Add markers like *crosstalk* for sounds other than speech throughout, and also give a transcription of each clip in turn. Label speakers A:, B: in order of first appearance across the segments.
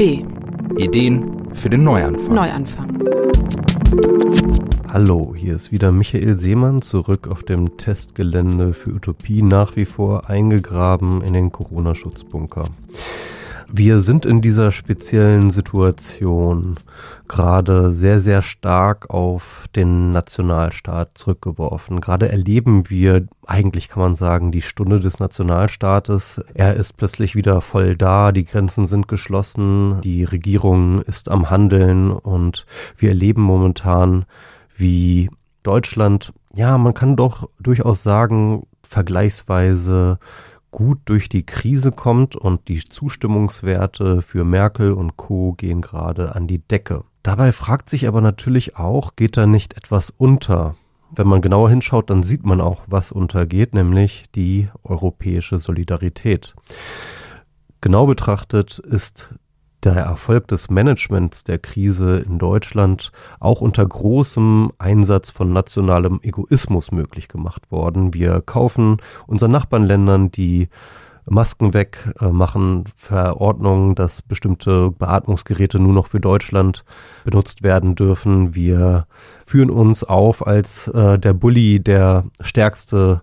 A: B.
B: Ideen für den Neuanfang.
A: Neuanfang.
C: Hallo, hier ist wieder Michael Seemann zurück auf dem Testgelände für Utopie, nach wie vor eingegraben in den Corona-Schutzbunker. Wir sind in dieser speziellen Situation gerade sehr, sehr stark auf den Nationalstaat zurückgeworfen. Gerade erleben wir, eigentlich kann man sagen, die Stunde des Nationalstaates. Er ist plötzlich wieder voll da, die Grenzen sind geschlossen, die Regierung ist am Handeln und wir erleben momentan, wie Deutschland, ja, man kann doch durchaus sagen, vergleichsweise gut durch die Krise kommt und die Zustimmungswerte für Merkel und Co gehen gerade an die Decke. Dabei fragt sich aber natürlich auch, geht da nicht etwas unter? Wenn man genauer hinschaut, dann sieht man auch, was untergeht, nämlich die europäische Solidarität. Genau betrachtet ist der Erfolg des Managements der Krise in Deutschland auch unter großem Einsatz von nationalem Egoismus möglich gemacht worden. Wir kaufen unseren Nachbarländern die Masken weg, äh, machen Verordnungen, dass bestimmte Beatmungsgeräte nur noch für Deutschland benutzt werden dürfen. Wir führen uns auf als äh, der Bully, der stärkste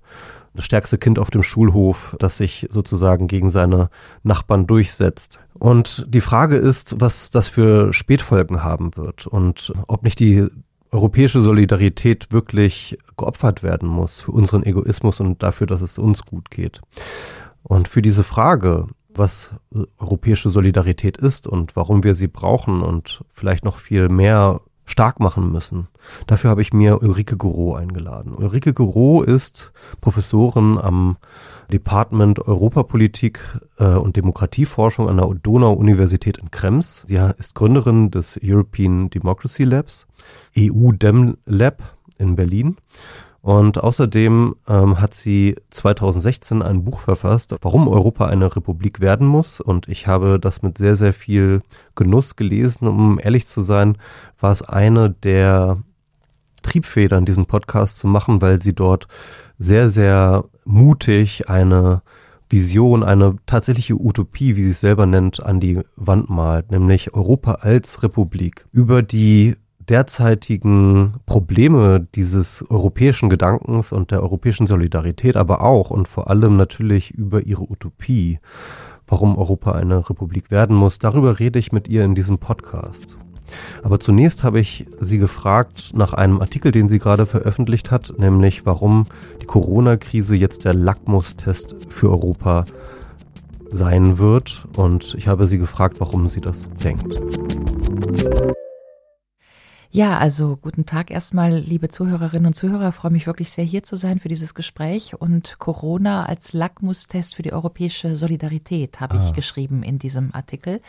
C: das stärkste Kind auf dem Schulhof, das sich sozusagen gegen seine Nachbarn durchsetzt. Und die Frage ist, was das für Spätfolgen haben wird und ob nicht die europäische Solidarität wirklich geopfert werden muss für unseren Egoismus und dafür, dass es uns gut geht. Und für diese Frage, was europäische Solidarität ist und warum wir sie brauchen und vielleicht noch viel mehr stark machen müssen. Dafür habe ich mir Ulrike Gouraud eingeladen. Ulrike Gouraud ist Professorin am Department Europapolitik äh, und Demokratieforschung an der Donau-Universität in Krems. Sie ist Gründerin des European Democracy Labs, EU Dem Lab in Berlin und außerdem ähm, hat sie 2016 ein Buch verfasst, warum Europa eine Republik werden muss. Und ich habe das mit sehr, sehr viel Genuss gelesen. Um ehrlich zu sein, war es eine der Triebfedern, diesen Podcast zu machen, weil sie dort sehr, sehr mutig eine Vision, eine tatsächliche Utopie, wie sie es selber nennt, an die Wand malt, nämlich Europa als Republik. Über die derzeitigen Probleme dieses europäischen Gedankens und der europäischen Solidarität, aber auch und vor allem natürlich über ihre Utopie, warum Europa eine Republik werden muss, darüber rede ich mit ihr in diesem Podcast. Aber zunächst habe ich sie gefragt nach einem Artikel, den sie gerade veröffentlicht hat, nämlich warum die Corona-Krise jetzt der Lackmustest für Europa sein wird. Und ich habe sie gefragt, warum sie das denkt.
D: Ja, also guten Tag erstmal, liebe Zuhörerinnen und Zuhörer. Ich freue mich wirklich sehr, hier zu sein für dieses Gespräch. Und Corona als Lackmustest für die europäische Solidarität habe ah. ich geschrieben in diesem Artikel.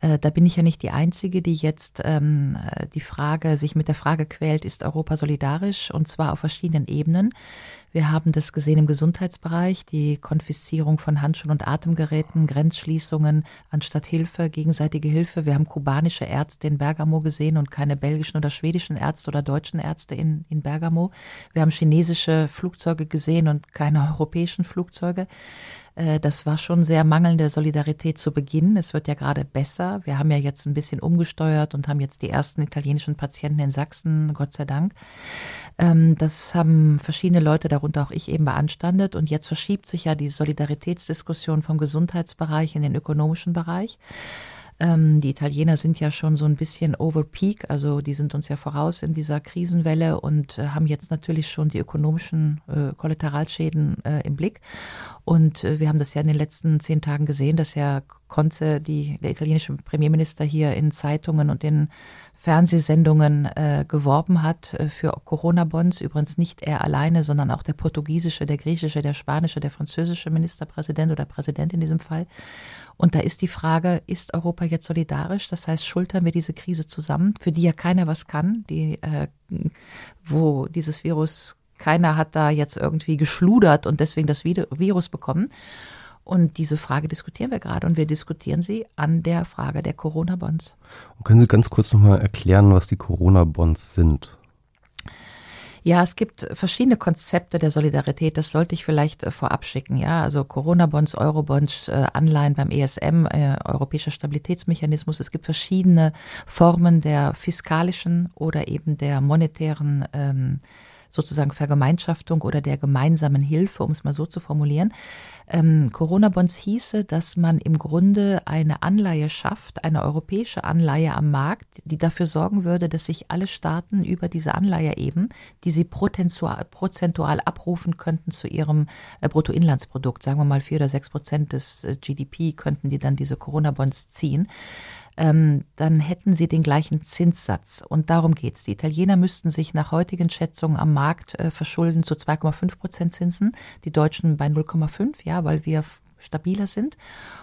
D: Äh, da bin ich ja nicht die Einzige, die jetzt ähm, die Frage, sich mit der Frage quält, ist Europa solidarisch? Und zwar auf verschiedenen Ebenen. Wir haben das gesehen im Gesundheitsbereich, die Konfiszierung von Handschuhen und Atemgeräten, Grenzschließungen anstatt Hilfe, gegenseitige Hilfe. Wir haben kubanische Ärzte in Bergamo gesehen und keine belgischen oder schwedischen Ärzte oder deutschen Ärzte in, in Bergamo. Wir haben chinesische Flugzeuge gesehen und keine europäischen Flugzeuge. Äh, das war schon sehr mangelnde Solidarität zu Beginn. Es wird ja gerade besser. Wir haben ja jetzt ein bisschen umgesteuert und haben jetzt die ersten italienischen Patienten in Sachsen, Gott sei Dank. Ähm, das haben verschiedene Leute, darunter auch ich, eben beanstandet. Und jetzt verschiebt sich ja die Solidaritätsdiskussion vom Gesundheitsbereich in den ökonomischen Bereich. Ähm, die Italiener sind ja schon so ein bisschen over peak, also die sind uns ja voraus in dieser Krisenwelle und äh, haben jetzt natürlich schon die ökonomischen äh, Kollateralschäden äh, im Blick. Und äh, wir haben das ja in den letzten zehn Tagen gesehen, dass ja Conte, die, der italienische Premierminister, hier in Zeitungen und in Fernsehsendungen äh, geworben hat äh, für Corona-Bonds. Übrigens nicht er alleine, sondern auch der portugiesische, der griechische, der spanische, der französische Ministerpräsident oder Präsident in diesem Fall. Und da ist die Frage, ist Europa jetzt solidarisch? Das heißt, schultern wir diese Krise zusammen, für die ja keiner was kann, die, äh, wo dieses Virus, keiner hat da jetzt irgendwie geschludert und deswegen das Virus bekommen. Und diese Frage diskutieren wir gerade und wir diskutieren sie an der Frage der Corona-Bonds.
C: Können Sie ganz kurz nochmal erklären, was die Corona-Bonds sind?
D: Ja, es gibt verschiedene Konzepte der Solidarität. Das sollte ich vielleicht äh, vorab schicken. Ja, also Corona-Bonds, Euro-Bonds, äh, Anleihen beim ESM, äh, Europäischer Stabilitätsmechanismus. Es gibt verschiedene Formen der fiskalischen oder eben der monetären ähm, sozusagen Vergemeinschaftung oder der gemeinsamen Hilfe, um es mal so zu formulieren. Ähm, Corona-Bonds hieße, dass man im Grunde eine Anleihe schafft, eine europäische Anleihe am Markt, die dafür sorgen würde, dass sich alle Staaten über diese Anleihe eben, die sie prozentual, prozentual abrufen könnten zu ihrem äh, Bruttoinlandsprodukt, sagen wir mal vier oder sechs Prozent des äh, GDP, könnten die dann diese Corona-Bonds ziehen ähm, dann hätten sie den gleichen Zinssatz. Und darum geht's. Die Italiener müssten sich nach heutigen Schätzungen am Markt äh, verschulden zu 2,5 Prozent Zinsen, die Deutschen bei 0,5, ja, weil wir stabiler sind.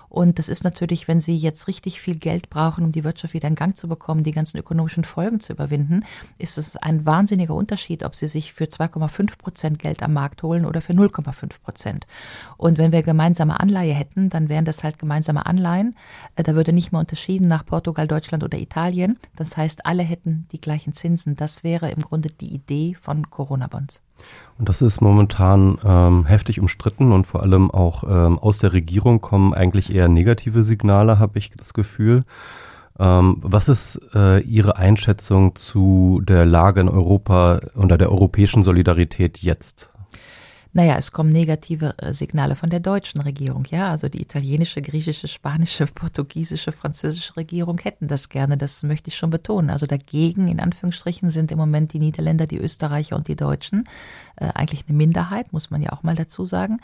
D: Und das ist natürlich, wenn Sie jetzt richtig viel Geld brauchen, um die Wirtschaft wieder in Gang zu bekommen, die ganzen ökonomischen Folgen zu überwinden, ist es ein wahnsinniger Unterschied, ob Sie sich für 2,5 Prozent Geld am Markt holen oder für 0,5 Prozent. Und wenn wir gemeinsame Anleihe hätten, dann wären das halt gemeinsame Anleihen. Äh, da würde nicht mehr unterschieden nach Portugal, Deutschland oder Italien. Das heißt, alle hätten die gleichen Zinsen. Das wäre im Grunde die Idee von Corona-Bonds.
C: Und das ist momentan ähm, heftig umstritten und vor allem auch ähm, aus der Regierung kommen eigentlich eher negative Signale, habe ich das Gefühl. Ähm, was ist äh, Ihre Einschätzung zu der Lage in Europa unter der europäischen Solidarität jetzt?
D: Naja, es kommen negative äh, Signale von der deutschen Regierung. Ja, also die italienische, griechische, spanische, *laughs* portugiesische, französische Regierung hätten das gerne. Das möchte ich schon betonen. Also dagegen, in Anführungsstrichen, sind im Moment die Niederländer, die Österreicher und die Deutschen eigentlich eine Minderheit, muss man ja auch mal dazu sagen,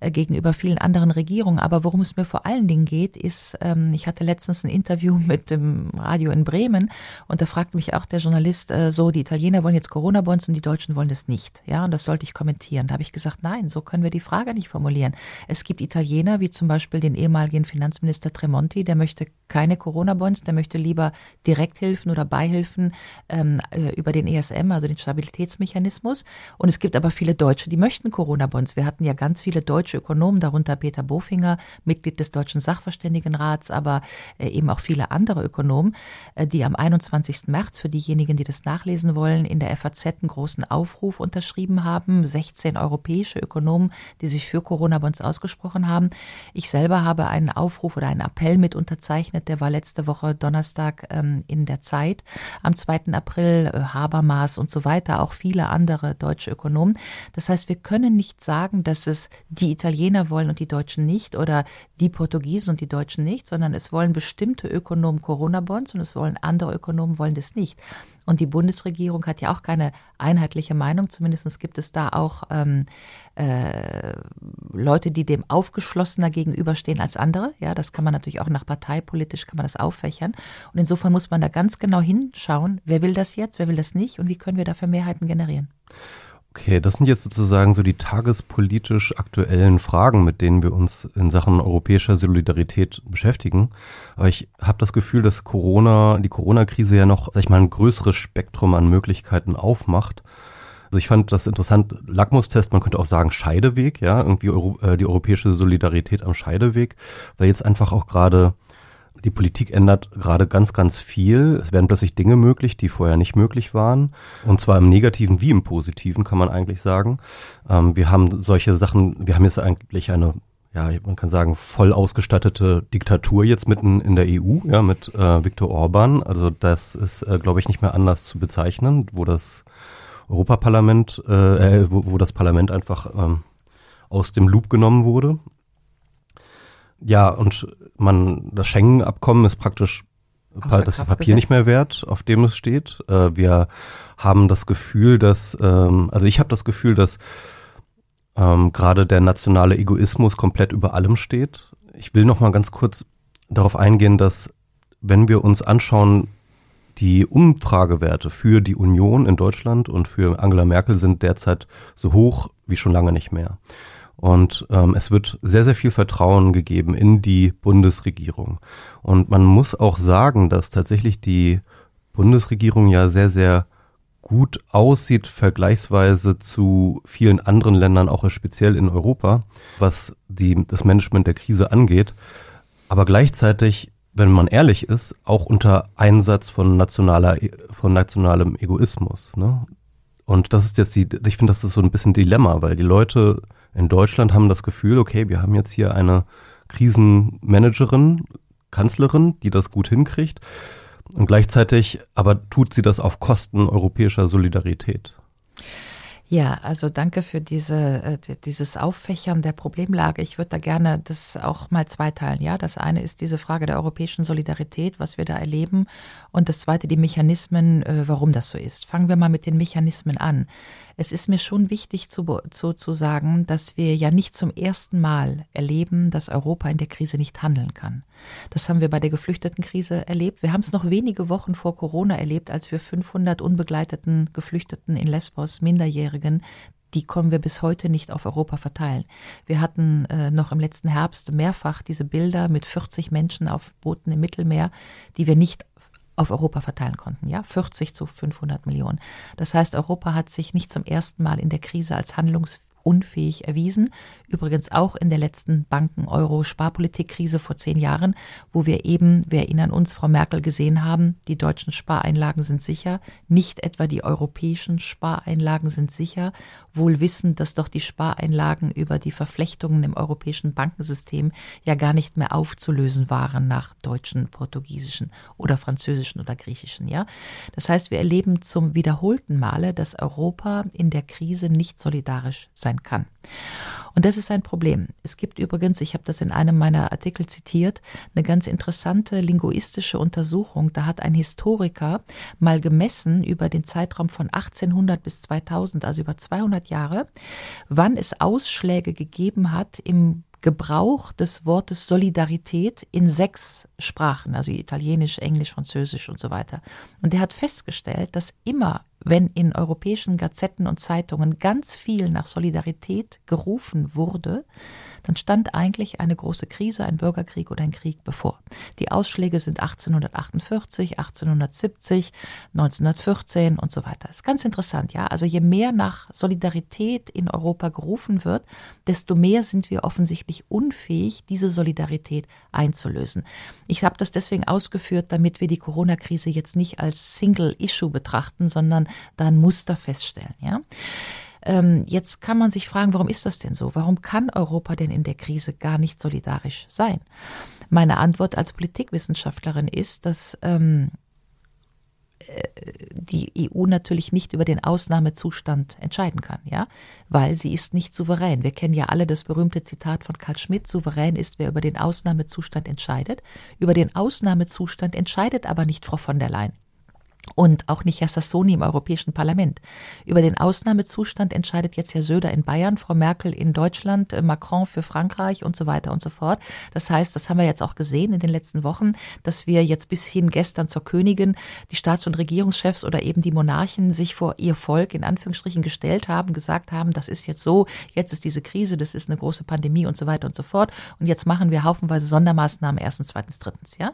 D: äh, gegenüber vielen anderen Regierungen. Aber worum es mir vor allen Dingen geht, ist, ähm, ich hatte letztens ein Interview *laughs* mit dem Radio in Bremen und da fragte mich auch der Journalist, äh, so, die Italiener wollen jetzt Corona-Bonds und die Deutschen wollen das nicht. Ja, und das sollte ich kommentieren. Da habe ich gesagt, nein, so können wir die Frage nicht formulieren. Es gibt Italiener, wie zum Beispiel den ehemaligen Finanzminister Tremonti, der möchte keine Corona-Bonds, der möchte lieber Direkthilfen oder Beihilfen ähm, über den ESM, also den Stabilitätsmechanismus. Und es gibt aber viele Deutsche, die möchten Corona-Bonds. Wir hatten ja ganz viele deutsche Ökonomen, darunter Peter Bofinger, Mitglied des Deutschen Sachverständigenrats, aber äh, eben auch viele andere Ökonomen, äh, die am 21. März, für diejenigen, die das nachlesen wollen, in der FAZ einen großen Aufruf unterschrieben haben. 16 europäische Ökonomen, die sich für Corona-Bonds ausgesprochen haben. Ich selber habe einen Aufruf oder einen Appell mit unterzeichnet, der war letzte Woche Donnerstag ähm, in der Zeit. Am 2. April äh, Habermas und so weiter, auch viele andere deutsche Ökonomen Ökonomen. Das heißt, wir können nicht sagen, dass es die Italiener wollen und die Deutschen nicht oder die Portugiesen und die Deutschen nicht, sondern es wollen bestimmte Ökonomen Corona-Bonds und es wollen andere Ökonomen wollen das nicht. Und die Bundesregierung hat ja auch keine einheitliche Meinung. Zumindest gibt es da auch ähm, äh, Leute, die dem aufgeschlossener gegenüberstehen als andere. Ja, das kann man natürlich auch nach parteipolitisch kann man das auffächern. Und insofern muss man da ganz genau hinschauen, wer will das jetzt, wer will das nicht und wie können wir dafür Mehrheiten generieren.
C: Okay, das sind jetzt sozusagen so die tagespolitisch aktuellen Fragen, mit denen wir uns in Sachen europäischer Solidarität beschäftigen. Aber ich habe das Gefühl, dass Corona, die Corona-Krise ja noch, sag ich mal, ein größeres Spektrum an Möglichkeiten aufmacht. Also ich fand das interessant, Lackmustest, man könnte auch sagen Scheideweg, ja, irgendwie Euro, äh, die europäische Solidarität am Scheideweg, weil jetzt einfach auch gerade die Politik ändert gerade ganz, ganz viel. Es werden plötzlich Dinge möglich, die vorher nicht möglich waren. Und zwar im Negativen wie im Positiven, kann man eigentlich sagen. Ähm, wir haben solche Sachen, wir haben jetzt eigentlich eine ja, man kann sagen, voll ausgestattete Diktatur jetzt mitten in der EU, ja, mit äh, Viktor Orban. Also das ist, äh, glaube ich, nicht mehr anders zu bezeichnen, wo das Europaparlament, äh, äh wo, wo das Parlament einfach ähm, aus dem Loop genommen wurde. Ja, und man, das Schengen-Abkommen ist praktisch das Papier nicht mehr wert, auf dem es steht. Äh, wir haben das Gefühl, dass, ähm, also ich habe das Gefühl, dass ähm, gerade der nationale Egoismus komplett über allem steht. Ich will noch mal ganz kurz darauf eingehen, dass wenn wir uns anschauen, die Umfragewerte für die Union in Deutschland und für Angela Merkel sind derzeit so hoch wie schon lange nicht mehr. Und ähm, es wird sehr, sehr viel Vertrauen gegeben in die Bundesregierung. Und man muss auch sagen, dass tatsächlich die Bundesregierung ja sehr, sehr gut aussieht, vergleichsweise zu vielen anderen Ländern, auch speziell in Europa, was die, das Management der Krise angeht. Aber gleichzeitig, wenn man ehrlich ist, auch unter Einsatz von nationaler, von nationalem Egoismus. Ne? Und das ist jetzt die, ich finde, das ist so ein bisschen Dilemma, weil die Leute in Deutschland haben das Gefühl, okay, wir haben jetzt hier eine Krisenmanagerin, Kanzlerin, die das gut hinkriegt. Und gleichzeitig aber tut sie das auf Kosten europäischer Solidarität.
D: Ja, also danke für diese, äh, dieses Auffächern der Problemlage. Ich würde da gerne das auch mal zweiteilen. Ja, das eine ist diese Frage der europäischen Solidarität, was wir da erleben. Und das zweite die Mechanismen, äh, warum das so ist. Fangen wir mal mit den Mechanismen an. Es ist mir schon wichtig zu, zu, zu sagen, dass wir ja nicht zum ersten Mal erleben, dass Europa in der Krise nicht handeln kann. Das haben wir bei der Geflüchtetenkrise erlebt. Wir haben es noch wenige Wochen vor Corona erlebt, als wir 500 unbegleiteten Geflüchteten in Lesbos, Minderjährigen, die können wir bis heute nicht auf Europa verteilen. Wir hatten äh, noch im letzten Herbst mehrfach diese Bilder mit 40 Menschen auf Booten im Mittelmeer, die wir nicht auf Europa verteilen konnten, ja, 40 zu 500 Millionen. Das heißt, Europa hat sich nicht zum ersten Mal in der Krise als handlungsfähig unfähig erwiesen. Übrigens auch in der letzten Banken-Euro-Sparpolitik-Krise vor zehn Jahren, wo wir eben, wir erinnern uns, Frau Merkel gesehen haben, die deutschen Spareinlagen sind sicher, nicht etwa die europäischen Spareinlagen sind sicher, wohl wissend, dass doch die Spareinlagen über die Verflechtungen im europäischen Bankensystem ja gar nicht mehr aufzulösen waren nach deutschen, portugiesischen oder französischen oder griechischen, ja. Das heißt, wir erleben zum wiederholten Male, dass Europa in der Krise nicht solidarisch sein kann. Und das ist ein Problem. Es gibt übrigens, ich habe das in einem meiner Artikel zitiert, eine ganz interessante linguistische Untersuchung. Da hat ein Historiker mal gemessen über den Zeitraum von 1800 bis 2000, also über 200 Jahre, wann es Ausschläge gegeben hat im Gebrauch des Wortes Solidarität in sechs Sprachen, also Italienisch, Englisch, Französisch und so weiter. Und er hat festgestellt, dass immer wenn in europäischen Gazetten und Zeitungen ganz viel nach Solidarität gerufen wurde, dann stand eigentlich eine große Krise, ein Bürgerkrieg oder ein Krieg bevor. Die Ausschläge sind 1848, 1870, 1914 und so weiter. Das ist ganz interessant, ja. Also je mehr nach Solidarität in Europa gerufen wird, desto mehr sind wir offensichtlich unfähig, diese Solidarität einzulösen. Ich habe das deswegen ausgeführt, damit wir die Corona-Krise jetzt nicht als Single-Issue betrachten, sondern da ein Muster feststellen. Ja? Ähm, jetzt kann man sich fragen, warum ist das denn so? Warum kann Europa denn in der Krise gar nicht solidarisch sein? Meine Antwort als Politikwissenschaftlerin ist, dass ähm, äh, die EU natürlich nicht über den Ausnahmezustand entscheiden kann, ja, weil sie ist nicht souverän. Wir kennen ja alle das berühmte Zitat von Karl Schmidt, souverän ist, wer über den Ausnahmezustand entscheidet. Über den Ausnahmezustand entscheidet aber nicht Frau von der Leyen und auch nicht Herr Sassoni im Europäischen Parlament. Über den Ausnahmezustand entscheidet jetzt Herr Söder in Bayern, Frau Merkel in Deutschland, äh, Macron für Frankreich und so weiter und so fort. Das heißt, das haben wir jetzt auch gesehen in den letzten Wochen, dass wir jetzt bis hin gestern zur Königin die Staats- und Regierungschefs oder eben die Monarchen sich vor ihr Volk in Anführungsstrichen gestellt haben, gesagt haben, das ist jetzt so, jetzt ist diese Krise, das ist eine große Pandemie und so weiter und so fort. Und jetzt machen wir haufenweise Sondermaßnahmen erstens, zweitens, drittens, ja.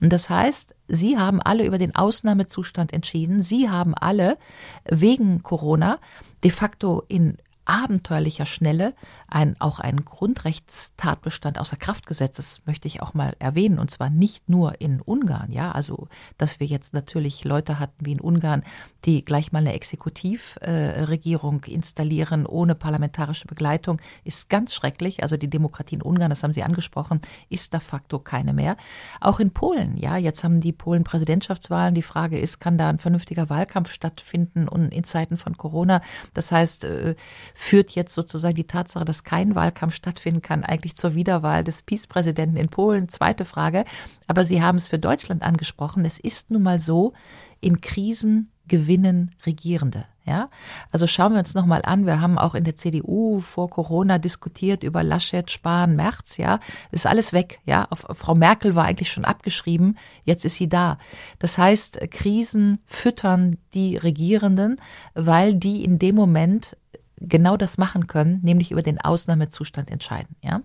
D: Und das heißt, Sie haben alle über den Ausnahmezustand entschieden. Sie haben alle wegen Corona de facto in abenteuerlicher Schnelle ein, auch einen Grundrechtstatbestand außer Kraft gesetzt. Das möchte ich auch mal erwähnen. Und zwar nicht nur in Ungarn. Ja, also, dass wir jetzt natürlich Leute hatten wie in Ungarn, die gleich mal eine Exekutivregierung äh, installieren ohne parlamentarische Begleitung, ist ganz schrecklich. Also die Demokratie in Ungarn, das haben Sie angesprochen, ist de facto keine mehr. Auch in Polen. Ja, jetzt haben die Polen Präsidentschaftswahlen. Die Frage ist, kann da ein vernünftiger Wahlkampf stattfinden und in Zeiten von Corona? Das heißt, äh, führt jetzt sozusagen die Tatsache, dass kein Wahlkampf stattfinden kann, eigentlich zur Wiederwahl des Peace-Präsidenten in Polen? Zweite Frage. Aber Sie haben es für Deutschland angesprochen. Es ist nun mal so, in Krisen gewinnen Regierende. Ja, also schauen wir uns nochmal an. Wir haben auch in der CDU vor Corona diskutiert über Laschet, Spahn, Merz. Ja, ist alles weg. Ja, auf, Frau Merkel war eigentlich schon abgeschrieben. Jetzt ist sie da. Das heißt, Krisen füttern die Regierenden, weil die in dem Moment genau das machen können, nämlich über den Ausnahmezustand entscheiden. Ja?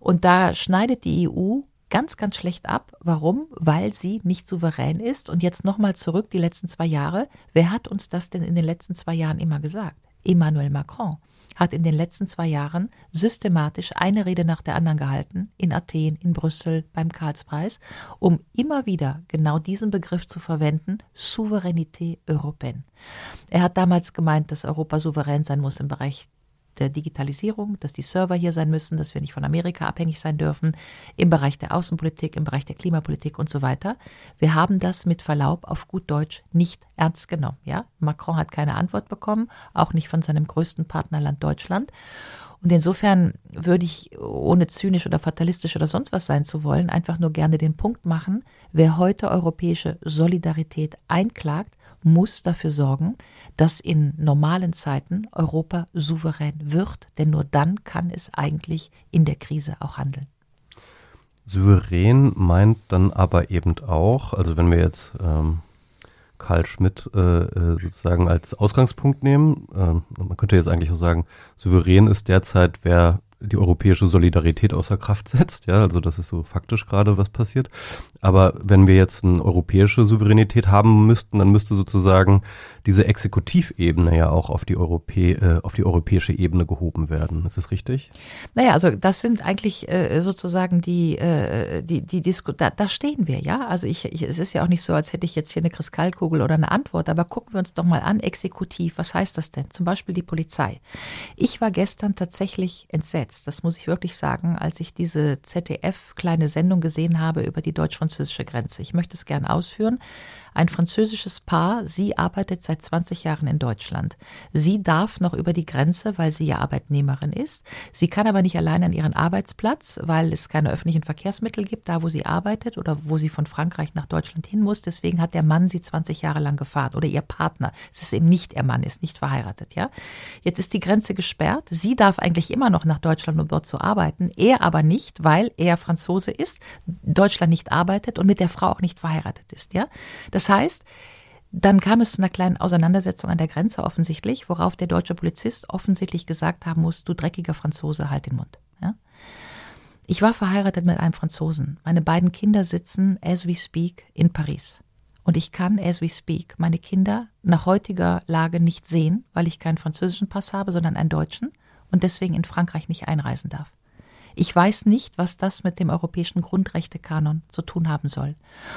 D: Und da schneidet die EU ganz, ganz schlecht ab. Warum? Weil sie nicht souverän ist. Und jetzt nochmal zurück, die letzten zwei Jahre. Wer hat uns das denn in den letzten zwei Jahren immer gesagt? Emmanuel Macron hat in den letzten zwei Jahren systematisch eine Rede nach der anderen gehalten, in Athen, in Brüssel, beim Karlspreis, um immer wieder genau diesen Begriff zu verwenden, Souveränité européenne. Er hat damals gemeint, dass Europa souverän sein muss im Bereich der Digitalisierung, dass die Server hier sein müssen, dass wir nicht von Amerika abhängig sein dürfen, im Bereich der Außenpolitik, im Bereich der Klimapolitik und so weiter. Wir haben das mit Verlaub auf gut Deutsch nicht ernst genommen. Ja? Macron hat keine Antwort bekommen, auch nicht von seinem größten Partnerland Deutschland. Und insofern würde ich, ohne zynisch oder fatalistisch oder sonst was sein zu wollen, einfach nur gerne den Punkt machen, wer heute europäische Solidarität einklagt, muss dafür sorgen, dass in normalen Zeiten Europa souverän wird, denn nur dann kann es eigentlich in der Krise auch handeln.
C: Souverän meint dann aber eben auch, also wenn wir jetzt ähm, Karl Schmidt äh, äh sozusagen als Ausgangspunkt nehmen, äh, man könnte jetzt eigentlich auch sagen, souverän ist derzeit, wer die europäische Solidarität außer Kraft setzt. Ja, also das ist so faktisch gerade, was passiert. Aber wenn wir jetzt eine europäische Souveränität haben müssten, dann müsste sozusagen diese Exekutivebene ja auch auf die, Europä äh, auf die europäische Ebene gehoben werden. Ist das richtig?
D: Naja, also das sind eigentlich äh, sozusagen die, äh, die, die Disku da, da stehen wir, ja. Also ich, ich, es ist ja auch nicht so, als hätte ich jetzt hier eine Kristallkugel oder eine Antwort, aber gucken wir uns doch mal an, Exekutiv, was heißt das denn? Zum Beispiel die Polizei. Ich war gestern tatsächlich entsetzt, das muss ich wirklich sagen, als ich diese ZDF-kleine Sendung gesehen habe über die deutsch-französische Grenze. Ich möchte es gern ausführen. Ein französisches Paar, sie arbeitet seit 20 Jahren in Deutschland. Sie darf noch über die Grenze, weil sie ja Arbeitnehmerin ist. Sie kann aber nicht allein an ihren Arbeitsplatz, weil es keine öffentlichen Verkehrsmittel gibt, da wo sie arbeitet oder wo sie von Frankreich nach Deutschland hin muss. Deswegen hat der Mann sie 20 Jahre lang gefahren oder ihr Partner. Es ist eben nicht ihr Mann, ist nicht verheiratet, ja. Jetzt ist die Grenze gesperrt. Sie darf eigentlich immer noch nach Deutschland, um dort zu arbeiten. Er aber nicht, weil er Franzose ist, Deutschland nicht arbeitet und mit der Frau auch nicht verheiratet ist, ja. Das heißt, dann kam es zu einer kleinen Auseinandersetzung an der Grenze offensichtlich, worauf der deutsche Polizist offensichtlich gesagt haben muss, du dreckiger Franzose, halt den Mund. Ja? Ich war verheiratet mit einem Franzosen. Meine beiden Kinder sitzen, as we speak, in Paris. Und ich kann, as we speak, meine Kinder nach heutiger Lage nicht sehen, weil ich keinen französischen Pass habe, sondern einen deutschen und deswegen in Frankreich nicht einreisen darf. Ich weiß nicht, was das mit dem europäischen Grundrechtekanon zu tun haben soll.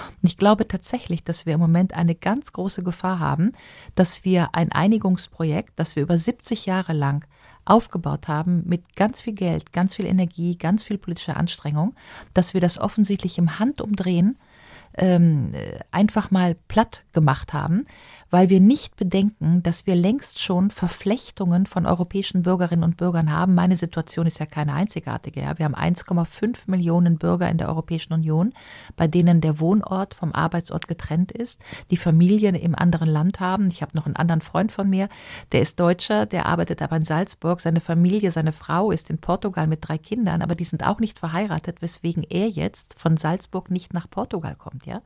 D: Und ich glaube tatsächlich, dass wir im Moment eine ganz große Gefahr haben, dass wir ein Einigungsprojekt, das wir über 70 Jahre lang aufgebaut haben mit ganz viel Geld, ganz viel Energie, ganz viel politischer Anstrengung, dass wir das offensichtlich im Handumdrehen ähm, einfach mal platt gemacht haben, weil wir nicht bedenken, dass wir längst schon Verflechtungen von europäischen Bürgerinnen und Bürgern haben. Meine Situation ist ja keine einzigartige. Ja. Wir haben 1,5 Millionen Bürger in der Europäischen Union, bei denen der Wohnort vom Arbeitsort getrennt ist, die Familien im anderen Land haben. Ich habe noch einen anderen Freund von mir, der ist Deutscher, der arbeitet aber in Salzburg. Seine Familie, seine Frau ist in Portugal mit drei Kindern, aber die sind auch nicht verheiratet, weswegen er jetzt von Salzburg nicht nach Portugal kommt. Ja,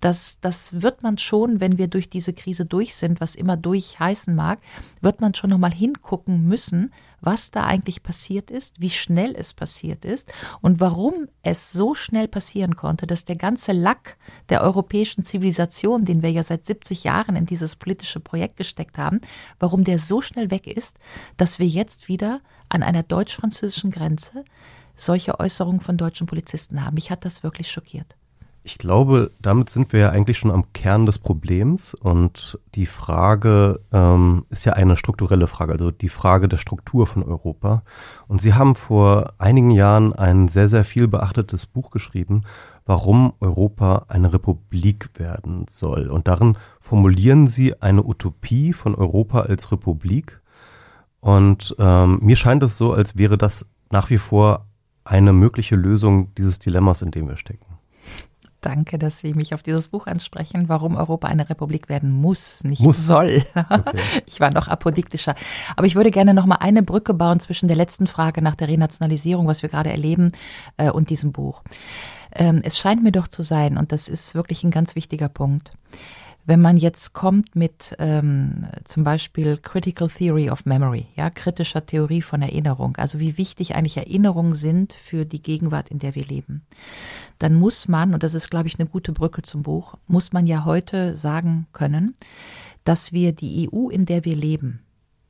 D: das, das wird man schon, wenn wir durch diese Krise Krise durch sind, was immer durch heißen mag, wird man schon nochmal hingucken müssen, was da eigentlich passiert ist, wie schnell es passiert ist und warum es so schnell passieren konnte, dass der ganze Lack der europäischen Zivilisation, den wir ja seit 70 Jahren in dieses politische Projekt gesteckt haben, warum der so schnell weg ist, dass wir jetzt wieder an einer deutsch-französischen Grenze solche Äußerungen von deutschen Polizisten haben. Mich hat das wirklich schockiert.
C: Ich glaube, damit sind wir ja eigentlich schon am Kern des Problems und die Frage ähm, ist ja eine strukturelle Frage, also die Frage der Struktur von Europa. Und Sie haben vor einigen Jahren ein sehr, sehr viel beachtetes Buch geschrieben, warum Europa eine Republik werden soll. Und darin formulieren Sie eine Utopie von Europa als Republik. Und ähm, mir scheint es so, als wäre das nach wie vor eine mögliche Lösung dieses Dilemmas, in dem wir stecken.
D: Danke, dass Sie mich auf dieses Buch ansprechen, warum Europa eine Republik werden muss, nicht muss. soll. Okay. *laughs* Ich war noch apodiktischer. Aber ich würde gerne noch mal eine Brücke bauen zwischen der letzten Frage nach der Renationalisierung, was wir gerade erleben, äh, und diesem Buch. Ähm, es scheint mir doch zu sein, und das ist wirklich ein ganz wichtiger Punkt, wenn man jetzt kommt mit ähm, zum Beispiel Critical Theory of Memory, ja, kritischer Theorie von Erinnerung, also wie wichtig eigentlich Erinnerungen sind für die Gegenwart, in der wir leben, dann muss man, und das ist, glaube ich, eine gute Brücke zum Buch, muss man ja heute sagen können, dass wir die EU, in der wir leben,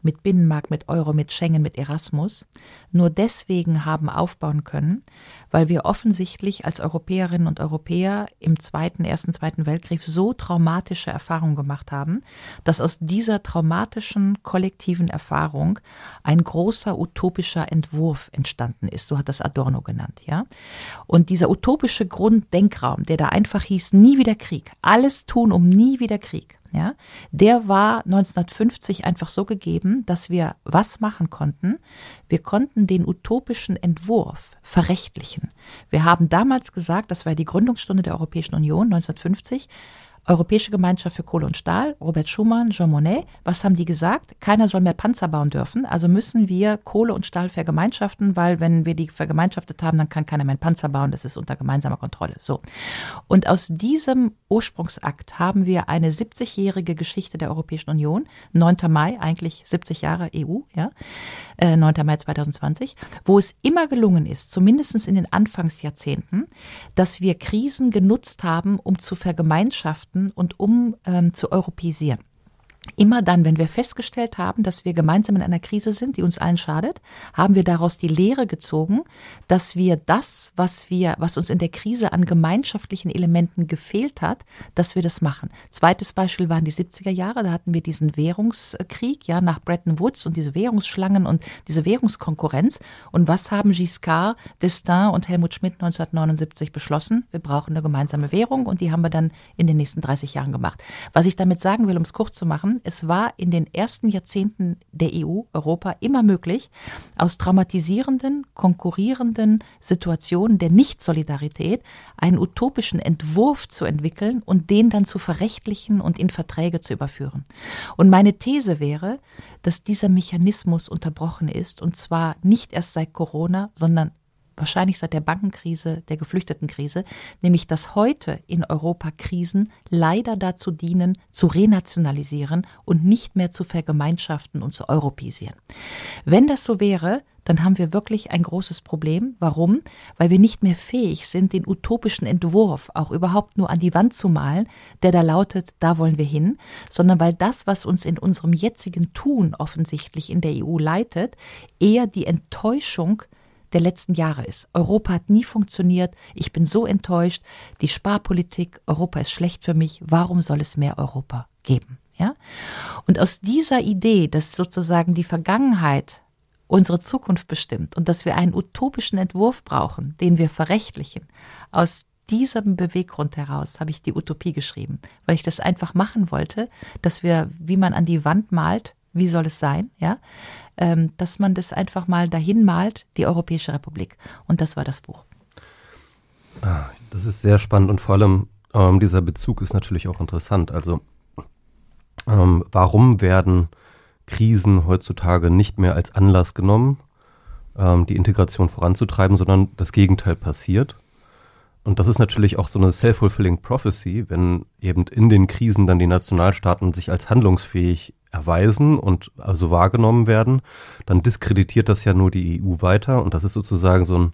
D: mit Binnenmarkt, mit Euro, mit Schengen, mit Erasmus, nur deswegen haben aufbauen können, weil wir offensichtlich als Europäerinnen und Europäer im Zweiten, Ersten, Zweiten Weltkrieg so traumatische Erfahrungen gemacht haben, dass aus dieser traumatischen kollektiven Erfahrung ein großer utopischer Entwurf entstanden ist. So hat das Adorno genannt, ja. Und dieser utopische Grunddenkraum, der da einfach hieß, nie wieder Krieg, alles tun, um nie wieder Krieg, ja, der war 1950 einfach so gegeben, dass wir was machen konnten? Wir konnten den utopischen Entwurf verrechtlichen. Wir haben damals gesagt, das war die Gründungsstunde der Europäischen Union 1950, Europäische Gemeinschaft für Kohle und Stahl, Robert Schumann, Jean Monnet, was haben die gesagt? Keiner soll mehr Panzer bauen dürfen, also müssen wir Kohle und Stahl vergemeinschaften, weil wenn wir die vergemeinschaftet haben, dann kann keiner mehr Panzer bauen, das ist unter gemeinsamer Kontrolle. So. Und aus diesem Ursprungsakt haben wir eine 70-jährige Geschichte der Europäischen Union, 9. Mai, eigentlich 70 Jahre EU, ja, äh, 9. Mai 2020, wo es immer gelungen ist, zumindest in den Anfangsjahrzehnten, dass wir Krisen genutzt haben, um zu vergemeinschaften, und um ähm, zu europäisieren. Immer dann, wenn wir festgestellt haben, dass wir gemeinsam in einer Krise sind, die uns allen schadet, haben wir daraus die Lehre gezogen, dass wir das, was wir, was uns in der Krise an gemeinschaftlichen Elementen gefehlt hat, dass wir das machen. Zweites Beispiel waren die 70er Jahre, da hatten wir diesen Währungskrieg, ja, nach Bretton Woods und diese Währungsschlangen und diese Währungskonkurrenz. Und was haben Giscard, Destin und Helmut Schmidt 1979 beschlossen? Wir brauchen eine gemeinsame Währung und die haben wir dann in den nächsten 30 Jahren gemacht. Was ich damit sagen will, um es kurz zu machen, es war in den ersten Jahrzehnten der EU, Europa, immer möglich, aus traumatisierenden, konkurrierenden Situationen der Nicht-Solidarität einen utopischen Entwurf zu entwickeln und den dann zu verrechtlichen und in Verträge zu überführen. Und meine These wäre, dass dieser Mechanismus unterbrochen ist, und zwar nicht erst seit Corona, sondern wahrscheinlich seit der Bankenkrise, der Geflüchtetenkrise, nämlich dass heute in Europa Krisen leider dazu dienen, zu renationalisieren und nicht mehr zu vergemeinschaften und zu europäisieren. Wenn das so wäre, dann haben wir wirklich ein großes Problem. Warum? Weil wir nicht mehr fähig sind, den utopischen Entwurf auch überhaupt nur an die Wand zu malen, der da lautet, da wollen wir hin, sondern weil das, was uns in unserem jetzigen Tun offensichtlich in der EU leitet, eher die Enttäuschung der letzten Jahre ist. Europa hat nie funktioniert. Ich bin so enttäuscht. Die Sparpolitik, Europa ist schlecht für mich. Warum soll es mehr Europa geben? Ja? Und aus dieser Idee, dass sozusagen die Vergangenheit unsere Zukunft bestimmt und dass wir einen utopischen Entwurf brauchen, den wir verrechtlichen, aus diesem Beweggrund heraus habe ich die Utopie geschrieben, weil ich das einfach machen wollte, dass wir, wie man an die Wand malt, wie soll es sein, ja, dass man das einfach mal dahin malt, die Europäische Republik. Und das war das Buch.
C: Ah, das ist sehr spannend und vor allem ähm, dieser Bezug ist natürlich auch interessant. Also ähm, warum werden Krisen heutzutage nicht mehr als Anlass genommen, ähm, die Integration voranzutreiben, sondern das Gegenteil passiert? Und das ist natürlich auch so eine self-fulfilling prophecy, wenn eben in den Krisen dann die Nationalstaaten sich als handlungsfähig erweisen und also wahrgenommen werden, dann diskreditiert das ja nur die EU weiter und das ist sozusagen so ein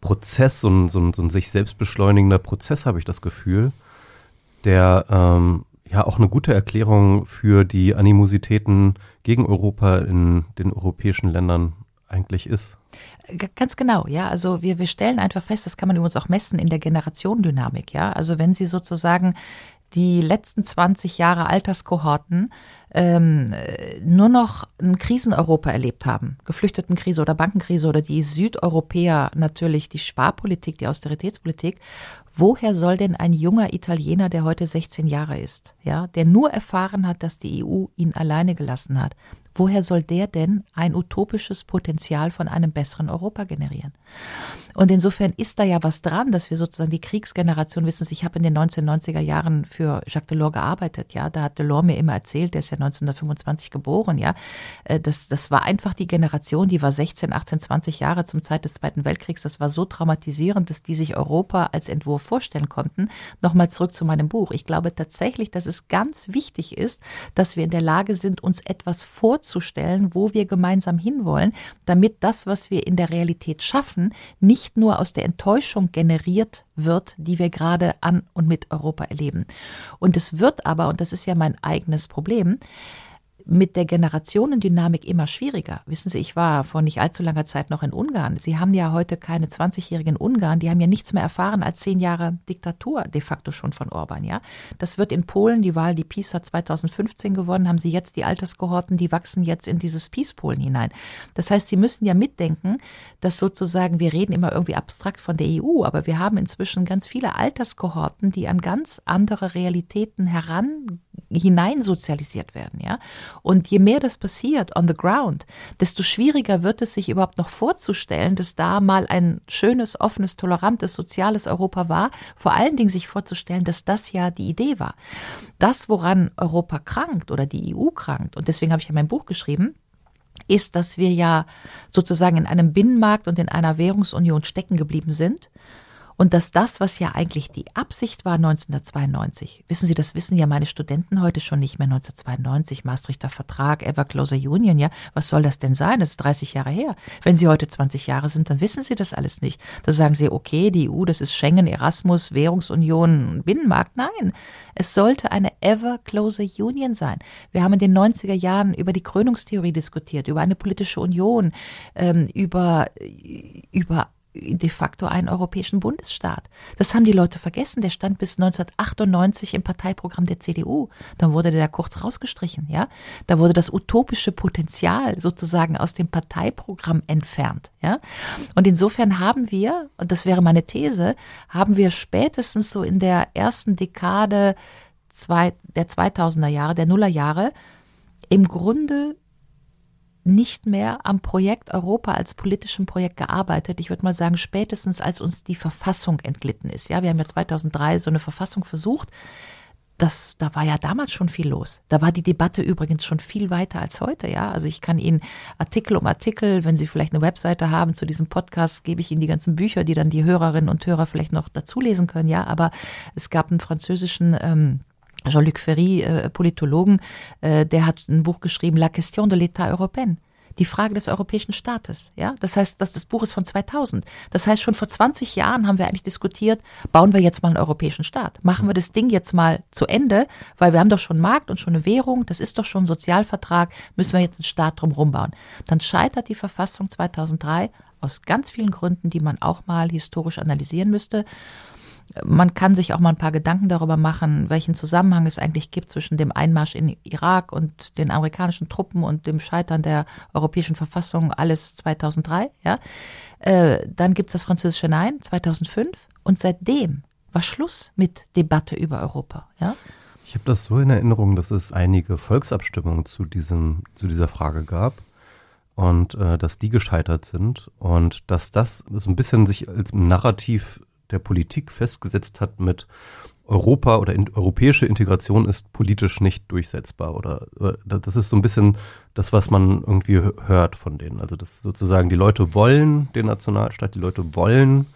C: Prozess, so ein, so ein, so ein sich selbst beschleunigender Prozess, habe ich das Gefühl, der ähm, ja auch eine gute Erklärung für die Animositäten gegen Europa in den europäischen Ländern eigentlich ist.
D: Ganz genau, ja. Also wir, wir stellen einfach fest, das kann man übrigens auch messen in der Generationendynamik, ja. Also wenn Sie sozusagen die letzten 20 Jahre Alterskohorten ähm, nur noch ein Kriseneuropa erlebt haben, Geflüchtetenkrise oder Bankenkrise oder die Südeuropäer natürlich die Sparpolitik, die Austeritätspolitik, woher soll denn ein junger Italiener, der heute 16 Jahre ist, ja, der nur erfahren hat, dass die EU ihn alleine gelassen hat, woher soll der denn ein utopisches Potenzial von einem besseren Europa generieren? Und insofern ist da ja was dran, dass wir sozusagen die Kriegsgeneration wissen. Ich habe in den 1990er Jahren für Jacques Delors gearbeitet, ja. Da hat Delors mir immer erzählt, der ist ja 1925 geboren, ja. Äh, das, das war einfach die Generation, die war 16, 18, 20 Jahre zum Zeit des Zweiten Weltkriegs. Das war so traumatisierend, dass die sich Europa als Entwurf vorstellen konnten. Nochmal zurück zu meinem Buch. Ich glaube tatsächlich, dass es ganz wichtig ist, dass wir in der Lage sind, uns etwas vorzustellen, wo wir gemeinsam hinwollen, damit das, was wir in der Realität schaffen, nicht nur aus der Enttäuschung generiert wird, die wir gerade an und mit Europa erleben. Und es wird aber, und das ist ja mein eigenes Problem, mit der Generationendynamik immer schwieriger. Wissen Sie, ich war vor nicht allzu langer Zeit noch in Ungarn. Sie haben ja heute keine 20-jährigen Ungarn, die haben ja nichts mehr erfahren als zehn Jahre Diktatur de facto schon von Orban, ja. Das wird in Polen, die Wahl, die Peace hat 2015 gewonnen, haben sie jetzt die Alterskohorten, die wachsen jetzt in dieses Peace-Polen hinein. Das heißt, sie müssen ja mitdenken, dass sozusagen, wir reden immer irgendwie abstrakt von der EU, aber wir haben inzwischen ganz viele Alterskohorten, die an ganz andere Realitäten heran hineinsozialisiert werden, ja. Und je mehr das passiert on the ground, desto schwieriger wird es sich überhaupt noch vorzustellen, dass da mal ein schönes, offenes, tolerantes, soziales Europa war. Vor allen Dingen sich vorzustellen, dass das ja die Idee war. Das, woran Europa krankt oder die EU krankt, und deswegen habe ich ja mein Buch geschrieben, ist, dass wir ja sozusagen in einem Binnenmarkt und in einer Währungsunion stecken geblieben sind und dass das, was ja eigentlich die Absicht war 1992, wissen Sie, das wissen ja meine Studenten heute schon nicht mehr, 1992, Maastrichter Vertrag, Ever Closer Union, ja, was soll das denn sein? Das ist 30 Jahre her. Wenn Sie heute 20 Jahre sind, dann wissen Sie das alles nicht. Da sagen Sie, okay, die EU, das ist Schengen, Erasmus, Währungsunion, Binnenmarkt. Nein, es sollte eine Ever Closer Union sein. Wir haben in den 90er Jahren über die Krönungstheorie diskutiert, über eine politische Union, ähm, über, über de facto einen europäischen Bundesstaat. Das haben die Leute vergessen. Der stand bis 1998 im Parteiprogramm der CDU. Dann wurde der da kurz rausgestrichen, ja. Da wurde das utopische Potenzial sozusagen aus dem Parteiprogramm entfernt, ja. Und insofern haben wir, und das wäre meine These, haben wir spätestens so in der ersten Dekade zwei, der 2000er Jahre, der Nullerjahre, im Grunde nicht mehr am Projekt Europa als politischem Projekt gearbeitet. Ich würde mal sagen, spätestens als uns die Verfassung entglitten ist. Ja, wir haben ja 2003 so eine Verfassung versucht. Das, da war ja damals schon viel los. Da war die Debatte übrigens schon viel weiter als heute, ja. Also ich kann Ihnen Artikel um Artikel, wenn Sie vielleicht eine Webseite haben zu diesem Podcast, gebe ich Ihnen die ganzen Bücher, die dann die Hörerinnen und Hörer vielleicht noch dazu lesen können, ja. Aber es gab einen französischen ähm, Jean-Luc Ferry, äh, Politologen, äh, der hat ein Buch geschrieben, La question de l'État européen. Die Frage des europäischen Staates, ja. Das heißt, das, das Buch ist von 2000. Das heißt, schon vor 20 Jahren haben wir eigentlich diskutiert, bauen wir jetzt mal einen europäischen Staat. Machen wir das Ding jetzt mal zu Ende, weil wir haben doch schon Markt und schon eine Währung, das ist doch schon ein Sozialvertrag, müssen wir jetzt einen Staat drumherum bauen. Dann scheitert die Verfassung 2003 aus ganz vielen Gründen, die man auch mal historisch analysieren müsste. Man kann sich auch mal ein paar Gedanken darüber machen, welchen Zusammenhang es eigentlich gibt zwischen dem Einmarsch in Irak und den amerikanischen Truppen und dem Scheitern der europäischen Verfassung, alles 2003. Ja. Äh, dann gibt es das französische Nein 2005 und seitdem war Schluss mit Debatte über Europa. Ja.
C: Ich habe das so in Erinnerung, dass es einige Volksabstimmungen zu, diesem, zu dieser Frage gab und äh, dass die gescheitert sind und dass das so ein bisschen sich als Narrativ der Politik festgesetzt hat mit Europa oder in, europäische Integration ist politisch nicht durchsetzbar oder das ist so ein bisschen das, was man irgendwie hört von denen. Also das sozusagen die Leute wollen den Nationalstaat, die Leute wollen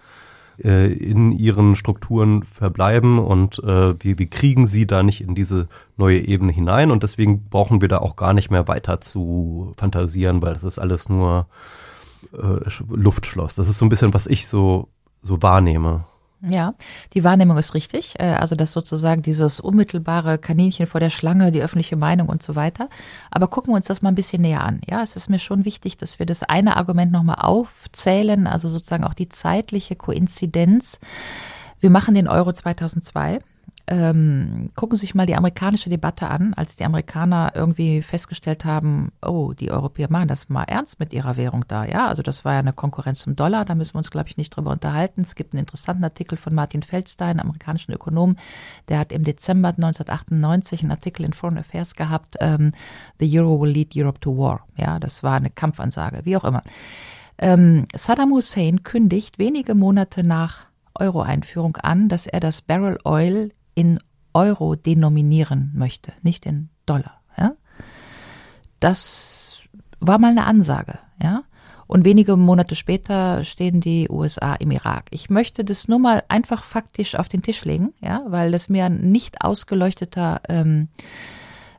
C: äh, in ihren Strukturen verbleiben und äh, wir, wir kriegen sie da nicht in diese neue Ebene hinein und deswegen brauchen wir da auch gar nicht mehr weiter zu fantasieren, weil das ist alles nur äh, Luftschloss. Das ist so ein bisschen, was ich so so wahrnehme.
D: Ja, die Wahrnehmung ist richtig. Äh, also das sozusagen dieses unmittelbare Kaninchen vor der Schlange, die öffentliche Meinung und so weiter. Aber gucken wir uns das mal ein bisschen näher an. Ja, es ist mir schon wichtig, dass wir das eine Argument nochmal aufzählen, also sozusagen auch die zeitliche Koinzidenz. Wir machen den Euro 2002 ähm, gucken Sie sich mal die amerikanische Debatte an, als die Amerikaner irgendwie festgestellt haben, oh, die Europäer machen das mal ernst mit ihrer Währung da. Ja, also das war ja eine Konkurrenz zum Dollar, da müssen wir uns, glaube ich, nicht drüber unterhalten. Es gibt einen interessanten Artikel von Martin Feldstein, amerikanischen Ökonom, der hat im Dezember 1998 einen Artikel in Foreign Affairs gehabt, ähm, The Euro will lead Europe to war. Ja, das war eine Kampfansage, wie auch immer. Ähm, Saddam Hussein kündigt wenige Monate nach Euro-Einführung an, dass er das Barrel Oil in Euro denominieren möchte, nicht in Dollar. Ja? Das war mal eine Ansage, ja. Und wenige Monate später stehen die USA im Irak. Ich möchte das nur mal einfach faktisch auf den Tisch legen, ja, weil das mir ein nicht ausgeleuchteter ähm,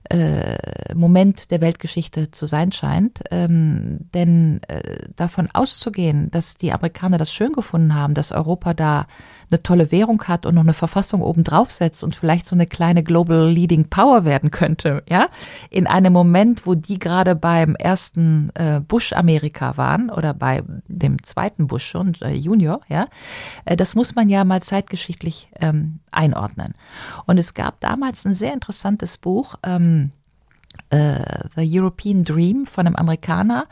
D: äh, Moment der Weltgeschichte zu sein scheint. Ähm, denn äh, davon auszugehen, dass die Amerikaner das schön gefunden haben, dass Europa da eine tolle Währung hat und noch eine Verfassung obendrauf setzt und vielleicht so eine kleine Global Leading Power werden könnte, ja, in einem Moment, wo die gerade beim ersten äh, Bush-Amerika waren oder bei dem zweiten Bush schon, äh, Junior, ja, äh, das muss man ja mal zeitgeschichtlich ähm, einordnen. Und es gab damals ein sehr interessantes Buch, ähm, äh, The European Dream von einem Amerikaner,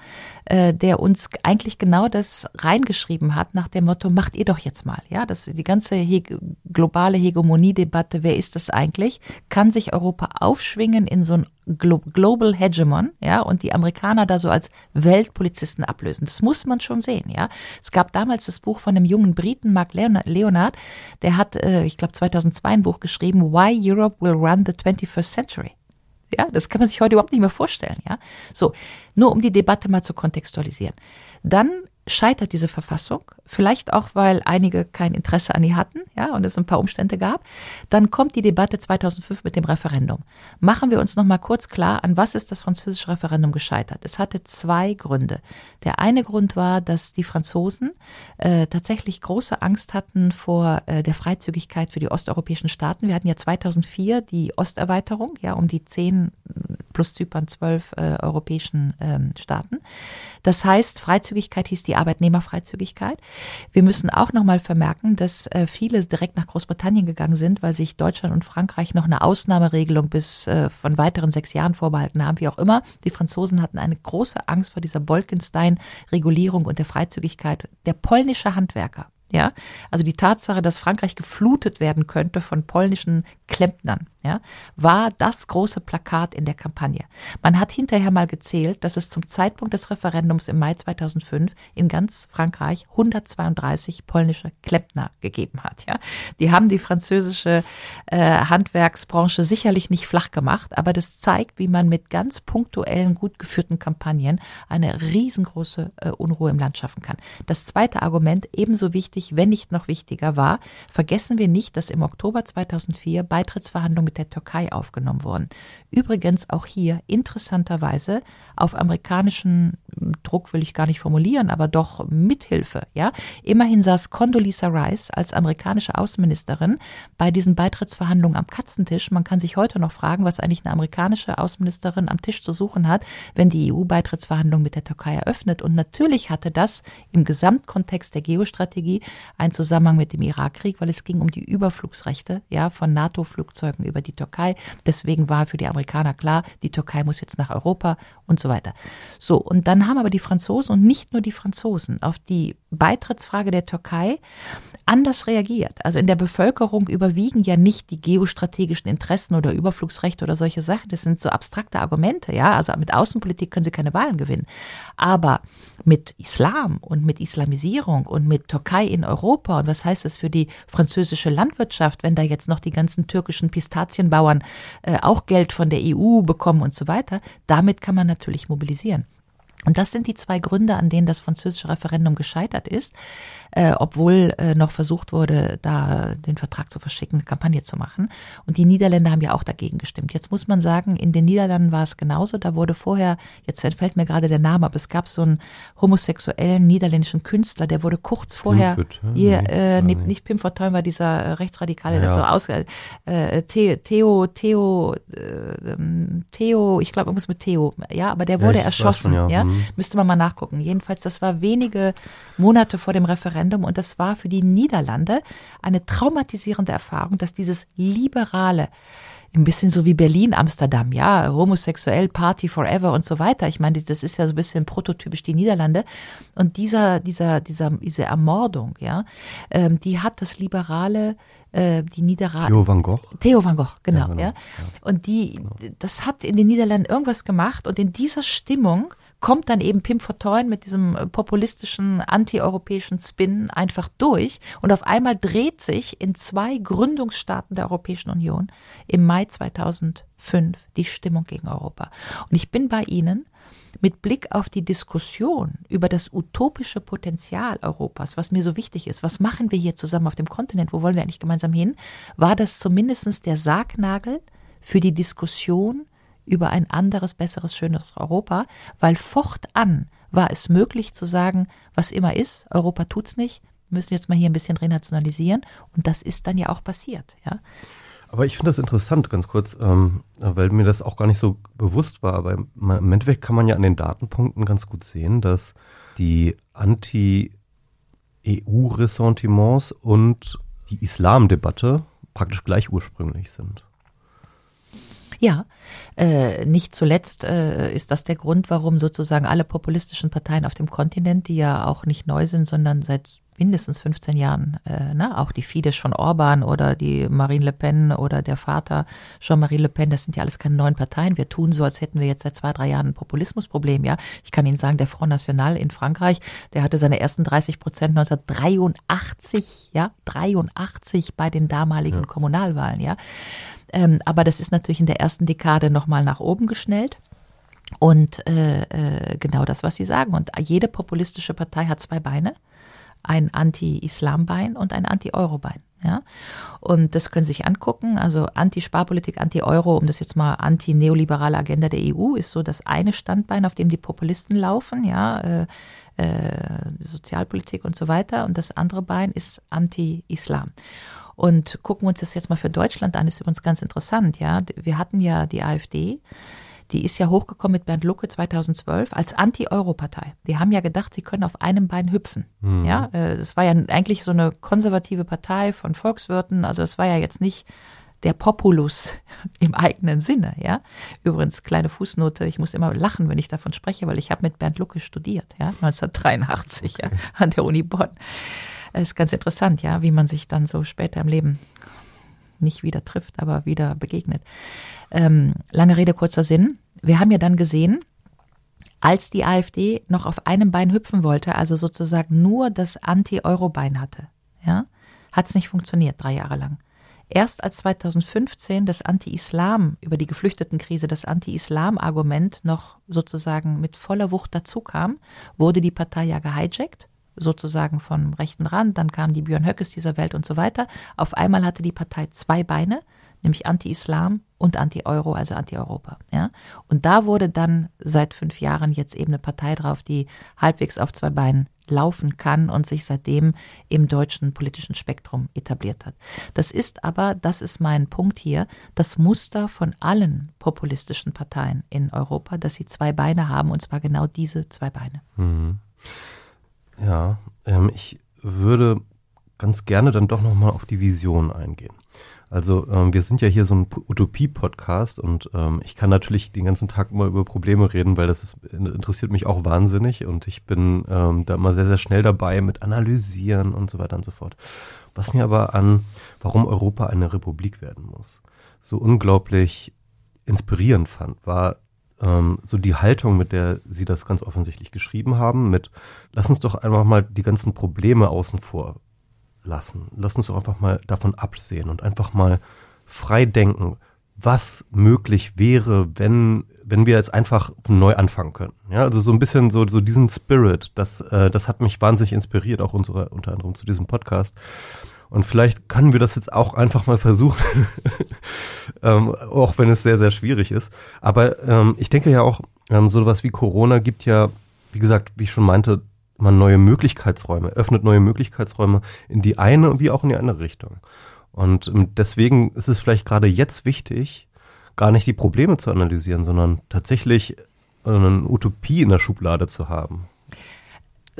D: äh, der uns eigentlich genau das reingeschrieben hat nach dem Motto, macht ihr doch jetzt mal. Ja, das die ganze Hege globale Hegemoniedebatte, wer ist das eigentlich? Kann sich Europa aufschwingen in so ein Glo Global Hegemon, ja, und die Amerikaner da so als Weltpolizisten ablösen. Das muss man schon sehen, ja. Es gab damals das Buch von einem jungen Briten, Mark Leonard, der hat, äh, ich glaube 2002 ein Buch geschrieben, Why Europe Will Run the 21st Century. Ja, das kann man sich heute überhaupt nicht mehr vorstellen. Ja, so nur um die Debatte mal zu kontextualisieren. Dann scheitert diese Verfassung, vielleicht auch, weil einige kein Interesse an ihr hatten, ja, und es ein paar Umstände gab. Dann kommt die Debatte 2005 mit dem Referendum. Machen wir uns noch mal kurz klar, an was ist das französische Referendum gescheitert? Es hatte zwei Gründe. Der eine Grund war, dass die Franzosen äh, tatsächlich große Angst hatten vor äh, der Freizügigkeit für die osteuropäischen Staaten. Wir hatten ja 2004 die Osterweiterung, ja, um die zehn plus Zypern zwölf äh, europäischen ähm, Staaten. Das heißt, Freizügigkeit hieß die Arbeitnehmerfreizügigkeit. Wir müssen auch nochmal vermerken, dass äh, viele direkt nach Großbritannien gegangen sind, weil sich Deutschland und Frankreich noch eine Ausnahmeregelung bis äh, von weiteren sechs Jahren vorbehalten haben, wie auch immer. Die Franzosen hatten eine große Angst vor dieser Bolkenstein-Regulierung und der Freizügigkeit der polnische Handwerker. Ja, also die Tatsache, dass Frankreich geflutet werden könnte von polnischen Klempnern, ja, war das große Plakat in der Kampagne. Man hat hinterher mal gezählt, dass es zum Zeitpunkt des Referendums im Mai 2005 in ganz Frankreich 132 polnische Klempner gegeben hat. Ja, die haben die französische äh, Handwerksbranche sicherlich nicht flach gemacht, aber das zeigt, wie man mit ganz punktuellen, gut geführten Kampagnen eine riesengroße äh, Unruhe im Land schaffen kann. Das zweite Argument ebenso wichtig wenn nicht noch wichtiger war, vergessen wir nicht, dass im Oktober 2004 Beitrittsverhandlungen mit der Türkei aufgenommen wurden. Übrigens auch hier interessanterweise auf amerikanischen Druck will ich gar nicht formulieren, aber doch Mithilfe, ja. Immerhin saß Condoleezza Rice als amerikanische Außenministerin bei diesen Beitrittsverhandlungen am Katzentisch. Man kann sich heute noch fragen, was eigentlich eine amerikanische Außenministerin am Tisch zu suchen hat, wenn die EU-Beitrittsverhandlungen mit der Türkei eröffnet. Und natürlich hatte das im Gesamtkontext der Geostrategie einen Zusammenhang mit dem Irakkrieg, weil es ging um die Überflugsrechte, ja, von NATO-Flugzeugen über die Türkei. Deswegen war für die Amerikaner klar, die Türkei muss jetzt nach Europa und so weiter. So, und dann haben aber die Franzosen und nicht nur die Franzosen auf die Beitrittsfrage der Türkei anders reagiert. Also in der Bevölkerung überwiegen ja nicht die geostrategischen Interessen oder Überflugsrechte oder solche Sachen. Das sind so abstrakte Argumente, ja. Also mit Außenpolitik können sie keine Wahlen gewinnen. Aber mit Islam und mit Islamisierung und mit Türkei in Europa und was heißt das für die französische Landwirtschaft, wenn da jetzt noch die ganzen türkischen Pistazienbauern äh, auch Geld von der EU bekommen und so weiter, damit kann man natürlich mobilisieren. Und das sind die zwei Gründe, an denen das französische Referendum gescheitert ist, äh, obwohl äh, noch versucht wurde, da den Vertrag zu verschicken, eine Kampagne zu machen. Und die Niederländer haben ja auch dagegen gestimmt. Jetzt muss man sagen, in den Niederlanden war es genauso. Da wurde vorher, jetzt entfällt mir gerade der Name, aber es gab so einen homosexuellen niederländischen Künstler, der wurde kurz vorher, hier, äh, nee, nicht Pim Fortuyn war dieser äh, Rechtsradikale, ja. der so aus, äh, Theo, Theo, äh, Theo, ich glaube irgendwas mit Theo, ja, aber der wurde ja, erschossen, schon, ja. ja. Mhm. Müsste man mal nachgucken. Jedenfalls, das war wenige Monate vor dem Referendum und das war für die Niederlande eine traumatisierende Erfahrung, dass dieses liberale, ein bisschen so wie Berlin, Amsterdam, ja, homosexuell, Party forever und so weiter. Ich meine, das ist ja so ein bisschen prototypisch die Niederlande. Und dieser, dieser, dieser, diese Ermordung, ja, ähm, die hat das Liberale, äh, die Niederlande.
C: Theo van Gogh.
D: Theo van Gogh, genau, ja. Genau, ja. Und die, das hat in den Niederlanden irgendwas gemacht und in dieser Stimmung kommt dann eben Pim Fortuyn mit diesem äh, populistischen, antieuropäischen Spin einfach durch und auf einmal dreht sich in zwei Gründungsstaaten der Europäischen Union im Mai 2005 die Stimmung gegen Europa. Und ich bin bei Ihnen mit Blick auf die Diskussion über das utopische Potenzial Europas, was mir so wichtig ist, was machen wir hier zusammen auf dem Kontinent, wo wollen wir eigentlich gemeinsam hin, war das zumindest der Sargnagel für die Diskussion über ein anderes, besseres, schöneres Europa, weil fortan war es möglich zu sagen, was immer ist, Europa tut's nicht, müssen jetzt mal hier ein bisschen renationalisieren. Und das ist dann ja auch passiert, ja.
C: Aber ich finde das interessant, ganz kurz, ähm, weil mir das auch gar nicht so bewusst war. Aber im Endeffekt kann man ja an den Datenpunkten ganz gut sehen, dass die Anti-EU-Ressentiments und die Islamdebatte praktisch gleich ursprünglich sind.
D: Ja, äh, nicht zuletzt äh, ist das der Grund, warum sozusagen alle populistischen Parteien auf dem Kontinent, die ja auch nicht neu sind, sondern seit mindestens 15 Jahren, äh, ne? auch die Fidesz von Orban oder die Marine Le Pen oder der Vater Jean-Marie Le Pen, das sind ja alles keine neuen Parteien. Wir tun so, als hätten wir jetzt seit zwei, drei Jahren ein Populismusproblem. Ja, Ich kann Ihnen sagen, der Front National in Frankreich, der hatte seine ersten 30 Prozent 1983, ja, 83 bei den damaligen ja. Kommunalwahlen. Ja, ähm, aber das ist natürlich in der ersten Dekade nochmal nach oben geschnellt. Und äh, äh, genau das, was Sie sagen. Und jede populistische Partei hat zwei Beine ein Anti-Islam-Bein und ein Anti-Euro-Bein. Ja? Und das können Sie sich angucken. Also Anti-Sparpolitik, Anti-Euro, um das jetzt mal anti-neoliberale Agenda der EU, ist so das eine Standbein, auf dem die Populisten laufen, ja, äh, äh, Sozialpolitik und so weiter. Und das andere Bein ist Anti-Islam. Und gucken wir uns das jetzt mal für Deutschland an, ist übrigens ganz interessant, ja. Wir hatten ja die AfD, die ist ja hochgekommen mit Bernd Lucke 2012 als Anti-Euro-Partei. Die haben ja gedacht, sie können auf einem Bein hüpfen. Mhm. Ja, äh, das war ja eigentlich so eine konservative Partei von Volkswirten. Also es war ja jetzt nicht der Populus *laughs* im eigenen Sinne, ja. Übrigens, kleine Fußnote, ich muss immer lachen, wenn ich davon spreche, weil ich habe mit Bernd Lucke studiert, ja, *laughs* 1983 okay. ja, an der Uni Bonn. Ist ganz interessant, ja, wie man sich dann so später im Leben nicht wieder trifft, aber wieder begegnet. Ähm, lange Rede, kurzer Sinn. Wir haben ja dann gesehen, als die AfD noch auf einem Bein hüpfen wollte, also sozusagen nur das Anti-Euro-Bein hatte, ja, hat es nicht funktioniert, drei Jahre lang. Erst als 2015 das Anti-Islam über die Geflüchtetenkrise, das Anti-Islam-Argument noch sozusagen mit voller Wucht dazu kam, wurde die Partei ja gehijackt sozusagen vom rechten Rand, dann kamen die Björn Höckes dieser Welt und so weiter. Auf einmal hatte die Partei zwei Beine, nämlich Anti-Islam und Anti-Euro, also Anti-Europa. Ja? Und da wurde dann seit fünf Jahren jetzt eben eine Partei drauf, die halbwegs auf zwei Beinen laufen kann und sich seitdem im deutschen politischen Spektrum etabliert hat. Das ist aber, das ist mein Punkt hier, das Muster von allen populistischen Parteien in Europa, dass sie zwei Beine haben und zwar genau diese zwei Beine.
C: Mhm. Ja, ähm, ich würde ganz gerne dann doch nochmal auf die Vision eingehen. Also ähm, wir sind ja hier so ein Utopie-Podcast und ähm, ich kann natürlich den ganzen Tag immer über Probleme reden, weil das ist, interessiert mich auch wahnsinnig und ich bin ähm, da immer sehr, sehr schnell dabei mit Analysieren und so weiter und so fort. Was mir aber an, warum Europa eine Republik werden muss, so unglaublich inspirierend fand, war ähm, so die Haltung, mit der Sie das ganz offensichtlich geschrieben haben, mit lass uns doch einfach mal die ganzen Probleme außen vor lassen. Lass uns doch einfach mal davon absehen und einfach mal frei denken, was möglich wäre, wenn wenn wir jetzt einfach neu anfangen könnten. Ja, also so ein bisschen so, so diesen Spirit, das, äh, das hat mich wahnsinnig inspiriert, auch unsere, unter anderem zu diesem Podcast. Und vielleicht können wir das jetzt auch einfach mal versuchen, *laughs* ähm, auch wenn es sehr, sehr schwierig ist. Aber ähm, ich denke ja auch, ähm, sowas wie Corona gibt ja, wie gesagt, wie ich schon meinte, man neue Möglichkeitsräume, öffnet neue Möglichkeitsräume in die eine wie auch in die andere Richtung. Und ähm, deswegen ist es vielleicht gerade jetzt wichtig, gar nicht die Probleme zu analysieren, sondern tatsächlich eine Utopie in der Schublade zu haben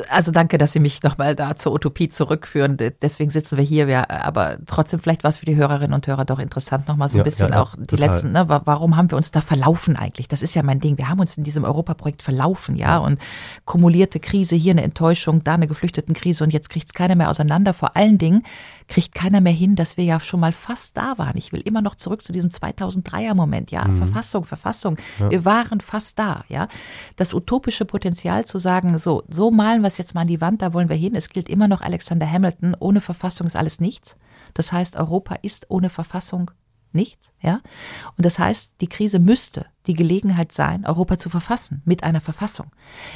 D: also danke, dass Sie mich nochmal da zur Utopie zurückführen. Deswegen sitzen wir hier. Wir, aber trotzdem vielleicht war es für die Hörerinnen und Hörer doch interessant, nochmal so ein ja, bisschen ja, auch die total. letzten, ne, warum haben wir uns da verlaufen eigentlich? Das ist ja mein Ding. Wir haben uns in diesem Europaprojekt verlaufen, ja, und kumulierte Krise, hier eine Enttäuschung, da eine Geflüchtetenkrise und jetzt kriegt es keiner mehr auseinander. Vor allen Dingen kriegt keiner mehr hin, dass wir ja schon mal fast da waren. Ich will immer noch zurück zu diesem 2003er Moment, ja, mhm. Verfassung, Verfassung. Ja. Wir waren fast da, ja. Das utopische Potenzial zu sagen, so, so malen wir es jetzt mal an die Wand, da wollen wir hin. Es gilt immer noch Alexander Hamilton, ohne Verfassung ist alles nichts. Das heißt, Europa ist ohne Verfassung nichts. Ja? Und das heißt, die Krise müsste die Gelegenheit sein, Europa zu verfassen mit einer Verfassung.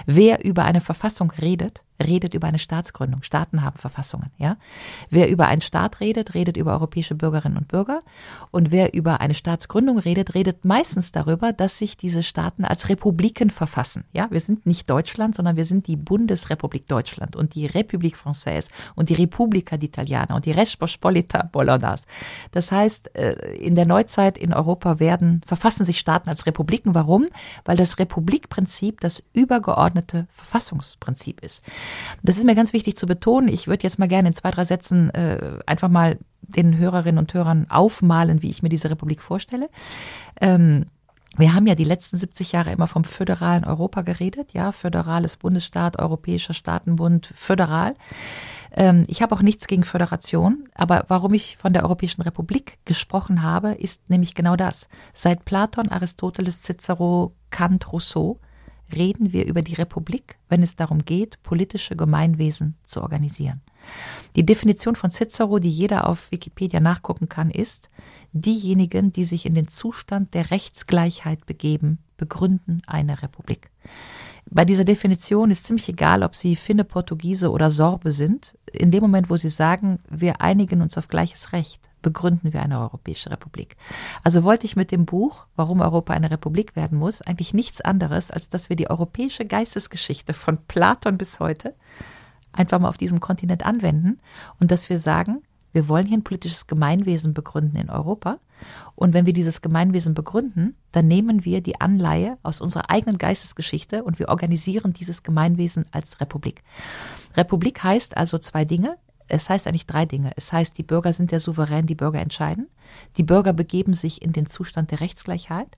D: Wer über eine Verfassung redet, redet über eine Staatsgründung. Staaten haben Verfassungen, ja. Wer über einen Staat redet, redet über europäische Bürgerinnen und Bürger. Und wer über eine Staatsgründung redet, redet meistens darüber, dass sich diese Staaten als Republiken verfassen. Ja, wir sind nicht Deutschland, sondern wir sind die Bundesrepublik Deutschland und die République Française und die Repubblica d'Italiana und die Respospolita Bolognese. Das heißt, äh, in der Neuzeit in Europa werden, verfassen sich Staaten als Republiken Republiken. Warum? Weil das Republikprinzip das übergeordnete Verfassungsprinzip ist. Das ist mir ganz wichtig zu betonen. Ich würde jetzt mal gerne in zwei, drei Sätzen äh, einfach mal den Hörerinnen und Hörern aufmalen, wie ich mir diese Republik vorstelle. Ähm, wir haben ja die letzten 70 Jahre immer vom föderalen Europa geredet, ja, föderales Bundesstaat, Europäischer Staatenbund, föderal. Ähm, ich habe auch nichts gegen Föderation, aber warum ich von der Europäischen Republik gesprochen habe, ist nämlich genau das. Seit Platon, Aristoteles, Cicero, Kant, Rousseau reden wir über die Republik, wenn es darum geht, politische Gemeinwesen zu organisieren. Die Definition von Cicero, die jeder auf Wikipedia nachgucken kann, ist, diejenigen, die sich in den Zustand der Rechtsgleichheit begeben, begründen eine Republik. Bei dieser Definition ist ziemlich egal, ob Sie Finne, Portugiese oder Sorbe sind. In dem Moment, wo Sie sagen, wir einigen uns auf gleiches Recht, begründen wir eine europäische Republik. Also wollte ich mit dem Buch, warum Europa eine Republik werden muss, eigentlich nichts anderes, als dass wir die europäische Geistesgeschichte von Platon bis heute einfach mal auf diesem Kontinent anwenden und dass wir sagen, wir wollen hier ein politisches Gemeinwesen begründen in Europa. Und wenn wir dieses Gemeinwesen begründen, dann nehmen wir die Anleihe aus unserer eigenen Geistesgeschichte und wir organisieren dieses Gemeinwesen als Republik. Republik heißt also zwei Dinge. Es heißt eigentlich drei Dinge. Es heißt, die Bürger sind der Souverän, die Bürger entscheiden. Die Bürger begeben sich in den Zustand der Rechtsgleichheit.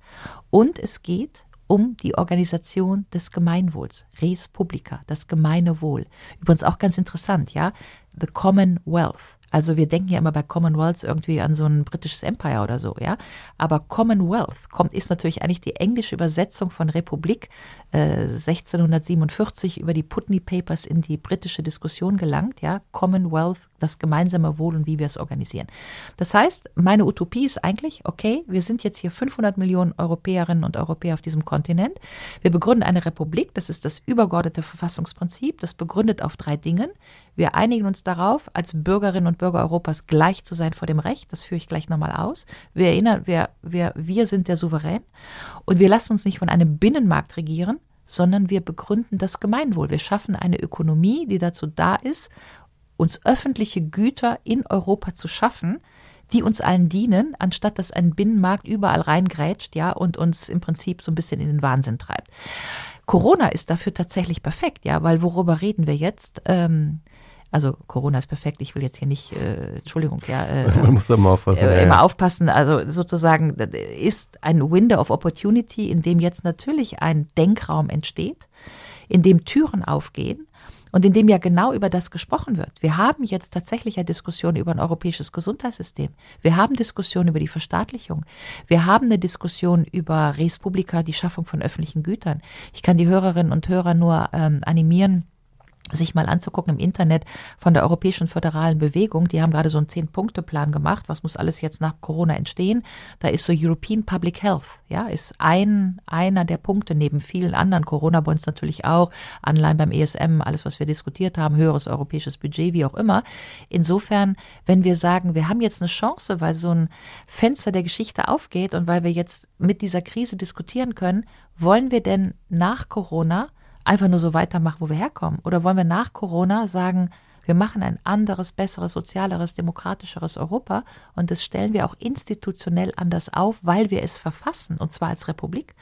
D: Und es geht um die Organisation des Gemeinwohls, Res Publica, das gemeine Wohl. Übrigens auch ganz interessant, ja, the Commonwealth. Also wir denken ja immer bei Commonwealth irgendwie an so ein britisches Empire oder so, ja. Aber Commonwealth kommt, ist natürlich eigentlich die englische Übersetzung von Republik 1647 über die Putney Papers in die britische Diskussion gelangt, ja. Commonwealth, das gemeinsame Wohl und wie wir es organisieren. Das heißt, meine Utopie ist eigentlich, okay, wir sind jetzt hier 500 Millionen Europäerinnen und Europäer auf diesem Kontinent. Wir begründen eine Republik, das ist das übergeordnete Verfassungsprinzip, das begründet auf drei Dingen. Wir einigen uns darauf, als Bürgerinnen und Bürger Europas gleich zu sein vor dem Recht. Das führe ich gleich nochmal aus. Wir erinnern, wir, wir, wir sind der Souverän und wir lassen uns nicht von einem Binnenmarkt regieren, sondern wir begründen das Gemeinwohl. Wir schaffen eine Ökonomie, die dazu da ist, uns öffentliche Güter in Europa zu schaffen, die uns allen dienen, anstatt dass ein Binnenmarkt überall reingrätscht, ja, und uns im Prinzip so ein bisschen in den Wahnsinn treibt. Corona ist dafür tatsächlich perfekt, ja, weil worüber reden wir jetzt? Ähm, also Corona ist perfekt, ich will jetzt hier nicht, äh, Entschuldigung, ja. Äh, *laughs*
C: Man muss da mal aufpassen.
D: Äh, immer aufpassen, also sozusagen ist ein Window of Opportunity, in dem jetzt natürlich ein Denkraum entsteht, in dem Türen aufgehen und in dem ja genau über das gesprochen wird. Wir haben jetzt tatsächlich eine Diskussion über ein europäisches Gesundheitssystem. Wir haben Diskussionen über die Verstaatlichung. Wir haben eine Diskussion über Res Publica, die Schaffung von öffentlichen Gütern. Ich kann die Hörerinnen und Hörer nur ähm, animieren, sich mal anzugucken im Internet von der Europäischen Föderalen Bewegung. Die haben gerade so einen Zehn-Punkte-Plan gemacht. Was muss alles jetzt nach Corona entstehen? Da ist so European Public Health, ja, ist ein, einer der Punkte neben vielen anderen. Corona bei uns natürlich auch. Anleihen beim ESM, alles, was wir diskutiert haben, höheres europäisches Budget, wie auch immer. Insofern, wenn wir sagen, wir haben jetzt eine Chance, weil so ein Fenster der Geschichte aufgeht und weil wir jetzt mit dieser Krise diskutieren können, wollen wir denn nach Corona einfach nur so weitermachen, wo wir herkommen? Oder wollen wir nach Corona sagen, wir machen ein anderes, besseres, sozialeres, demokratischeres Europa und das stellen wir auch institutionell anders auf, weil wir es verfassen und zwar als Republik.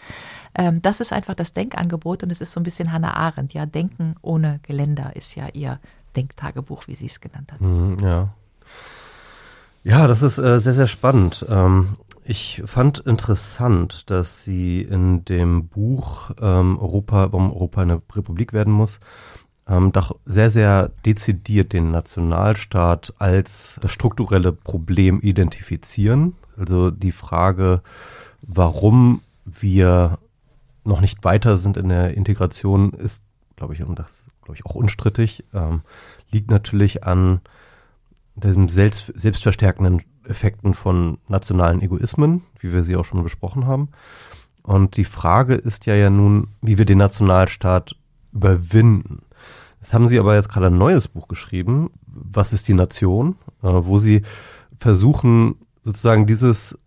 D: Ähm, das ist einfach das Denkangebot und es ist so ein bisschen Hannah Arendt, ja, Denken ohne Geländer ist ja ihr Denktagebuch, wie sie es genannt hat.
C: Mhm, ja. Ja, das ist äh, sehr, sehr spannend. Ähm, ich fand interessant, dass Sie in dem Buch ähm, Europa, warum Europa eine Republik werden muss, ähm, doch sehr, sehr dezidiert den Nationalstaat als das strukturelle Problem identifizieren. Also die Frage, warum wir noch nicht weiter sind in der Integration, ist, glaube ich, und das glaube ich auch unstrittig, ähm, liegt natürlich an dem selbst, selbstverstärkenden Effekten von nationalen Egoismen, wie wir sie auch schon besprochen haben. Und die Frage ist ja ja nun, wie wir den Nationalstaat überwinden. Jetzt haben Sie aber jetzt gerade ein neues Buch geschrieben, Was ist die Nation, äh, wo Sie versuchen, sozusagen dieses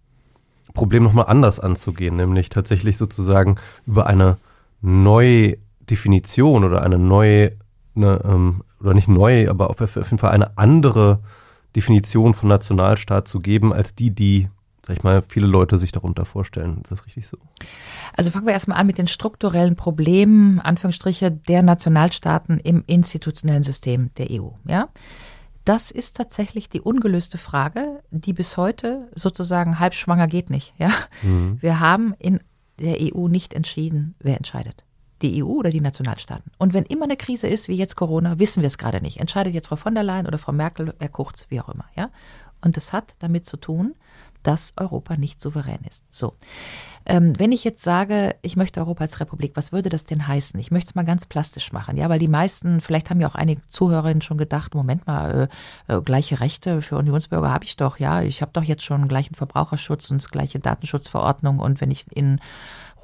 C: Problem nochmal anders anzugehen, nämlich tatsächlich sozusagen über eine neue Definition oder eine neue, eine, ähm, oder nicht neu, aber auf, auf jeden Fall eine andere Definition von Nationalstaat zu geben, als die, die sag ich mal, viele Leute sich darunter vorstellen. Ist das richtig so?
D: Also fangen wir erstmal an mit den strukturellen Problemen, Anführungsstriche, der Nationalstaaten im institutionellen System der EU. Ja? Das ist tatsächlich die ungelöste Frage, die bis heute sozusagen halbschwanger geht nicht. Ja? Mhm. Wir haben in der EU nicht entschieden, wer entscheidet. Die EU oder die Nationalstaaten. Und wenn immer eine Krise ist, wie jetzt Corona, wissen wir es gerade nicht. Entscheidet jetzt Frau von der Leyen oder Frau Merkel, Herr Kurz, wie auch immer. Ja? Und das hat damit zu tun, dass Europa nicht souverän ist. So. Ähm, wenn ich jetzt sage, ich möchte Europa als Republik, was würde das denn heißen? Ich möchte es mal ganz plastisch machen, ja, weil die meisten, vielleicht haben ja auch einige Zuhörerinnen schon gedacht, Moment mal, äh, äh, gleiche Rechte für Unionsbürger habe ich doch, ja, ich habe doch jetzt schon gleichen Verbraucherschutz und gleiche Datenschutzverordnung und wenn ich in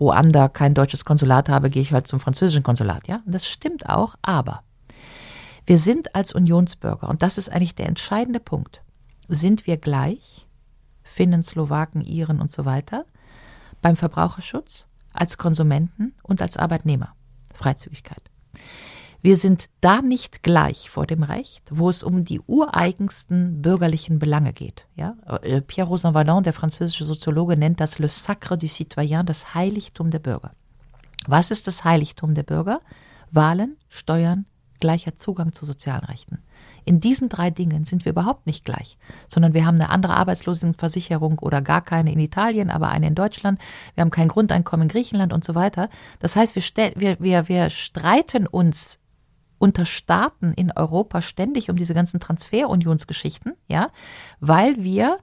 D: Ruanda kein deutsches Konsulat habe, gehe ich halt zum französischen Konsulat, ja. Und das stimmt auch, aber wir sind als Unionsbürger, und das ist eigentlich der entscheidende Punkt, sind wir gleich Finnen, Slowaken, Iren und so weiter, beim Verbraucherschutz, als Konsumenten und als Arbeitnehmer. Freizügigkeit. Wir sind da nicht gleich vor dem Recht, wo es um die ureigensten bürgerlichen Belange geht. Ja? Äh, Pierre Rosan Vallon, der französische Soziologe, nennt das Le Sacre du Citoyen, das Heiligtum der Bürger. Was ist das Heiligtum der Bürger? Wahlen, Steuern, gleicher Zugang zu sozialen Rechten. In diesen drei Dingen sind wir überhaupt nicht gleich, sondern wir haben eine andere Arbeitslosenversicherung oder gar keine in Italien, aber eine in Deutschland. Wir haben kein Grundeinkommen in Griechenland und so weiter. Das heißt, wir, wir, wir, wir streiten uns unter Staaten in Europa ständig um diese ganzen Transferunionsgeschichten, ja, weil wir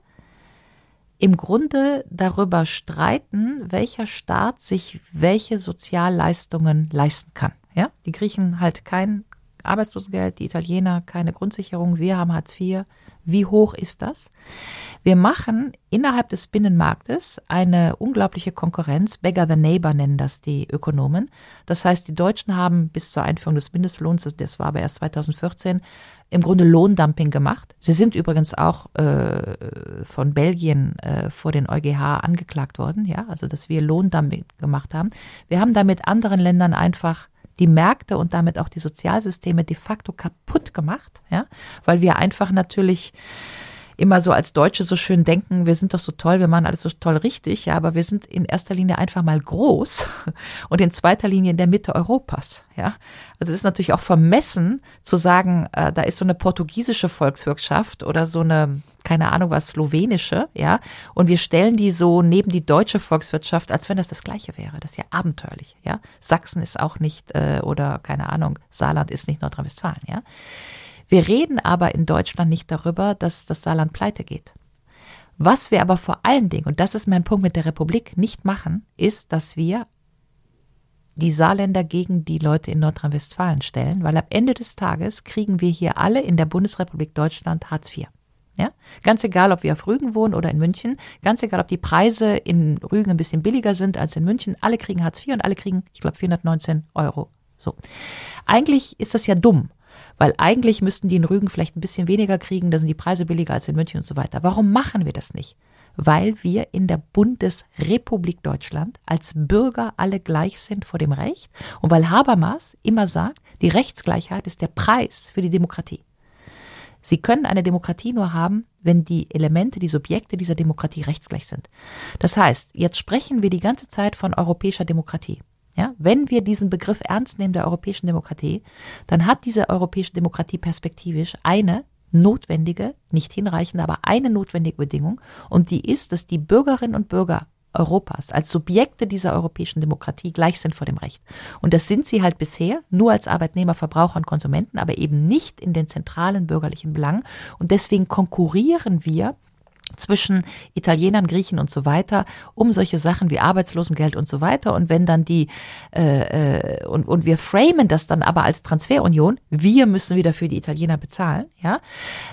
D: im Grunde darüber streiten, welcher Staat sich welche Sozialleistungen leisten kann. Ja, die Griechen halt kein Arbeitslosengeld, die Italiener keine Grundsicherung, wir haben Hartz IV. Wie hoch ist das? Wir machen innerhalb des Binnenmarktes eine unglaubliche Konkurrenz. Beggar the Neighbor nennen das die Ökonomen. Das heißt, die Deutschen haben bis zur Einführung des Mindestlohns, das war aber erst 2014, im Grunde Lohndumping gemacht. Sie sind übrigens auch äh, von Belgien äh, vor den EuGH angeklagt worden, ja, also dass wir Lohndumping gemacht haben. Wir haben damit anderen Ländern einfach die Märkte und damit auch die Sozialsysteme de facto kaputt gemacht, ja, weil wir einfach natürlich immer so als Deutsche so schön denken, wir sind doch so toll, wir machen alles so toll richtig, ja, aber wir sind in erster Linie einfach mal groß *laughs* und in zweiter Linie in der Mitte Europas, ja. Also es ist natürlich auch vermessen zu sagen, äh, da ist so eine portugiesische Volkswirtschaft oder so eine keine Ahnung was, slowenische, ja, und wir stellen die so neben die deutsche Volkswirtschaft, als wenn das das Gleiche wäre. Das ist ja abenteuerlich, ja. Sachsen ist auch nicht, äh, oder keine Ahnung, Saarland ist nicht Nordrhein-Westfalen, ja. Wir reden aber in Deutschland nicht darüber, dass das Saarland pleite geht. Was wir aber vor allen Dingen, und das ist mein Punkt mit der Republik, nicht machen, ist, dass wir die Saarländer gegen die Leute in Nordrhein-Westfalen stellen, weil am Ende des Tages kriegen wir hier alle in der Bundesrepublik Deutschland Hartz IV. Ja? Ganz egal, ob wir auf Rügen wohnen oder in München, ganz egal, ob die Preise in Rügen ein bisschen billiger sind als in München, alle kriegen Hartz IV und alle kriegen, ich glaube, 419 Euro. So. Eigentlich ist das ja dumm, weil eigentlich müssten die in Rügen vielleicht ein bisschen weniger kriegen, da sind die Preise billiger als in München und so weiter. Warum machen wir das nicht? Weil wir in der Bundesrepublik Deutschland als Bürger alle gleich sind vor dem Recht und weil Habermas immer sagt, die Rechtsgleichheit ist der Preis für die Demokratie. Sie können eine Demokratie nur haben, wenn die Elemente, die Subjekte dieser Demokratie rechtsgleich sind. Das heißt, jetzt sprechen wir die ganze Zeit von europäischer Demokratie. Ja, wenn wir diesen Begriff ernst nehmen der europäischen Demokratie, dann hat diese europäische Demokratie perspektivisch eine notwendige, nicht hinreichende, aber eine notwendige Bedingung und die ist, dass die Bürgerinnen und Bürger Europas als Subjekte dieser europäischen Demokratie gleich sind vor dem Recht. Und das sind sie halt bisher nur als Arbeitnehmer, Verbraucher und Konsumenten, aber eben nicht in den zentralen bürgerlichen Belangen. Und deswegen konkurrieren wir zwischen Italienern, Griechen und so weiter um solche Sachen wie Arbeitslosengeld und so weiter. Und wenn dann die äh, äh, und, und wir framen das dann aber als Transferunion, wir müssen wieder für die Italiener bezahlen, ja,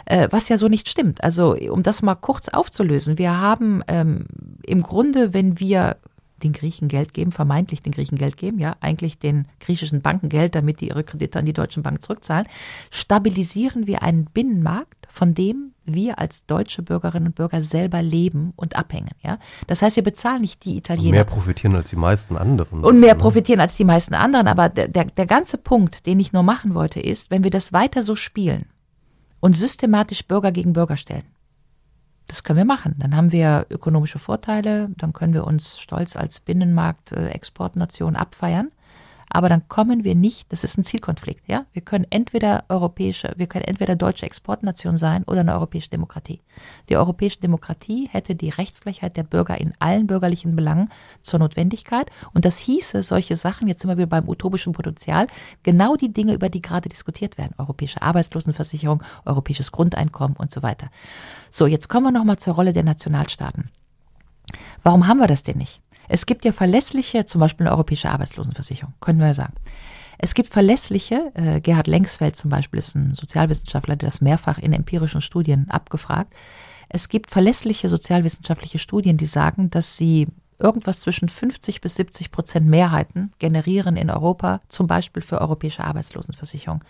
D: äh, was ja so nicht stimmt. Also um das mal kurz aufzulösen, wir haben ähm, im Grunde, wenn wir den Griechen Geld geben, vermeintlich den Griechen Geld geben, ja, eigentlich den griechischen Banken Geld, damit die ihre Kredite an die deutschen Banken zurückzahlen, stabilisieren wir einen Binnenmarkt, von dem wir als deutsche Bürgerinnen und Bürger selber leben und abhängen. Ja? Das heißt, wir bezahlen nicht die Italiener. Und
C: mehr profitieren als die meisten anderen.
D: Und mehr ne? profitieren als die meisten anderen. Aber der, der, der ganze Punkt, den ich nur machen wollte, ist, wenn wir das weiter so spielen und systematisch Bürger gegen Bürger stellen, das können wir machen. Dann haben wir ökonomische Vorteile, dann können wir uns stolz als Binnenmarkt-Exportnation abfeiern. Aber dann kommen wir nicht, das ist ein Zielkonflikt, ja. Wir können entweder europäische, wir können entweder deutsche Exportnation sein oder eine europäische Demokratie. Die europäische Demokratie hätte die Rechtsgleichheit der Bürger in allen bürgerlichen Belangen zur Notwendigkeit. Und das hieße solche Sachen, jetzt sind wir wieder beim utopischen Potenzial, genau die Dinge, über die gerade diskutiert werden. Europäische Arbeitslosenversicherung, europäisches Grundeinkommen und so weiter. So, jetzt kommen wir nochmal zur Rolle der Nationalstaaten. Warum haben wir das denn nicht? Es gibt ja verlässliche, zum Beispiel eine europäische Arbeitslosenversicherung, können wir ja sagen. Es gibt verlässliche, äh, Gerhard Lengsfeld zum Beispiel ist ein Sozialwissenschaftler, der das mehrfach in empirischen Studien abgefragt. Es gibt verlässliche sozialwissenschaftliche Studien, die sagen, dass sie irgendwas zwischen 50 bis 70 Prozent Mehrheiten generieren in Europa, zum Beispiel für europäische Arbeitslosenversicherung.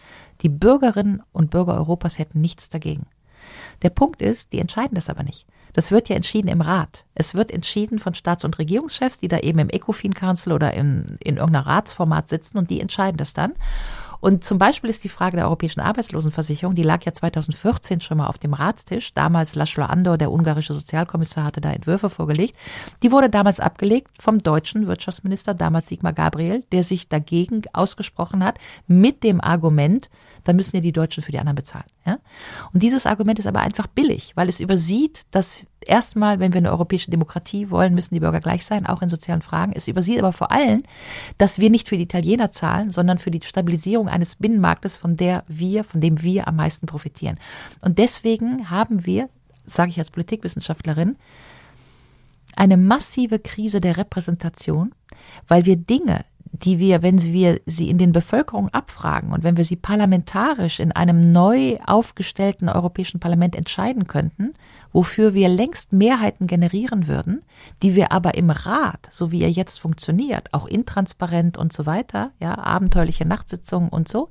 D: Die Bürgerinnen und Bürger Europas hätten nichts dagegen. Der Punkt ist, die entscheiden das aber nicht. Das wird ja entschieden im Rat. Es wird entschieden von Staats- und Regierungschefs, die da eben im ECOFIN-Council oder in, in irgendeiner Ratsformat sitzen und die entscheiden das dann. Und zum Beispiel ist die Frage der europäischen Arbeitslosenversicherung, die lag ja 2014 schon mal auf dem Ratstisch. Damals Laszlo Andor, der ungarische Sozialkommissar, hatte da Entwürfe vorgelegt. Die wurde damals abgelegt vom deutschen Wirtschaftsminister, damals Sigmar Gabriel, der sich dagegen ausgesprochen hat mit dem Argument, dann müssen ja die Deutschen für die anderen bezahlen. Ja? Und dieses Argument ist aber einfach billig, weil es übersieht, dass erstmal, wenn wir eine europäische Demokratie wollen, müssen die Bürger gleich sein, auch in sozialen Fragen. Es übersieht aber vor allem, dass wir nicht für die Italiener zahlen, sondern für die Stabilisierung eines Binnenmarktes, von der wir, von dem wir am meisten profitieren. Und deswegen haben wir, sage ich als Politikwissenschaftlerin, eine massive Krise der Repräsentation, weil wir Dinge, die wir, wenn wir sie in den Bevölkerungen abfragen und wenn wir sie parlamentarisch in einem neu aufgestellten Europäischen Parlament entscheiden könnten, wofür wir längst Mehrheiten generieren würden, die wir aber im Rat, so wie er jetzt funktioniert, auch intransparent und so weiter, ja, abenteuerliche Nachtsitzungen und so,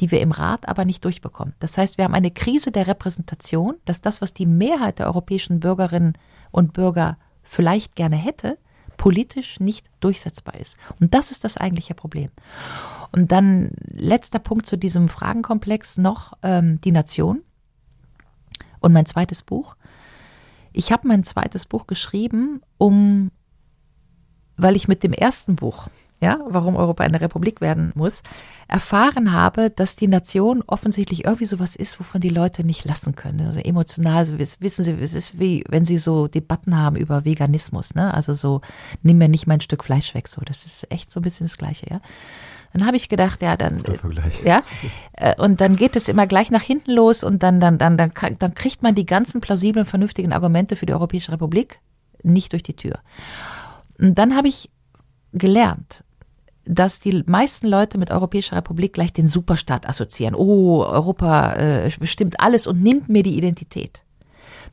D: die wir im Rat aber nicht durchbekommen. Das heißt, wir haben eine Krise der Repräsentation, dass das, was die Mehrheit der europäischen Bürgerinnen und Bürger vielleicht gerne hätte, politisch nicht durchsetzbar ist. Und das ist das eigentliche Problem. Und dann letzter Punkt zu diesem Fragenkomplex noch ähm, die Nation und mein zweites Buch. Ich habe mein zweites Buch geschrieben, um, weil ich mit dem ersten Buch ja, warum Europa eine Republik werden muss, erfahren habe, dass die Nation offensichtlich irgendwie sowas ist, wovon die Leute nicht lassen können. Also emotional, so wissen Sie, es ist wie, wenn Sie so Debatten haben über Veganismus, ne? Also so, nimm mir nicht mein Stück Fleisch weg, so. Das ist echt so ein bisschen das Gleiche, ja. Dann habe ich gedacht, ja, dann, ja, äh, und dann geht es immer gleich nach hinten los und dann, dann, dann, dann, dann kriegt man die ganzen plausiblen, vernünftigen Argumente für die Europäische Republik nicht durch die Tür. Und dann habe ich gelernt, dass die meisten Leute mit Europäischer Republik gleich den Superstaat assoziieren. Oh, Europa äh, bestimmt alles und nimmt mir die Identität.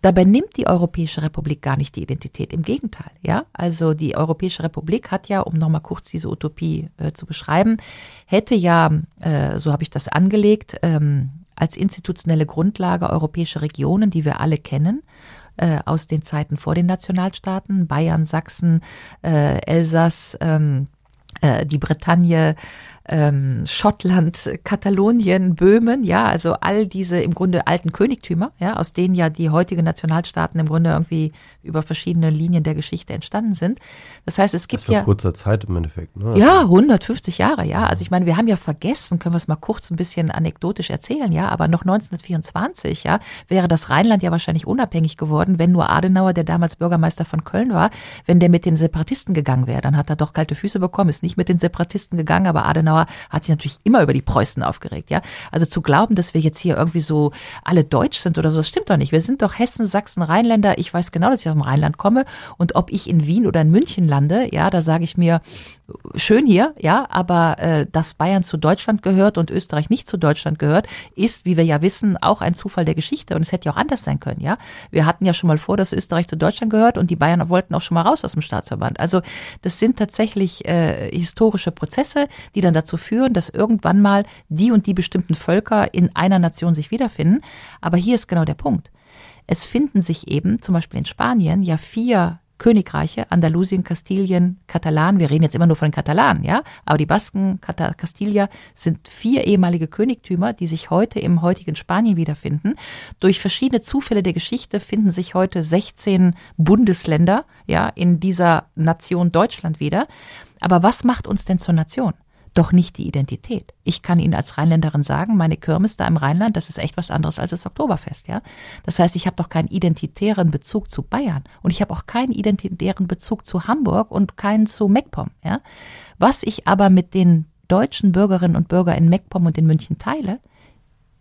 D: Dabei nimmt die Europäische Republik gar nicht die Identität. Im Gegenteil, ja. Also die Europäische Republik hat ja, um nochmal kurz diese Utopie äh, zu beschreiben, hätte ja, äh, so habe ich das angelegt, ähm, als institutionelle Grundlage europäische Regionen, die wir alle kennen, äh, aus den Zeiten vor den Nationalstaaten, Bayern, Sachsen, äh, Elsass, ähm, äh, die Bretagne, ähm, Schottland, Katalonien, Böhmen, ja, also all diese im Grunde alten Königtümer, ja, aus denen ja die heutigen Nationalstaaten im Grunde irgendwie über verschiedene Linien der Geschichte entstanden sind. Das heißt, es gibt das ja
C: kurzer Zeit im Endeffekt, ne?
D: Ja, 150 Jahre, ja. Also ich meine, wir haben ja vergessen, können wir es mal kurz ein bisschen anekdotisch erzählen, ja, aber noch 1924, ja, wäre das Rheinland ja wahrscheinlich unabhängig geworden, wenn nur Adenauer, der damals Bürgermeister von Köln war, wenn der mit den Separatisten gegangen wäre, dann hat er doch kalte Füße bekommen, ist nicht mit den Separatisten gegangen, aber Adenauer Adenauer hat sich natürlich immer über die Preußen aufgeregt, ja. Also zu glauben, dass wir jetzt hier irgendwie so alle deutsch sind oder so, das stimmt doch nicht. Wir sind doch Hessen, Sachsen, Rheinländer. Ich weiß genau, dass ich aus dem Rheinland komme und ob ich in Wien oder in München lande, ja, da sage ich mir, schön hier, ja, aber äh, dass Bayern zu Deutschland gehört und Österreich nicht zu Deutschland gehört, ist, wie wir ja wissen, auch ein Zufall der Geschichte und es hätte ja auch anders sein können, ja. Wir hatten ja schon mal vor, dass Österreich zu Deutschland gehört und die Bayern wollten auch schon mal raus aus dem Staatsverband. Also das sind tatsächlich äh, historische Prozesse, die dann dazu führen, dass irgendwann mal die und die bestimmten Völker in einer Nation sich wiederfinden. Aber hier ist genau der Punkt. Es finden sich eben zum Beispiel in Spanien ja vier Königreiche, Andalusien, Kastilien, Katalan. Wir reden jetzt immer nur von Katalanen, ja. Aber die Basken, Kastilia sind vier ehemalige Königtümer, die sich heute im heutigen Spanien wiederfinden. Durch verschiedene Zufälle der Geschichte finden sich heute 16 Bundesländer, ja, in dieser Nation Deutschland wieder. Aber was macht uns denn zur Nation? Doch nicht die Identität. Ich kann Ihnen als Rheinländerin sagen, meine Kirmes da im Rheinland, das ist echt was anderes als das Oktoberfest, ja. Das heißt, ich habe doch keinen identitären Bezug zu Bayern und ich habe auch keinen identitären Bezug zu Hamburg und keinen zu MacPom, ja. Was ich aber mit den deutschen Bürgerinnen und Bürgern in MacPom und in München teile,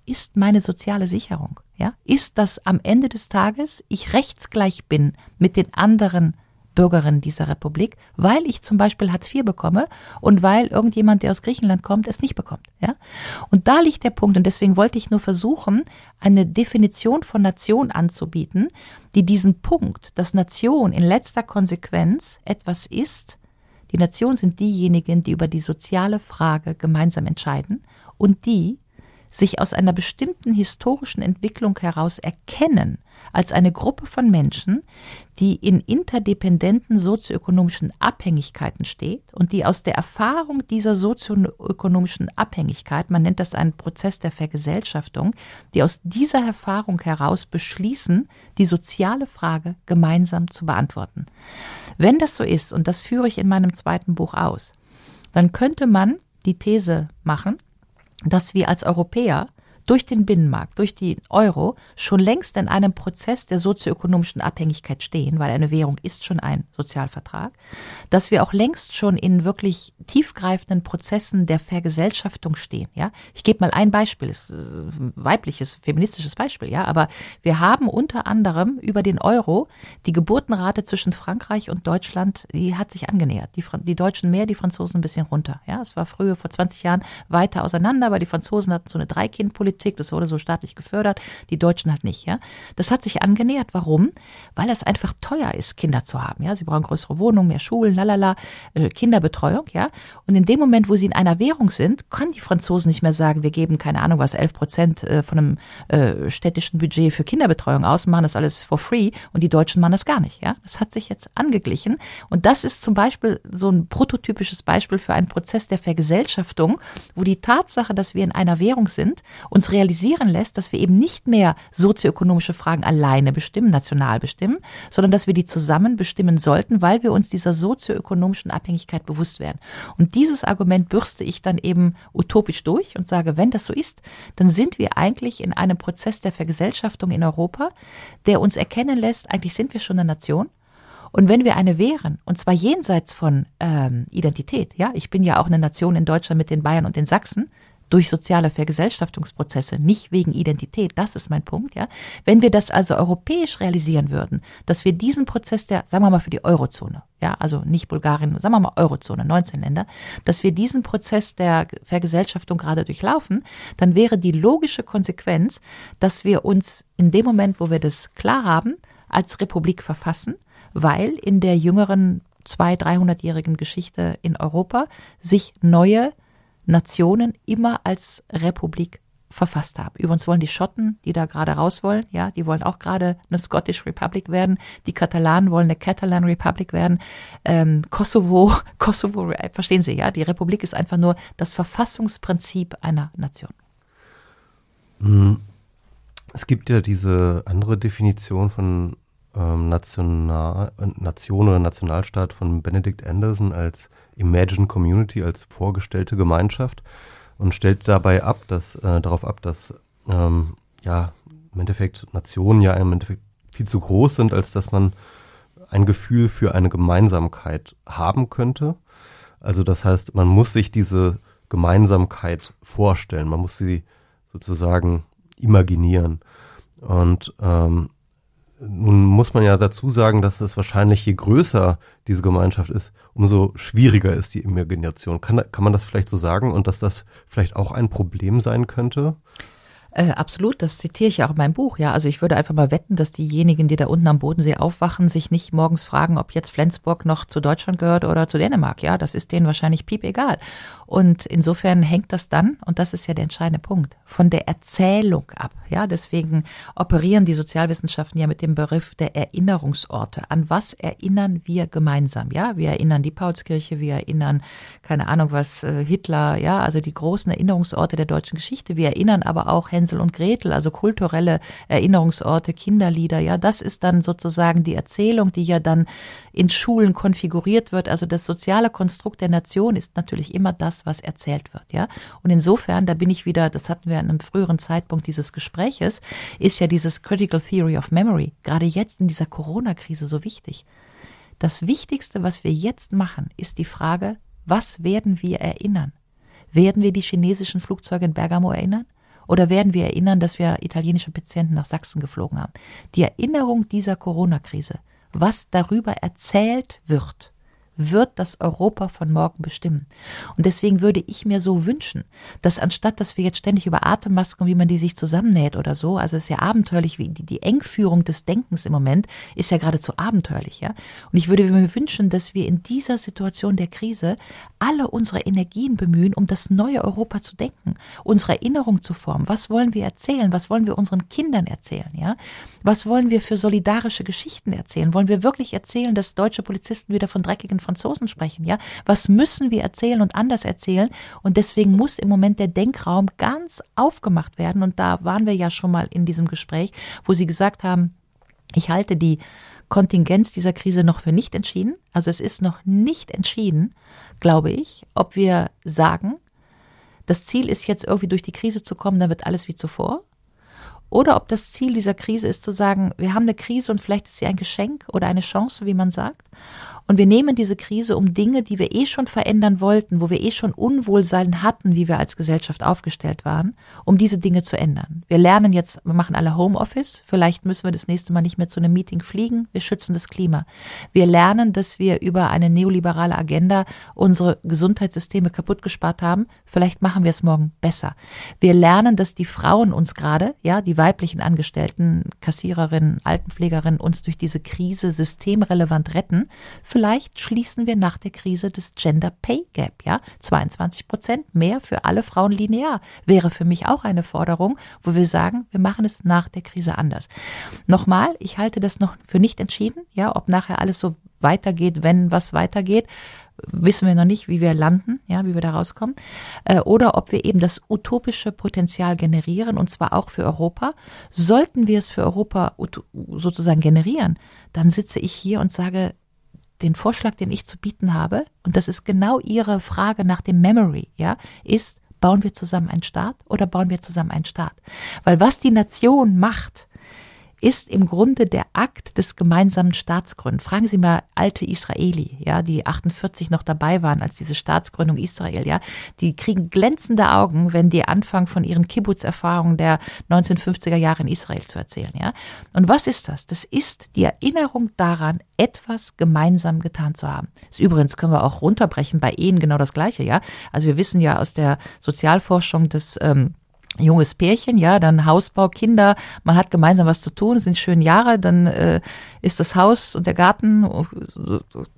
D: ist meine soziale Sicherung, ja. Ist, dass am Ende des Tages ich rechtsgleich bin mit den anderen Bürgerin dieser Republik, weil ich zum Beispiel Hartz IV bekomme und weil irgendjemand, der aus Griechenland kommt, es nicht bekommt. Ja? Und da liegt der Punkt. Und deswegen wollte ich nur versuchen, eine Definition von Nation anzubieten, die diesen Punkt, dass Nation in letzter Konsequenz etwas ist, die Nation sind diejenigen, die über die soziale Frage gemeinsam entscheiden und die sich aus einer bestimmten historischen Entwicklung heraus erkennen als eine Gruppe von Menschen, die in interdependenten sozioökonomischen Abhängigkeiten steht und die aus der Erfahrung dieser sozioökonomischen Abhängigkeit, man nennt das einen Prozess der Vergesellschaftung, die aus dieser Erfahrung heraus beschließen, die soziale Frage gemeinsam zu beantworten. Wenn das so ist, und das führe ich in meinem zweiten Buch aus, dann könnte man die These machen, dass wir als Europäer durch den Binnenmarkt, durch die Euro schon längst in einem Prozess der sozioökonomischen Abhängigkeit stehen, weil eine Währung ist schon ein Sozialvertrag, dass wir auch längst schon in wirklich tiefgreifenden Prozessen der Vergesellschaftung stehen. Ja, ich gebe mal ein Beispiel, ist ein weibliches, feministisches Beispiel, ja, aber wir haben unter anderem über den Euro die Geburtenrate zwischen Frankreich und Deutschland, die hat sich angenähert. Die, die Deutschen mehr, die Franzosen ein bisschen runter. Ja, es war früher vor 20 Jahren weiter auseinander, weil die Franzosen hatten so eine Dreikindpolitik Politik, das wurde so staatlich gefördert, die Deutschen halt nicht, ja. Das hat sich angenähert. Warum? Weil es einfach teuer ist, Kinder zu haben, ja. Sie brauchen größere Wohnungen, mehr Schulen, lalala, äh, Kinderbetreuung, ja. Und in dem Moment, wo sie in einer Währung sind, kann die Franzosen nicht mehr sagen, wir geben, keine Ahnung was, 11 Prozent äh, von einem äh, städtischen Budget für Kinderbetreuung aus, machen das alles for free und die Deutschen machen das gar nicht, ja. Das hat sich jetzt angeglichen. Und das ist zum Beispiel so ein prototypisches Beispiel für einen Prozess der Vergesellschaftung, wo die Tatsache, dass wir in einer Währung sind, uns realisieren lässt, dass wir eben nicht mehr sozioökonomische Fragen alleine bestimmen, national bestimmen, sondern dass wir die zusammen bestimmen sollten, weil wir uns dieser sozioökonomischen Abhängigkeit bewusst werden. Und dieses Argument bürste ich dann eben utopisch durch und sage, wenn das so ist, dann sind wir eigentlich in einem Prozess der Vergesellschaftung in Europa, der uns erkennen lässt, eigentlich sind wir schon eine Nation. Und wenn wir eine wären, und zwar jenseits von ähm, Identität, ja, ich bin ja auch eine Nation in Deutschland mit den Bayern und den Sachsen, durch soziale Vergesellschaftungsprozesse, nicht wegen Identität, das ist mein Punkt, ja. Wenn wir das also europäisch realisieren würden, dass wir diesen Prozess der, sagen wir mal für die Eurozone, ja, also nicht Bulgarien, sagen wir mal Eurozone, 19 Länder, dass wir diesen Prozess der Vergesellschaftung gerade durchlaufen, dann wäre die logische Konsequenz, dass wir uns in dem Moment, wo wir das klar haben, als Republik verfassen, weil in der jüngeren zwei, dreihundertjährigen Geschichte in Europa sich neue Nationen immer als Republik verfasst haben. Übrigens wollen die Schotten, die da gerade raus wollen, ja, die wollen auch gerade eine Scottish Republic werden. Die Katalanen wollen eine Catalan Republic werden. Ähm, Kosovo, *laughs* Kosovo, verstehen Sie, ja, die Republik ist einfach nur das Verfassungsprinzip einer Nation.
C: Hm. Es gibt ja diese andere Definition von ähm, National, Nation oder Nationalstaat von Benedict Anderson als Imagine Community, als vorgestellte Gemeinschaft und stellt dabei ab, dass äh, darauf ab, dass ähm, ja im Endeffekt Nationen ja im Endeffekt viel zu groß sind, als dass man ein Gefühl für eine Gemeinsamkeit haben könnte. Also das heißt, man muss sich diese Gemeinsamkeit vorstellen. Man muss sie sozusagen imaginieren. Und ähm, nun muss man ja dazu sagen, dass es wahrscheinlich, je größer diese Gemeinschaft ist, umso schwieriger ist die Imagination. Kann, kann man das vielleicht so sagen und dass das vielleicht auch ein Problem sein könnte?
D: Äh, absolut, das zitiere ich ja auch in meinem Buch. Ja, also ich würde einfach mal wetten, dass diejenigen, die da unten am Bodensee aufwachen, sich nicht morgens fragen, ob jetzt Flensburg noch zu Deutschland gehört oder zu Dänemark. Ja, das ist denen wahrscheinlich piep egal. Und insofern hängt das dann, und das ist ja der entscheidende Punkt, von der Erzählung ab. Ja, deswegen operieren die Sozialwissenschaften ja mit dem Begriff der Erinnerungsorte. An was erinnern wir gemeinsam? Ja, wir erinnern die Paulskirche, wir erinnern, keine Ahnung was, äh, Hitler, ja, also die großen Erinnerungsorte der deutschen Geschichte. Wir erinnern aber auch Hänsel und Gretel, also kulturelle Erinnerungsorte, Kinderlieder. Ja, das ist dann sozusagen die Erzählung, die ja dann in Schulen konfiguriert wird. Also das soziale Konstrukt der Nation ist natürlich immer das, was erzählt wird, ja. Und insofern, da bin ich wieder, das hatten wir an einem früheren Zeitpunkt dieses Gespräches, ist ja dieses Critical Theory of Memory gerade jetzt in dieser Corona-Krise so wichtig. Das Wichtigste, was wir jetzt machen, ist die Frage, was werden wir erinnern? Werden wir die chinesischen Flugzeuge in Bergamo erinnern? Oder werden wir erinnern, dass wir italienische Patienten nach Sachsen geflogen haben? Die Erinnerung dieser Corona-Krise was darüber erzählt wird, wird das Europa von morgen bestimmen. Und deswegen würde ich mir so wünschen, dass anstatt, dass wir jetzt ständig über Atemmasken, wie man die sich zusammennäht oder so, also es ist ja abenteuerlich, wie die, die Engführung des Denkens im Moment ist ja geradezu abenteuerlich, ja. Und ich würde mir wünschen, dass wir in dieser Situation der Krise alle unsere Energien bemühen, um das neue Europa zu denken, unsere Erinnerung zu formen. Was wollen wir erzählen? Was wollen wir unseren Kindern erzählen, ja? Was wollen wir für solidarische Geschichten erzählen? Wollen wir wirklich erzählen, dass deutsche Polizisten wieder von dreckigen Franzosen sprechen, ja? Was müssen wir erzählen und anders erzählen? Und deswegen muss im Moment der Denkraum ganz aufgemacht werden. Und da waren wir ja schon mal in diesem Gespräch, wo Sie gesagt haben, ich halte die Kontingenz dieser Krise noch für nicht entschieden. Also es ist noch nicht entschieden, glaube ich, ob wir sagen, das Ziel ist jetzt irgendwie durch die Krise zu kommen, dann wird alles wie zuvor. Oder ob das Ziel dieser Krise ist zu sagen, wir haben eine Krise und vielleicht ist sie ein Geschenk oder eine Chance, wie man sagt. Und wir nehmen diese Krise, um Dinge, die wir eh schon verändern wollten, wo wir eh schon Unwohlsein hatten, wie wir als Gesellschaft aufgestellt waren, um diese Dinge zu ändern. Wir lernen jetzt, wir machen alle Homeoffice. Vielleicht müssen wir das nächste Mal nicht mehr zu einem Meeting fliegen. Wir schützen das Klima. Wir lernen, dass wir über eine neoliberale Agenda unsere Gesundheitssysteme kaputt gespart haben. Vielleicht machen wir es morgen besser. Wir lernen, dass die Frauen uns gerade, ja, die weiblichen Angestellten, Kassiererinnen, Altenpflegerinnen uns durch diese Krise systemrelevant retten. Vielleicht schließen wir nach der Krise das Gender Pay Gap, ja? 22 Prozent mehr für alle Frauen linear wäre für mich auch eine Forderung, wo wir sagen, wir machen es nach der Krise anders. Nochmal, ich halte das noch für nicht entschieden, ja, ob nachher alles so weitergeht, wenn was weitergeht wissen wir noch nicht, wie wir landen, ja, wie wir da rauskommen, äh, oder ob wir eben das utopische Potenzial generieren und zwar auch für Europa. Sollten wir es für Europa sozusagen generieren, dann sitze ich hier und sage, den Vorschlag, den ich zu bieten habe, und das ist genau Ihre Frage nach dem Memory, ja, ist, bauen wir zusammen einen Staat oder bauen wir zusammen einen Staat? Weil was die Nation macht, ist im Grunde der Akt des gemeinsamen Staatsgründens. Fragen Sie mal alte Israeli, ja, die 48 noch dabei waren, als diese Staatsgründung Israel, ja, die kriegen glänzende Augen, wenn die anfangen von ihren Kibbutz-Erfahrungen der 1950er Jahre in Israel zu erzählen, ja. Und was ist das? Das ist die Erinnerung daran, etwas gemeinsam getan zu haben. Das übrigens können wir auch runterbrechen bei Ehen genau das Gleiche, ja. Also wir wissen ja aus der Sozialforschung des ähm, junges Pärchen, ja, dann Hausbau, Kinder, man hat gemeinsam was zu tun, sind schöne Jahre, dann äh, ist das Haus und der Garten,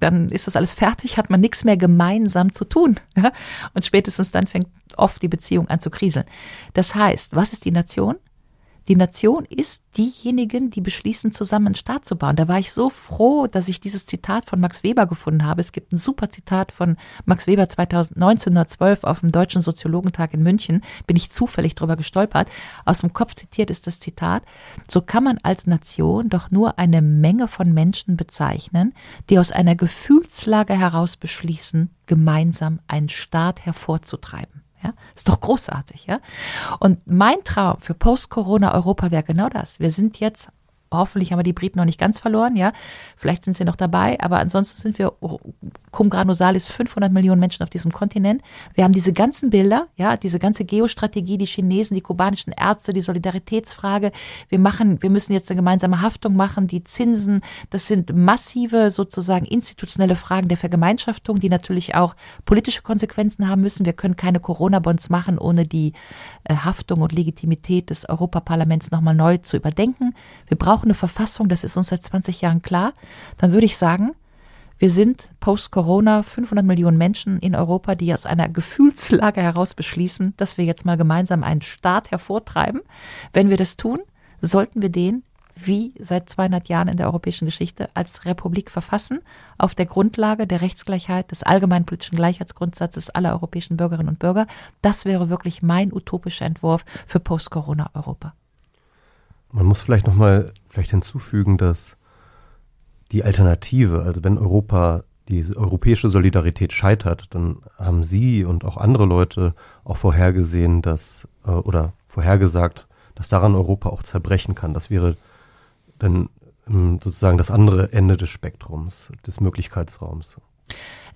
D: dann ist das alles fertig, hat man nichts mehr gemeinsam zu tun. *laughs* Ja? Und spätestens dann fängt oft die Beziehung an zu kriseln. Das heißt, was ist die Nation? Die Nation ist diejenigen, die beschließen, zusammen einen Staat zu bauen. Da war ich so froh, dass ich dieses Zitat von Max Weber gefunden habe. Es gibt ein super Zitat von Max Weber 1912 auf dem Deutschen Soziologentag in München. Bin ich zufällig drüber gestolpert. Aus dem Kopf zitiert ist das Zitat. So kann man als Nation doch nur eine Menge von Menschen bezeichnen, die aus einer Gefühlslage heraus beschließen, gemeinsam einen Staat hervorzutreiben. Ja, ist doch großartig, ja. Und mein Traum für Post-Corona-Europa wäre genau das. Wir sind jetzt, hoffentlich haben wir die Briten noch nicht ganz verloren, ja. Vielleicht sind sie noch dabei, aber ansonsten sind wir Cum granosalis 500 Millionen Menschen auf diesem Kontinent. Wir haben diese ganzen Bilder, ja, diese ganze Geostrategie, die Chinesen, die kubanischen Ärzte, die Solidaritätsfrage. Wir machen, wir müssen jetzt eine gemeinsame Haftung machen, die Zinsen, das sind massive sozusagen institutionelle Fragen der Vergemeinschaftung, die natürlich auch politische Konsequenzen haben müssen. Wir können keine Corona-Bonds machen, ohne die äh, Haftung und Legitimität des Europaparlaments nochmal neu zu überdenken. Wir brauchen eine Verfassung, das ist uns seit 20 Jahren klar. Dann würde ich sagen, wir sind post-Corona 500 Millionen Menschen in Europa, die aus einer Gefühlslage heraus beschließen, dass wir jetzt mal gemeinsam einen Staat hervortreiben. Wenn wir das tun, sollten wir den wie seit 200 Jahren in der europäischen Geschichte als Republik verfassen, auf der Grundlage der Rechtsgleichheit, des allgemeinen politischen Gleichheitsgrundsatzes aller europäischen Bürgerinnen und Bürger. Das wäre wirklich mein utopischer Entwurf für Post-Corona-Europa.
C: Man muss vielleicht nochmal vielleicht hinzufügen, dass die Alternative, also wenn Europa die europäische Solidarität scheitert, dann haben Sie und auch andere Leute auch vorhergesehen, dass äh, oder vorhergesagt, dass daran Europa auch zerbrechen kann. Das wäre dann ähm, sozusagen das andere Ende des Spektrums, des Möglichkeitsraums.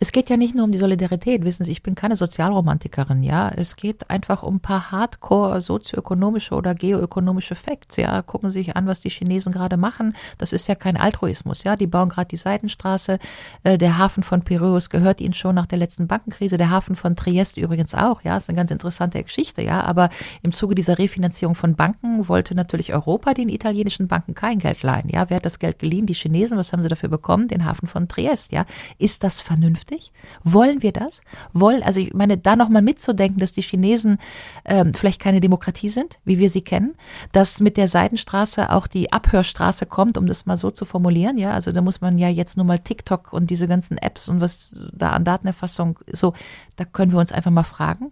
D: Es geht ja nicht nur um die Solidarität, wissen Sie, ich bin keine Sozialromantikerin, ja. Es geht einfach um ein paar hardcore sozioökonomische oder geoökonomische Facts, ja. Gucken Sie sich an, was die Chinesen gerade machen. Das ist ja kein Altruismus, ja. Die bauen gerade die Seidenstraße. Äh, der Hafen von Piräus gehört ihnen schon nach der letzten Bankenkrise. Der Hafen von Triest übrigens auch, ja. Ist eine ganz interessante Geschichte, ja. Aber im Zuge dieser Refinanzierung von Banken wollte natürlich Europa den italienischen Banken kein Geld leihen, ja. Wer hat das Geld geliehen? Die Chinesen. Was haben sie dafür bekommen? Den Hafen von Triest, ja. Ist das vernünftig? Vernünftig? Wollen wir das? Wollen, also ich meine, da nochmal mitzudenken, dass die Chinesen ähm, vielleicht keine Demokratie sind, wie wir sie kennen, dass mit der Seidenstraße auch die Abhörstraße kommt, um das mal so zu formulieren, ja, also da muss man ja jetzt nur mal TikTok und diese ganzen Apps und was da an Datenerfassung, so, da können wir uns einfach mal fragen,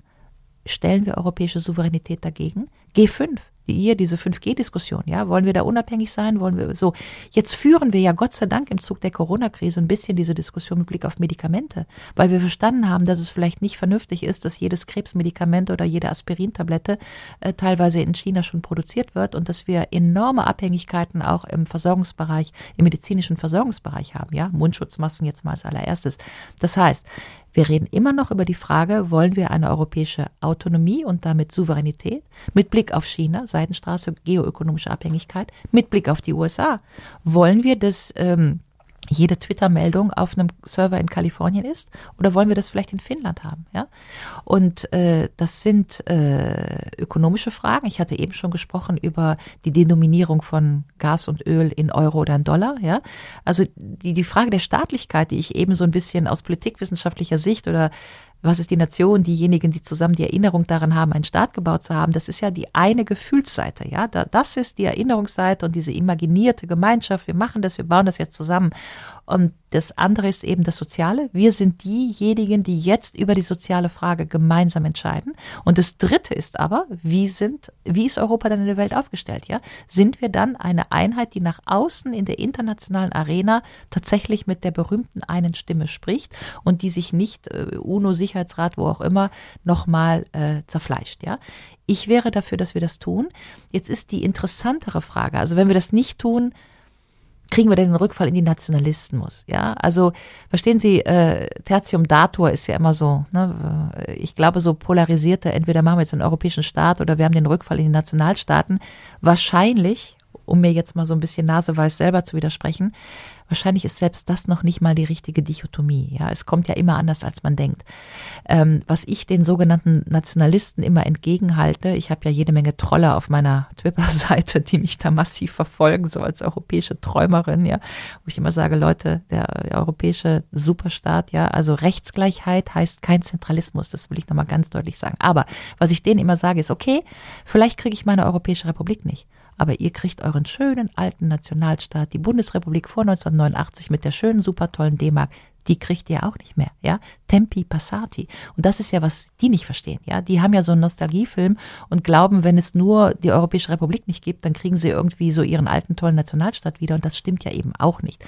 D: stellen wir europäische Souveränität dagegen? G5, hier diese 5G-Diskussion, ja, wollen wir da unabhängig sein, wollen wir so. Jetzt führen wir ja Gott sei Dank im Zug der Corona-Krise ein bisschen diese Diskussion mit Blick auf Medikamente, weil wir verstanden haben, dass es vielleicht nicht vernünftig ist, dass jedes Krebsmedikament oder jede Aspirintablette äh, teilweise in China schon produziert wird und dass wir enorme Abhängigkeiten auch im Versorgungsbereich, im medizinischen Versorgungsbereich haben, ja, Mundschutzmasken jetzt mal als allererstes. Das heißt, wir reden immer noch über die Frage, wollen wir eine europäische Autonomie und damit Souveränität mit Blick auf China, Seidenstraße, geoökonomische Abhängigkeit, mit Blick auf die USA. Wollen wir das ähm, jede Twitter-Meldung auf einem Server in Kalifornien ist? Oder wollen wir das vielleicht in Finnland haben? Ja? Und äh, das sind äh, ökonomische Fragen. Ich hatte eben schon gesprochen über die Denominierung von Gas und Öl in Euro oder in Dollar. Ja? Also die, die Frage der Staatlichkeit, die ich eben so ein bisschen aus politikwissenschaftlicher Sicht oder was ist die Nation, diejenigen, die zusammen die Erinnerung daran haben, einen Staat gebaut zu haben, das ist ja die eine Gefühlsseite, ja, das ist die Erinnerungsseite und diese imaginierte Gemeinschaft, wir machen das, wir bauen das jetzt zusammen. Und das andere ist eben das Soziale. Wir sind diejenigen, die jetzt über die soziale Frage gemeinsam entscheiden. Und das dritte ist aber, wie sind, wie ist Europa dann in der Welt aufgestellt, ja? Sind wir dann eine Einheit, die nach außen in der internationalen Arena tatsächlich mit der berühmten einen Stimme spricht und die sich nicht äh, UNO-Sicherheitsrat, wo auch immer, nochmal äh, zerfleischt, ja? Ich wäre dafür, dass wir das tun. Jetzt ist die interessantere Frage, also wenn wir das nicht tun, kriegen wir denn den Rückfall in die Nationalismus? Ja, also verstehen Sie, äh, Tertium Datur ist ja immer so, ne, äh, ich glaube, so polarisierte, entweder machen wir jetzt einen europäischen Staat oder wir haben den Rückfall in die Nationalstaaten. Wahrscheinlich, um mir jetzt mal so ein bisschen naseweiß selber zu widersprechen, wahrscheinlich ist selbst das noch nicht mal die richtige Dichotomie. Ja, es kommt ja immer anders, als man denkt. Ähm, was ich den sogenannten Nationalisten immer entgegenhalte, ich habe ja jede Menge Trolle auf meiner Twitter-Seite, die mich da massiv verfolgen, so als europäische Träumerin, ja, wo ich immer sage, Leute, der, der europäische Superstaat, ja, also Rechtsgleichheit heißt kein Zentralismus, das will ich nochmal ganz deutlich sagen. Aber was ich denen immer sage, ist, okay, vielleicht kriege ich meine Europäische Republik nicht aber ihr kriegt euren schönen alten Nationalstaat, die Bundesrepublik vor 1989 mit der schönen, super tollen D-Mark, die kriegt ihr auch nicht mehr, ja? Tempi passati. Und das ist ja, was die nicht verstehen, ja? Die haben ja so einen Nostalgiefilm und glauben, wenn es nur die Europäische Republik nicht gibt, dann kriegen sie irgendwie so ihren alten, tollen Nationalstaat wieder. Und das stimmt ja eben auch nicht.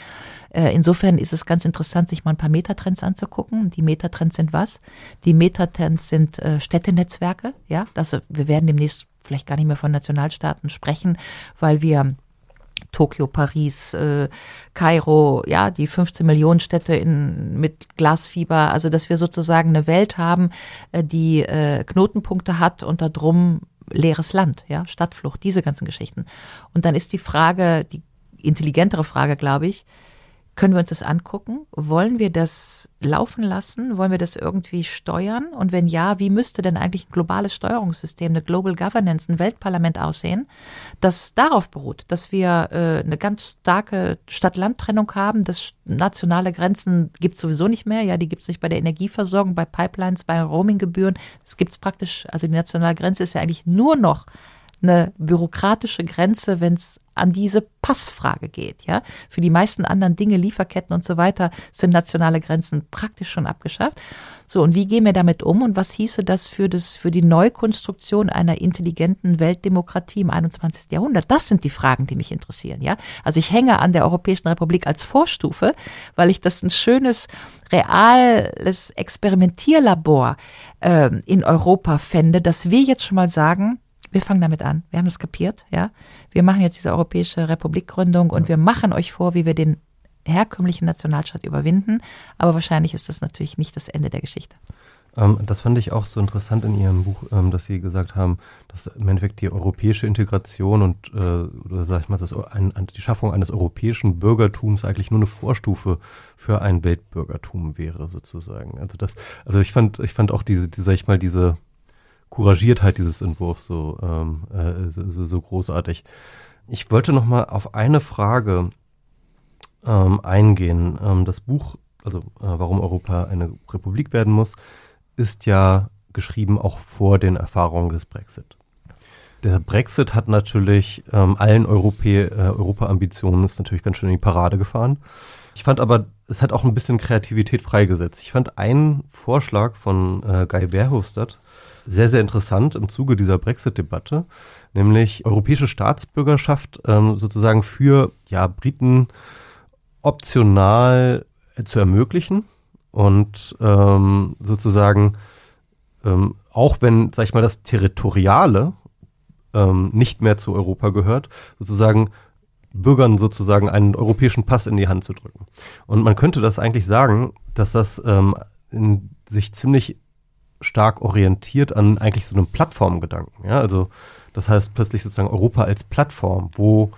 D: Äh, insofern ist es ganz interessant, sich mal ein paar Metatrends anzugucken. Die Metatrends sind was? Die Metatrends sind äh, Städtenetzwerke, ja? Das, wir werden demnächst vielleicht gar nicht mehr von Nationalstaaten sprechen, weil wir Tokio, Paris, äh, Kairo, ja, die 15 Millionen Städte in, mit Glasfieber, also dass wir sozusagen eine Welt haben, äh, die äh, Knotenpunkte hat und da drum leeres Land, ja, Stadtflucht, diese ganzen Geschichten. Und dann ist die Frage, die intelligentere Frage, glaube ich, können wir uns das angucken? Wollen wir das laufen lassen? Wollen wir das irgendwie steuern? Und wenn ja, wie müsste denn eigentlich ein globales Steuerungssystem, eine Global Governance, ein Weltparlament aussehen, das darauf beruht, dass wir äh, eine ganz starke Stadt-Land-Trennung haben, dass nationale Grenzen gibt es sowieso nicht mehr. Ja, die gibt es nicht bei der Energieversorgung, bei Pipelines, bei Roaminggebühren. Das gibt es praktisch, also die nationale Grenze ist ja eigentlich nur noch eine bürokratische Grenze, wenn es an diese Passfrage geht. Ja, für die meisten anderen Dinge, Lieferketten und so weiter, sind nationale Grenzen praktisch schon abgeschafft. So und wie gehen wir damit um und was hieße das für das für die Neukonstruktion einer intelligenten Weltdemokratie im 21. Jahrhundert? Das sind die Fragen, die mich interessieren. Ja, also ich hänge an der Europäischen Republik als Vorstufe, weil ich das ein schönes reales Experimentierlabor äh, in Europa fände, dass wir jetzt schon mal sagen, wir fangen damit an. Wir haben das kapiert, ja. Wir machen jetzt diese Europäische Republikgründung und wir machen euch vor, wie wir den herkömmlichen Nationalstaat überwinden. Aber wahrscheinlich ist das natürlich nicht das Ende der Geschichte.
C: Ähm, das fand ich auch so interessant in Ihrem Buch, ähm, dass Sie gesagt haben, dass im Endeffekt die europäische Integration und äh, oder sag ich mal, das, ein, die Schaffung eines europäischen Bürgertums eigentlich nur eine Vorstufe für ein Weltbürgertum wäre, sozusagen. Also das, also ich fand, ich fand auch diese, die, sag ich mal, diese Couragiertheit dieses Entwurfs so, ähm, äh, so, so, großartig. Ich wollte noch mal auf eine Frage ähm, eingehen. Ähm, das Buch, also äh, warum Europa eine Republik werden muss, ist ja geschrieben auch vor den Erfahrungen des Brexit. Der Brexit hat natürlich ähm, allen Europä äh, Europa-Ambitionen ist natürlich ganz schön in die Parade gefahren. Ich fand aber, es hat auch ein bisschen Kreativität freigesetzt. Ich fand einen Vorschlag von äh, Guy Verhofstadt sehr, sehr interessant im Zuge dieser Brexit-Debatte, nämlich europäische Staatsbürgerschaft ähm, sozusagen für ja, Briten optional zu ermöglichen und ähm, sozusagen ähm, auch wenn, sag ich mal, das Territoriale ähm, nicht mehr zu Europa gehört, sozusagen Bürgern sozusagen einen europäischen Pass in die Hand zu drücken. Und man könnte das eigentlich sagen, dass das ähm, in sich ziemlich stark orientiert an eigentlich so einem Plattformgedanken. Ja, also das heißt plötzlich sozusagen Europa als Plattform, wo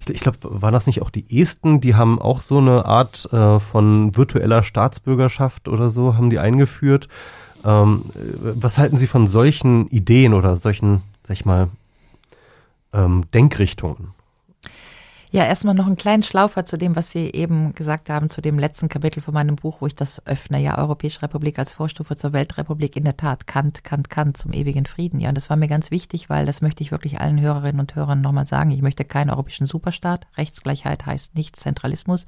C: ich, ich glaube, waren das nicht auch die Esten, die haben auch so eine Art äh, von virtueller Staatsbürgerschaft oder so, haben die eingeführt. Ähm, was halten Sie von solchen Ideen oder solchen, sag ich mal, ähm, Denkrichtungen?
D: Ja, erstmal noch einen kleinen Schlaufer zu dem, was Sie eben gesagt haben, zu dem letzten Kapitel von meinem Buch, wo ich das öffne. Ja, Europäische Republik als Vorstufe zur Weltrepublik. In der Tat, Kant, Kant, Kant zum ewigen Frieden. Ja, und das war mir ganz wichtig, weil das möchte ich wirklich allen Hörerinnen und Hörern nochmal sagen. Ich möchte keinen europäischen Superstaat. Rechtsgleichheit heißt nicht Zentralismus.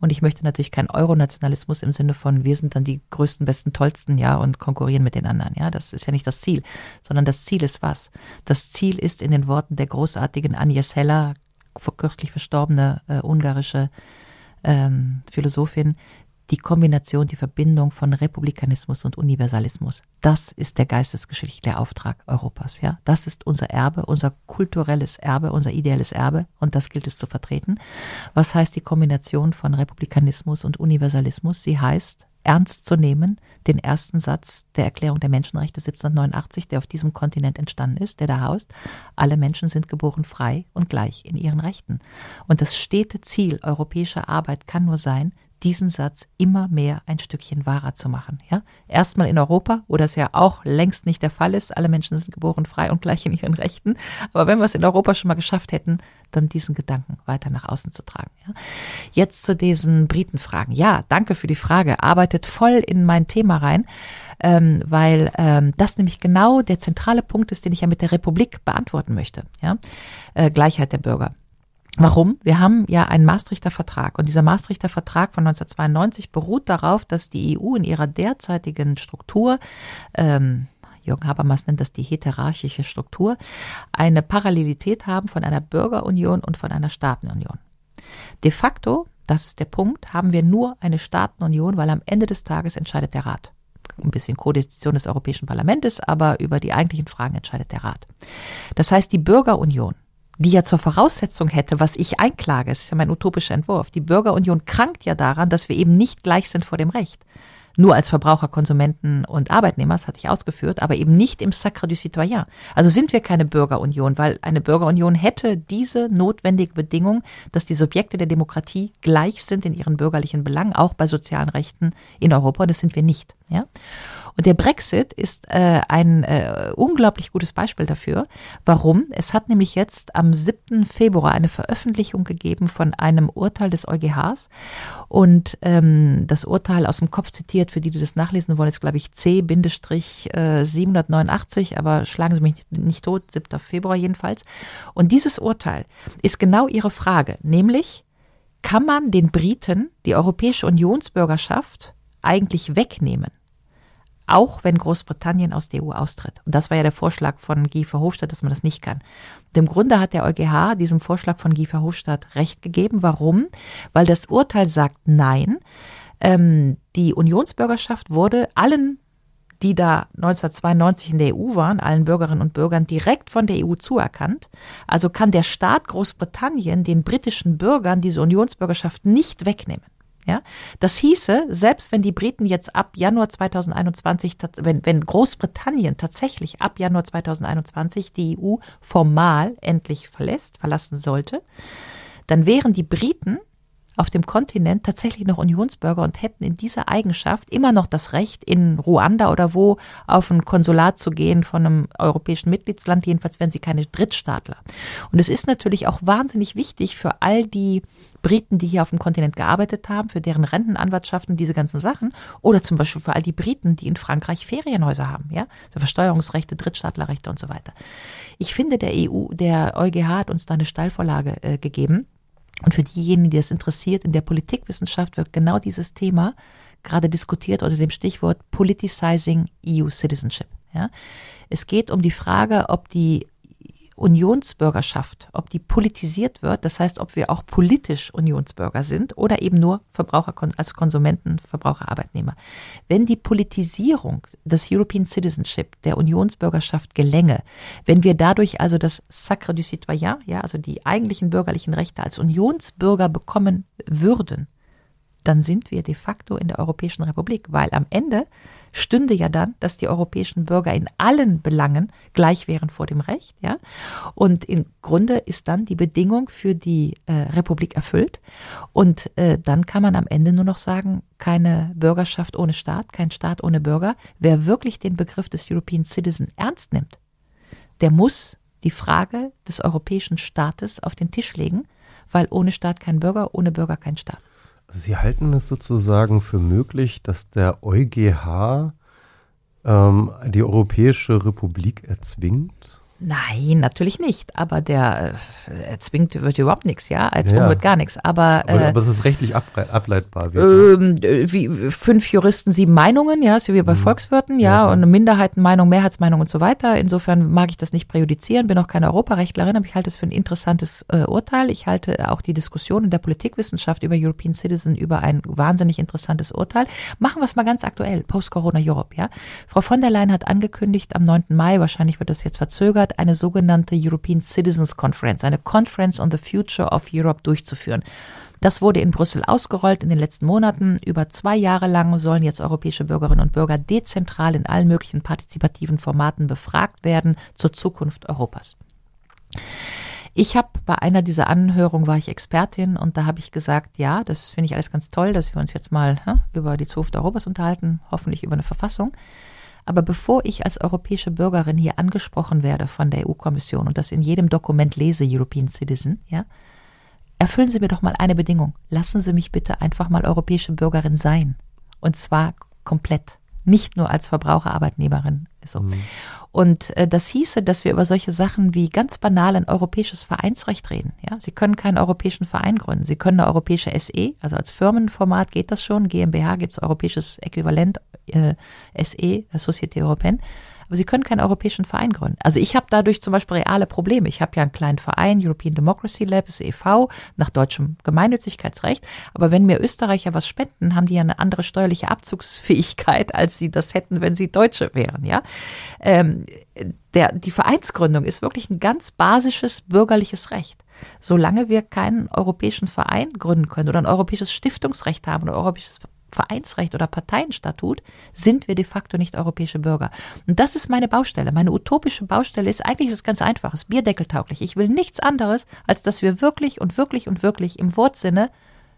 D: Und ich möchte natürlich keinen Euronationalismus im Sinne von, wir sind dann die größten, besten, tollsten, ja, und konkurrieren mit den anderen. Ja, das ist ja nicht das Ziel, sondern das Ziel ist was? Das Ziel ist in den Worten der großartigen Agnes Heller, kürzlich verstorbene äh, ungarische ähm, Philosophin, die Kombination, die Verbindung von Republikanismus und Universalismus. Das ist der geistesgeschichtliche Auftrag Europas, ja. Das ist unser Erbe, unser kulturelles Erbe, unser ideelles Erbe und das gilt es zu vertreten. Was heißt die Kombination von Republikanismus und Universalismus? Sie heißt, ernst zu nehmen, den ersten Satz der Erklärung der Menschenrechte 1789, der auf diesem Kontinent entstanden ist, der da haust. Alle Menschen sind geboren frei und gleich in ihren Rechten. Und das stete Ziel europäischer Arbeit kann nur sein, diesen Satz immer mehr ein Stückchen wahrer zu machen. Ja? Erstmal in Europa, wo das ja auch längst nicht der Fall ist. Alle Menschen sind geboren frei und gleich in ihren Rechten. Aber wenn wir es in Europa schon mal geschafft hätten, dann diesen Gedanken weiter nach außen zu tragen. Ja? Jetzt zu diesen Britenfragen. Ja, danke für die Frage. Arbeitet voll in mein Thema rein. Ähm, weil ähm, das nämlich genau der zentrale Punkt ist, den ich ja mit der Republik beantworten möchte. Ja? Äh, Gleichheit der Bürger. Warum? Wir haben ja einen Maastrichter Vertrag und dieser Maastrichter Vertrag von 1992 beruht darauf, dass die EU in ihrer derzeitigen Struktur, ähm, Jürgen Habermas nennt das die heterarchische Struktur, eine Parallelität haben von einer Bürgerunion und von einer Staatenunion. De facto, das ist der Punkt, haben wir nur eine Staatenunion, weil am Ende des Tages entscheidet der Rat. Ein bisschen Kodecision des Europäischen Parlaments, aber über die eigentlichen Fragen entscheidet der Rat. Das heißt, die Bürgerunion die ja zur Voraussetzung hätte, was ich einklage, es ist ja mein utopischer Entwurf. Die Bürgerunion krankt ja daran, dass wir eben nicht gleich sind vor dem Recht. Nur als Verbraucher, Konsumenten und Arbeitnehmer, das hatte ich ausgeführt, aber eben nicht im Sacre du Citoyen. Also sind wir keine Bürgerunion, weil eine Bürgerunion hätte diese notwendige Bedingung, dass die Subjekte der Demokratie gleich sind in ihren bürgerlichen Belangen, auch bei sozialen Rechten in Europa. Und das sind wir nicht. Ja? Und der Brexit ist äh, ein äh, unglaublich gutes Beispiel dafür. Warum? Es hat nämlich jetzt am 7. Februar eine Veröffentlichung gegeben von einem Urteil des EuGHs. Und ähm, das Urteil aus dem Kopf zitiert, für die, die das nachlesen wollen, ist, glaube ich, C-789, aber schlagen Sie mich nicht, nicht tot, 7. Februar jedenfalls. Und dieses Urteil ist genau Ihre Frage, nämlich kann man den Briten die Europäische Unionsbürgerschaft eigentlich wegnehmen? Auch wenn Großbritannien aus der EU austritt. Und das war ja der Vorschlag von Guy Verhofstadt, dass man das nicht kann. Und Im Grunde hat der EuGH diesem Vorschlag von Guy Verhofstadt recht gegeben. Warum? Weil das Urteil sagt nein. Ähm, die Unionsbürgerschaft wurde allen die da 1992 in der EU waren, allen Bürgerinnen und Bürgern direkt von der EU zuerkannt. Also kann der Staat Großbritannien den britischen Bürgern diese Unionsbürgerschaft nicht wegnehmen. Ja, das hieße, selbst wenn die Briten jetzt ab Januar 2021, wenn, wenn Großbritannien tatsächlich ab Januar 2021 die EU formal endlich verlässt, verlassen sollte, dann wären die Briten auf dem Kontinent tatsächlich noch Unionsbürger und hätten in dieser Eigenschaft immer noch das Recht, in Ruanda oder wo auf ein Konsulat zu gehen von einem europäischen Mitgliedsland. Jedenfalls wären sie keine Drittstaatler. Und es ist natürlich auch wahnsinnig wichtig für all die Briten, die hier auf dem Kontinent gearbeitet haben, für deren Rentenanwartschaften, diese ganzen Sachen. Oder zum Beispiel für all die Briten, die in Frankreich Ferienhäuser haben, ja. Versteuerungsrechte, Drittstaatlerrechte und so weiter. Ich finde, der EU, der EuGH hat uns da eine Steilvorlage äh, gegeben. Und für diejenigen, die es interessiert, in der Politikwissenschaft wird genau dieses Thema gerade diskutiert unter dem Stichwort Politicizing EU Citizenship. Ja. Es geht um die Frage, ob die Unionsbürgerschaft, ob die politisiert wird, das heißt, ob wir auch politisch Unionsbürger sind oder eben nur Verbraucher als Konsumenten, Verbraucher, Arbeitnehmer. Wenn die Politisierung des European Citizenship, der Unionsbürgerschaft gelänge, wenn wir dadurch also das Sacre du Citoyen, ja, also die eigentlichen bürgerlichen Rechte als Unionsbürger bekommen würden, dann sind wir de facto in der Europäischen Republik, weil am Ende stünde ja dann, dass die europäischen Bürger in allen Belangen gleich wären vor dem Recht, ja. Und im Grunde ist dann die Bedingung für die äh, Republik erfüllt. Und äh, dann kann man am Ende nur noch sagen, keine Bürgerschaft ohne Staat, kein Staat ohne Bürger. Wer wirklich den Begriff des European Citizen ernst nimmt, der muss die Frage des europäischen Staates auf den Tisch legen, weil ohne Staat kein Bürger, ohne Bürger kein Staat.
C: Sie halten es sozusagen für möglich, dass der EuGH ähm, die Europäische Republik erzwingt?
D: Nein, natürlich nicht. Aber der äh, zwingt wird überhaupt nichts, ja. Erzwungen ja. wird gar nichts. Aber,
C: aber, äh, aber es ist rechtlich ableitbar.
D: Wie, ähm, wie fünf Juristen, sieben Meinungen, ja, so wie bei mhm. Volkswirten, ja, ja, und eine Minderheitenmeinung, Mehrheitsmeinung und so weiter. Insofern mag ich das nicht präjudizieren, bin auch keine Europarechtlerin, aber ich halte es für ein interessantes äh, Urteil. Ich halte auch die Diskussion in der Politikwissenschaft über European Citizen über ein wahnsinnig interessantes Urteil. Machen wir es mal ganz aktuell, Post-Corona Europe, ja. Frau von der Leyen hat angekündigt am 9. Mai, wahrscheinlich wird das jetzt verzögert, eine sogenannte European Citizens Conference, eine Conference on the Future of Europe durchzuführen. Das wurde in Brüssel ausgerollt in den letzten Monaten. Über zwei Jahre lang sollen jetzt europäische Bürgerinnen und Bürger dezentral in allen möglichen partizipativen Formaten befragt werden zur Zukunft Europas. Ich habe bei einer dieser Anhörungen war ich Expertin und da habe ich gesagt, ja, das finde ich alles ganz toll, dass wir uns jetzt mal ja, über die Zukunft Europas unterhalten, hoffentlich über eine Verfassung. Aber bevor ich als europäische Bürgerin hier angesprochen werde von der EU-Kommission und das in jedem Dokument lese, European Citizen, ja, erfüllen Sie mir doch mal eine Bedingung. Lassen Sie mich bitte einfach mal europäische Bürgerin sein. Und zwar komplett. Nicht nur als Verbraucherarbeitnehmerin. So. Mhm. Und äh, das hieße, dass wir über solche Sachen wie ganz banal ein europäisches Vereinsrecht reden. Ja, Sie können keinen europäischen Verein gründen. Sie können eine europäische SE, also als Firmenformat geht das schon. GmbH gibt es europäisches Äquivalent äh, SE, Société Européenne. aber sie können keinen europäischen Verein gründen. Also ich habe dadurch zum Beispiel reale Probleme. Ich habe ja einen kleinen Verein, European Democracy Lab, das e.V., nach deutschem Gemeinnützigkeitsrecht. Aber wenn mir Österreicher was spenden, haben die ja eine andere steuerliche Abzugsfähigkeit, *laughs* als sie das hätten, wenn sie Deutsche wären. Ja, ähm, der, die Vereinsgründung ist wirklich ein ganz basisches bürgerliches Recht. Solange wir keinen europäischen Verein gründen können oder ein europäisches Stiftungsrecht haben oder ein europäisches Vereinsrecht oder Parteienstatut sind wir de facto nicht europäische Bürger. Und das ist meine Baustelle. Meine utopische Baustelle ist eigentlich ist ganz einfach, ist bierdeckeltauglich. Ich will nichts anderes, als dass wir wirklich und wirklich und wirklich im Wortsinne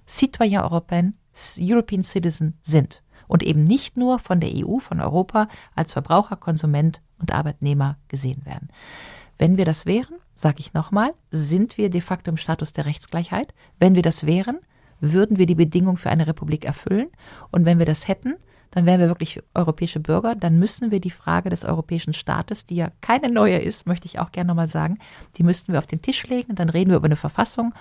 D: Citoyen Européen, European Citizen sind. Und eben nicht nur von der EU, von Europa als Verbraucher, Konsument und Arbeitnehmer gesehen werden. Wenn wir das wären, sage ich nochmal, sind wir de facto im Status der Rechtsgleichheit. Wenn wir das wären, würden wir die Bedingungen für eine Republik erfüllen. Und wenn wir das hätten, dann wären wir wirklich europäische Bürger. Dann müssen wir die Frage des europäischen Staates, die ja keine neue ist, möchte ich auch gerne nochmal sagen, die müssten wir auf den Tisch legen. Dann reden wir über eine Verfassung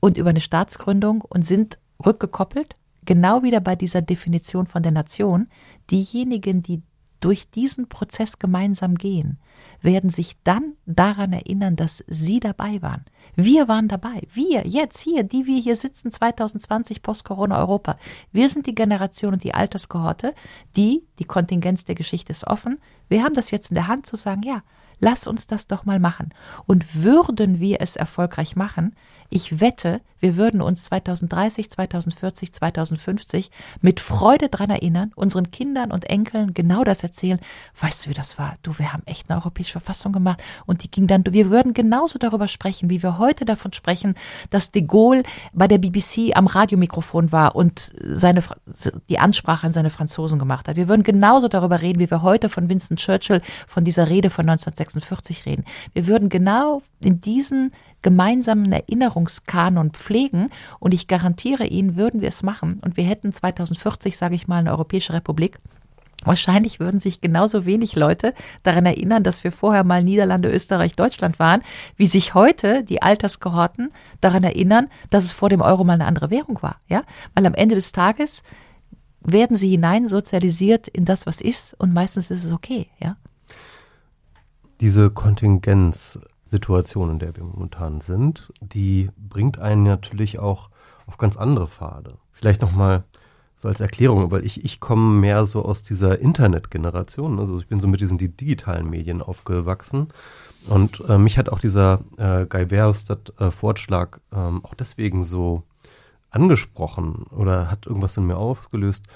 D: und über eine Staatsgründung und sind rückgekoppelt, genau wieder bei dieser Definition von der Nation. Diejenigen, die durch diesen Prozess gemeinsam gehen, werden sich dann daran erinnern, dass sie dabei waren. Wir waren dabei. Wir, jetzt hier, die wir hier sitzen, 2020 Post-Corona-Europa. Wir sind die Generation und die Alterskohorte, die, die Kontingenz der Geschichte ist offen. Wir haben das jetzt in der Hand zu sagen, ja, lass uns das doch mal machen. Und würden wir es erfolgreich machen, ich wette, wir würden uns 2030, 2040, 2050 mit Freude dran erinnern, unseren Kindern und Enkeln genau das erzählen. Weißt du, wie das war? Du, wir haben echt eine europäische Verfassung gemacht und die ging dann, wir würden genauso darüber sprechen, wie wir heute davon sprechen, dass de Gaulle bei der BBC am Radiomikrofon war und seine, die Ansprache an seine Franzosen gemacht hat. Wir würden genauso darüber reden, wie wir heute von Winston Churchill von dieser Rede von 1946 reden. Wir würden genau in diesen gemeinsamen Erinnerungskanon pflegen. Und ich garantiere Ihnen, würden wir es machen und wir hätten 2040, sage ich mal, eine Europäische Republik, Wahrscheinlich würden sich genauso wenig Leute daran erinnern, dass wir vorher mal Niederlande, Österreich, Deutschland waren, wie sich heute die Alterskohorten daran erinnern, dass es vor dem Euro mal eine andere Währung war. Ja, weil am Ende des Tages werden sie hineinsozialisiert in das, was ist, und meistens ist es okay. Ja.
C: Diese Kontingenz Situation, in der wir momentan sind, die bringt einen natürlich auch auf ganz andere Pfade. Vielleicht nochmal so als Erklärung, weil ich, ich komme mehr so aus dieser Internetgeneration, also ich bin so mit diesen die digitalen Medien aufgewachsen und äh, mich hat auch dieser äh, Guy Verhofstadt-Vorschlag äh, ähm, auch deswegen so angesprochen oder hat irgendwas in mir ausgelöst,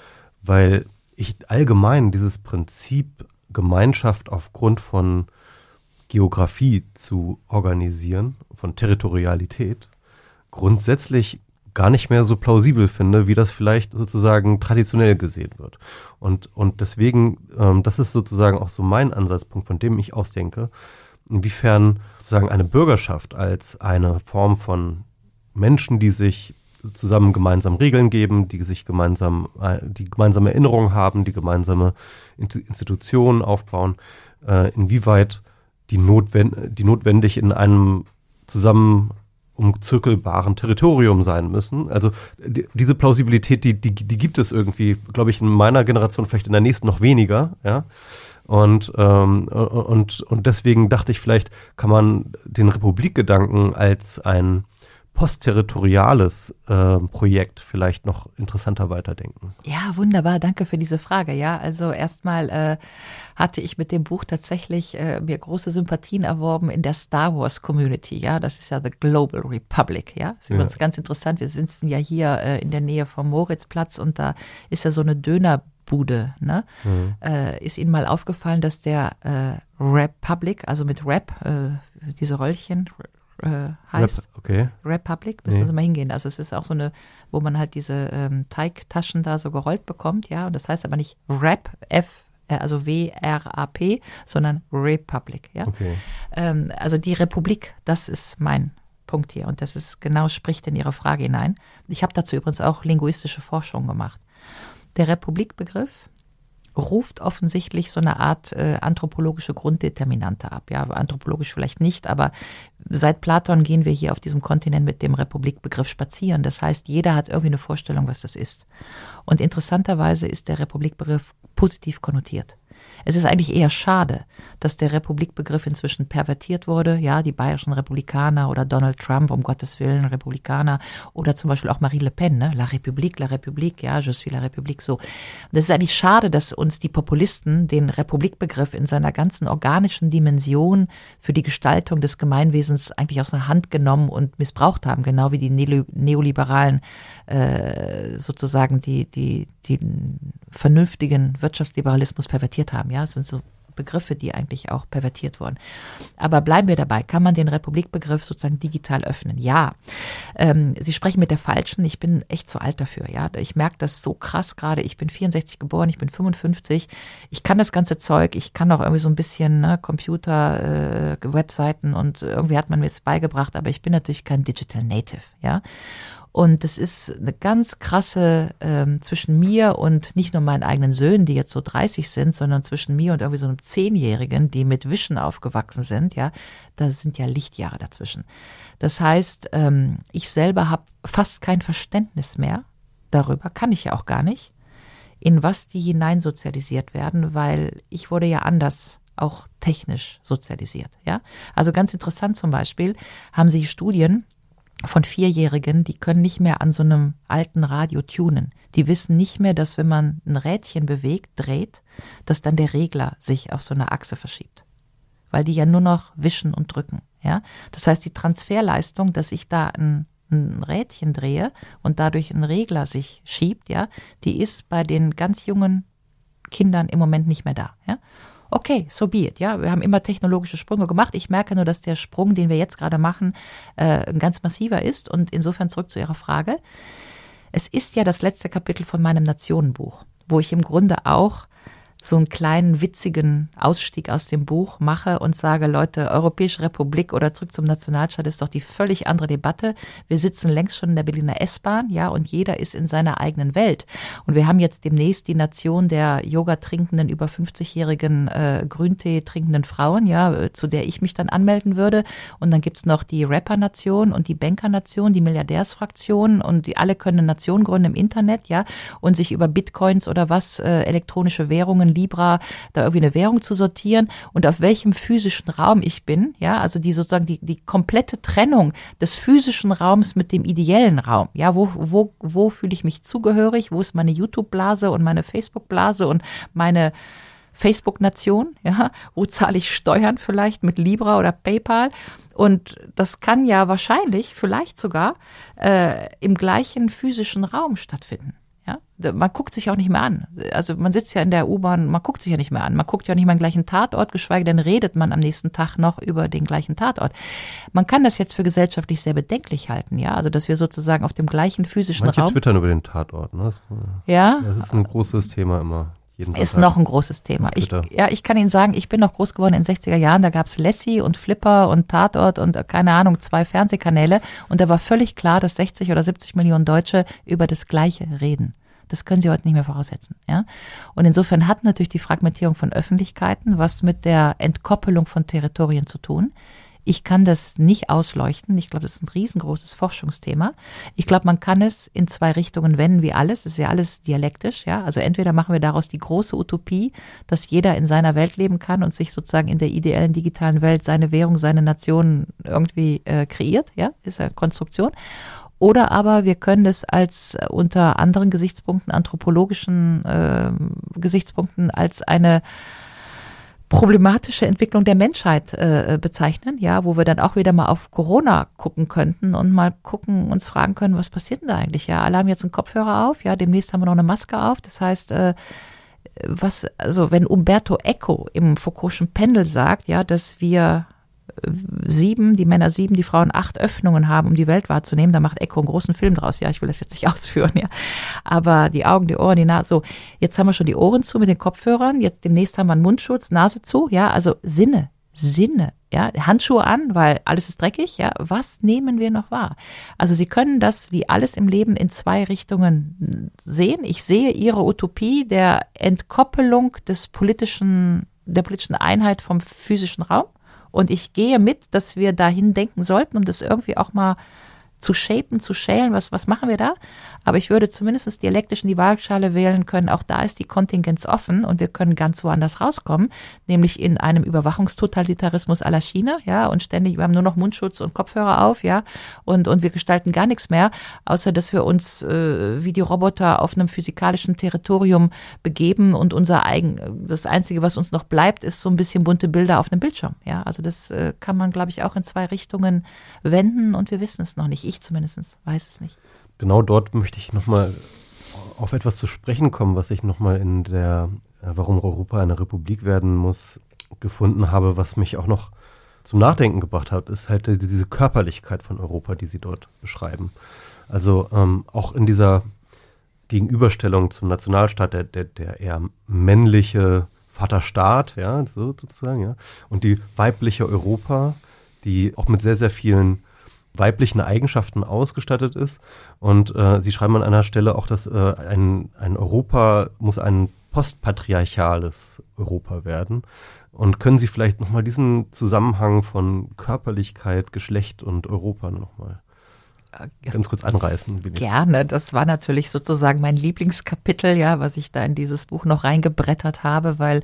C: weil ich allgemein dieses Prinzip Gemeinschaft aufgrund von Geografie zu organisieren, von Territorialität, grundsätzlich gar nicht mehr so plausibel finde, wie das vielleicht sozusagen traditionell gesehen wird. Und, und deswegen, ähm, das ist sozusagen auch so mein Ansatzpunkt, von dem ich ausdenke, inwiefern sozusagen eine Bürgerschaft als eine Form von Menschen, die sich zusammen gemeinsam Regeln geben, die sich gemeinsam, äh, die gemeinsame Erinnerungen haben, die gemeinsame Institutionen aufbauen, äh, inwieweit die, notwend die notwendig in einem zusammen umzirkelbaren Territorium sein müssen. Also die, diese Plausibilität, die, die, die gibt es irgendwie, glaube ich, in meiner Generation vielleicht in der nächsten noch weniger, ja. Und, ähm, und, und deswegen dachte ich, vielleicht kann man den Republikgedanken als ein postterritoriales äh, Projekt vielleicht noch interessanter weiterdenken.
D: Ja, wunderbar. Danke für diese Frage. Ja, also erstmal äh, hatte ich mit dem Buch tatsächlich äh, mir große Sympathien erworben in der Star Wars Community. Ja, das ist ja The Global Republic. Ja, das ist übrigens ja. ganz interessant. Wir sitzen ja hier äh, in der Nähe vom Moritzplatz und da ist ja so eine Dönerbude. Ne? Mhm. Äh, ist Ihnen mal aufgefallen, dass der äh, Republic, also mit Rap, äh, diese Röllchen, äh, heißt. Rap, okay. Republic, müssen nee. Sie mal hingehen. Also es ist auch so eine, wo man halt diese ähm, Teigtaschen da so gerollt bekommt, ja. Und das heißt aber nicht Rap, F, äh, also W-R-A-P, sondern Republic, ja. Okay. Ähm, also die Republik, das ist mein Punkt hier. Und das ist genau, spricht in Ihre Frage hinein. Ich habe dazu übrigens auch linguistische Forschung gemacht. Der Republikbegriff ruft offensichtlich so eine Art äh, anthropologische Grunddeterminante ab. Ja, anthropologisch vielleicht nicht, aber seit Platon gehen wir hier auf diesem Kontinent mit dem Republikbegriff spazieren. Das heißt, jeder hat irgendwie eine Vorstellung, was das ist. Und interessanterweise ist der Republikbegriff positiv konnotiert. Es ist eigentlich eher schade, dass der Republikbegriff inzwischen pervertiert wurde. Ja, die bayerischen Republikaner oder Donald Trump, um Gottes Willen, Republikaner oder zum Beispiel auch Marie Le Pen, ne? La République, La République, ja, je suis la République, so. Das ist eigentlich schade, dass uns die Populisten den Republikbegriff in seiner ganzen organischen Dimension für die Gestaltung des Gemeinwesens eigentlich aus der Hand genommen und missbraucht haben, genau wie die Neoliberalen äh, sozusagen die, die, die vernünftigen Wirtschaftsliberalismus pervertiert haben. Ja, es sind so Begriffe, die eigentlich auch pervertiert wurden. Aber bleiben wir dabei. Kann man den Republikbegriff sozusagen digital öffnen? Ja. Ähm, Sie sprechen mit der falschen. Ich bin echt zu alt dafür. Ja, ich merke das so krass gerade. Ich bin 64 geboren, ich bin 55. Ich kann das ganze Zeug. Ich kann auch irgendwie so ein bisschen ne, Computer, äh, Webseiten und irgendwie hat man mir es beigebracht. Aber ich bin natürlich kein Digital Native. Ja. Und es ist eine ganz krasse ähm, zwischen mir und nicht nur meinen eigenen Söhnen, die jetzt so 30 sind, sondern zwischen mir und irgendwie so einem Zehnjährigen, die mit Wischen aufgewachsen sind, ja, da sind ja Lichtjahre dazwischen. Das heißt, ähm, ich selber habe fast kein Verständnis mehr darüber, kann ich ja auch gar nicht, in was die hineinsozialisiert werden, weil ich wurde ja anders auch technisch sozialisiert, ja. Also ganz interessant zum Beispiel haben sich Studien von Vierjährigen, die können nicht mehr an so einem alten Radio tunen. Die wissen nicht mehr, dass wenn man ein Rädchen bewegt, dreht, dass dann der Regler sich auf so eine Achse verschiebt. Weil die ja nur noch wischen und drücken. Ja? Das heißt, die Transferleistung, dass ich da ein, ein Rädchen drehe und dadurch ein Regler sich schiebt, ja, die ist bei den ganz jungen Kindern im Moment nicht mehr da. Ja? Okay, so be it. Ja, wir haben immer technologische Sprünge gemacht. Ich merke nur, dass der Sprung, den wir jetzt gerade machen, äh, ganz massiver ist. Und insofern zurück zu Ihrer Frage. Es ist ja das letzte Kapitel von meinem Nationenbuch, wo ich im Grunde auch so einen kleinen witzigen Ausstieg aus dem Buch mache und sage, Leute, Europäische Republik oder zurück zum Nationalstaat ist doch die völlig andere Debatte. Wir sitzen längst schon in der Berliner S-Bahn, ja, und jeder ist in seiner eigenen Welt. Und wir haben jetzt demnächst die Nation der Yoga trinkenden, über 50-jährigen äh, Grüntee trinkenden Frauen, ja, zu der ich mich dann anmelden würde. Und dann gibt's noch die Rapper-Nation und die Banker-Nation, die Milliardärsfraktion und die alle können eine Nation gründen im Internet, ja, und sich über Bitcoins oder was, äh, elektronische Währungen Libra da irgendwie eine Währung zu sortieren und auf welchem physischen Raum ich bin, ja, also die sozusagen die, die komplette Trennung des physischen Raums mit dem ideellen Raum, ja, wo, wo, wo fühle ich mich zugehörig, wo ist meine YouTube-Blase und meine Facebook-Blase und meine Facebook-Nation, ja, wo zahle ich Steuern vielleicht mit Libra oder PayPal? Und das kann ja wahrscheinlich, vielleicht sogar, äh, im gleichen physischen Raum stattfinden. Man guckt sich auch nicht mehr an. Also man sitzt ja in der U-Bahn, man guckt sich ja nicht mehr an. Man guckt ja nicht mal den gleichen Tatort, geschweige denn redet man am nächsten Tag noch über den gleichen Tatort. Man kann das jetzt für gesellschaftlich sehr bedenklich halten, ja. Also dass wir sozusagen auf dem gleichen physischen
C: Manche
D: Raum.
C: twittern über den Tatort, ne? Das,
D: ja.
C: Das ist ein großes Thema immer.
D: Ist noch ein großes Thema. Ich, ja, ich kann Ihnen sagen, ich bin noch groß geworden in den 60er Jahren. Da gab's Lassie und Flipper und Tatort und äh, keine Ahnung, zwei Fernsehkanäle. Und da war völlig klar, dass 60 oder 70 Millionen Deutsche über das Gleiche reden. Das können Sie heute nicht mehr voraussetzen. Ja? Und insofern hat natürlich die Fragmentierung von Öffentlichkeiten was mit der Entkoppelung von Territorien zu tun. Ich kann das nicht ausleuchten. Ich glaube, das ist ein riesengroßes Forschungsthema. Ich glaube, man kann es in zwei Richtungen wenden, wie alles. Es ist ja alles dialektisch, ja. Also entweder machen wir daraus die große Utopie, dass jeder in seiner Welt leben kann und sich sozusagen in der ideellen digitalen Welt seine Währung, seine Nation irgendwie äh, kreiert, ja, ist ja Konstruktion. Oder aber wir können es als äh, unter anderen Gesichtspunkten, anthropologischen äh, Gesichtspunkten, als eine problematische Entwicklung der Menschheit äh, bezeichnen, ja, wo wir dann auch wieder mal auf Corona gucken könnten und mal gucken, uns fragen können, was passiert denn da eigentlich? Ja, alle haben jetzt einen Kopfhörer auf, ja, demnächst haben wir noch eine Maske auf. Das heißt, äh, was, also wenn Umberto Eco im Foucault'schen Pendel sagt, ja, dass wir sieben, die Männer sieben, die Frauen acht Öffnungen haben, um die Welt wahrzunehmen. Da macht Echo einen großen Film draus. Ja, ich will das jetzt nicht *laughs* ausführen, ja. Aber die Augen, die Ohren, die Nase, so. Jetzt haben wir schon die Ohren zu mit den Kopfhörern. Jetzt demnächst haben wir einen Mundschutz, Nase zu. Ja, also Sinne, Sinne. Ja, Handschuhe an, weil alles ist dreckig. Ja, was nehmen wir noch wahr? Also Sie können das wie alles im Leben in zwei Richtungen sehen. Ich sehe Ihre Utopie der Entkoppelung des politischen, der politischen Einheit vom physischen Raum. Und ich gehe mit, dass wir dahin denken sollten, um das irgendwie auch mal zu shapen, zu schälen, was, was machen wir da? Aber ich würde zumindest dialektisch in die Waagschale wählen können. Auch da ist die Kontingenz offen und wir können ganz woanders rauskommen, nämlich in einem Überwachungstotalitarismus la China, ja, und ständig, wir haben nur noch Mundschutz und Kopfhörer auf, ja, und, und wir gestalten gar nichts mehr, außer dass wir uns äh, wie die Roboter auf einem physikalischen Territorium begeben und unser eigen, das Einzige, was uns noch bleibt, ist so ein bisschen bunte Bilder auf einem Bildschirm, ja. Also das äh, kann man, glaube ich, auch in zwei Richtungen wenden und wir wissen es noch nicht. Ich zumindest weiß es nicht
C: genau dort möchte ich nochmal auf etwas zu sprechen kommen, was ich nochmal in der äh, Warum Europa eine Republik werden muss, gefunden habe, was mich auch noch zum Nachdenken gebracht hat, ist halt diese Körperlichkeit von Europa, die Sie dort beschreiben. Also ähm, auch in dieser Gegenüberstellung zum Nationalstaat, der, der, der eher männliche Vaterstaat, ja, so sozusagen, ja, und die weibliche Europa, die auch mit sehr, sehr vielen weiblichen Eigenschaften ausgestattet ist. Und äh, Sie schreiben an einer Stelle auch, dass äh, ein, ein Europa muss ein postpatriarchales Europa werden. Und können Sie vielleicht nochmal diesen Zusammenhang von Körperlichkeit, Geschlecht und Europa nochmal äh, ganz kurz anreißen?
D: Bitte. Gerne. Das war natürlich sozusagen mein Lieblingskapitel, ja, was ich da in dieses Buch noch reingebrettert habe, weil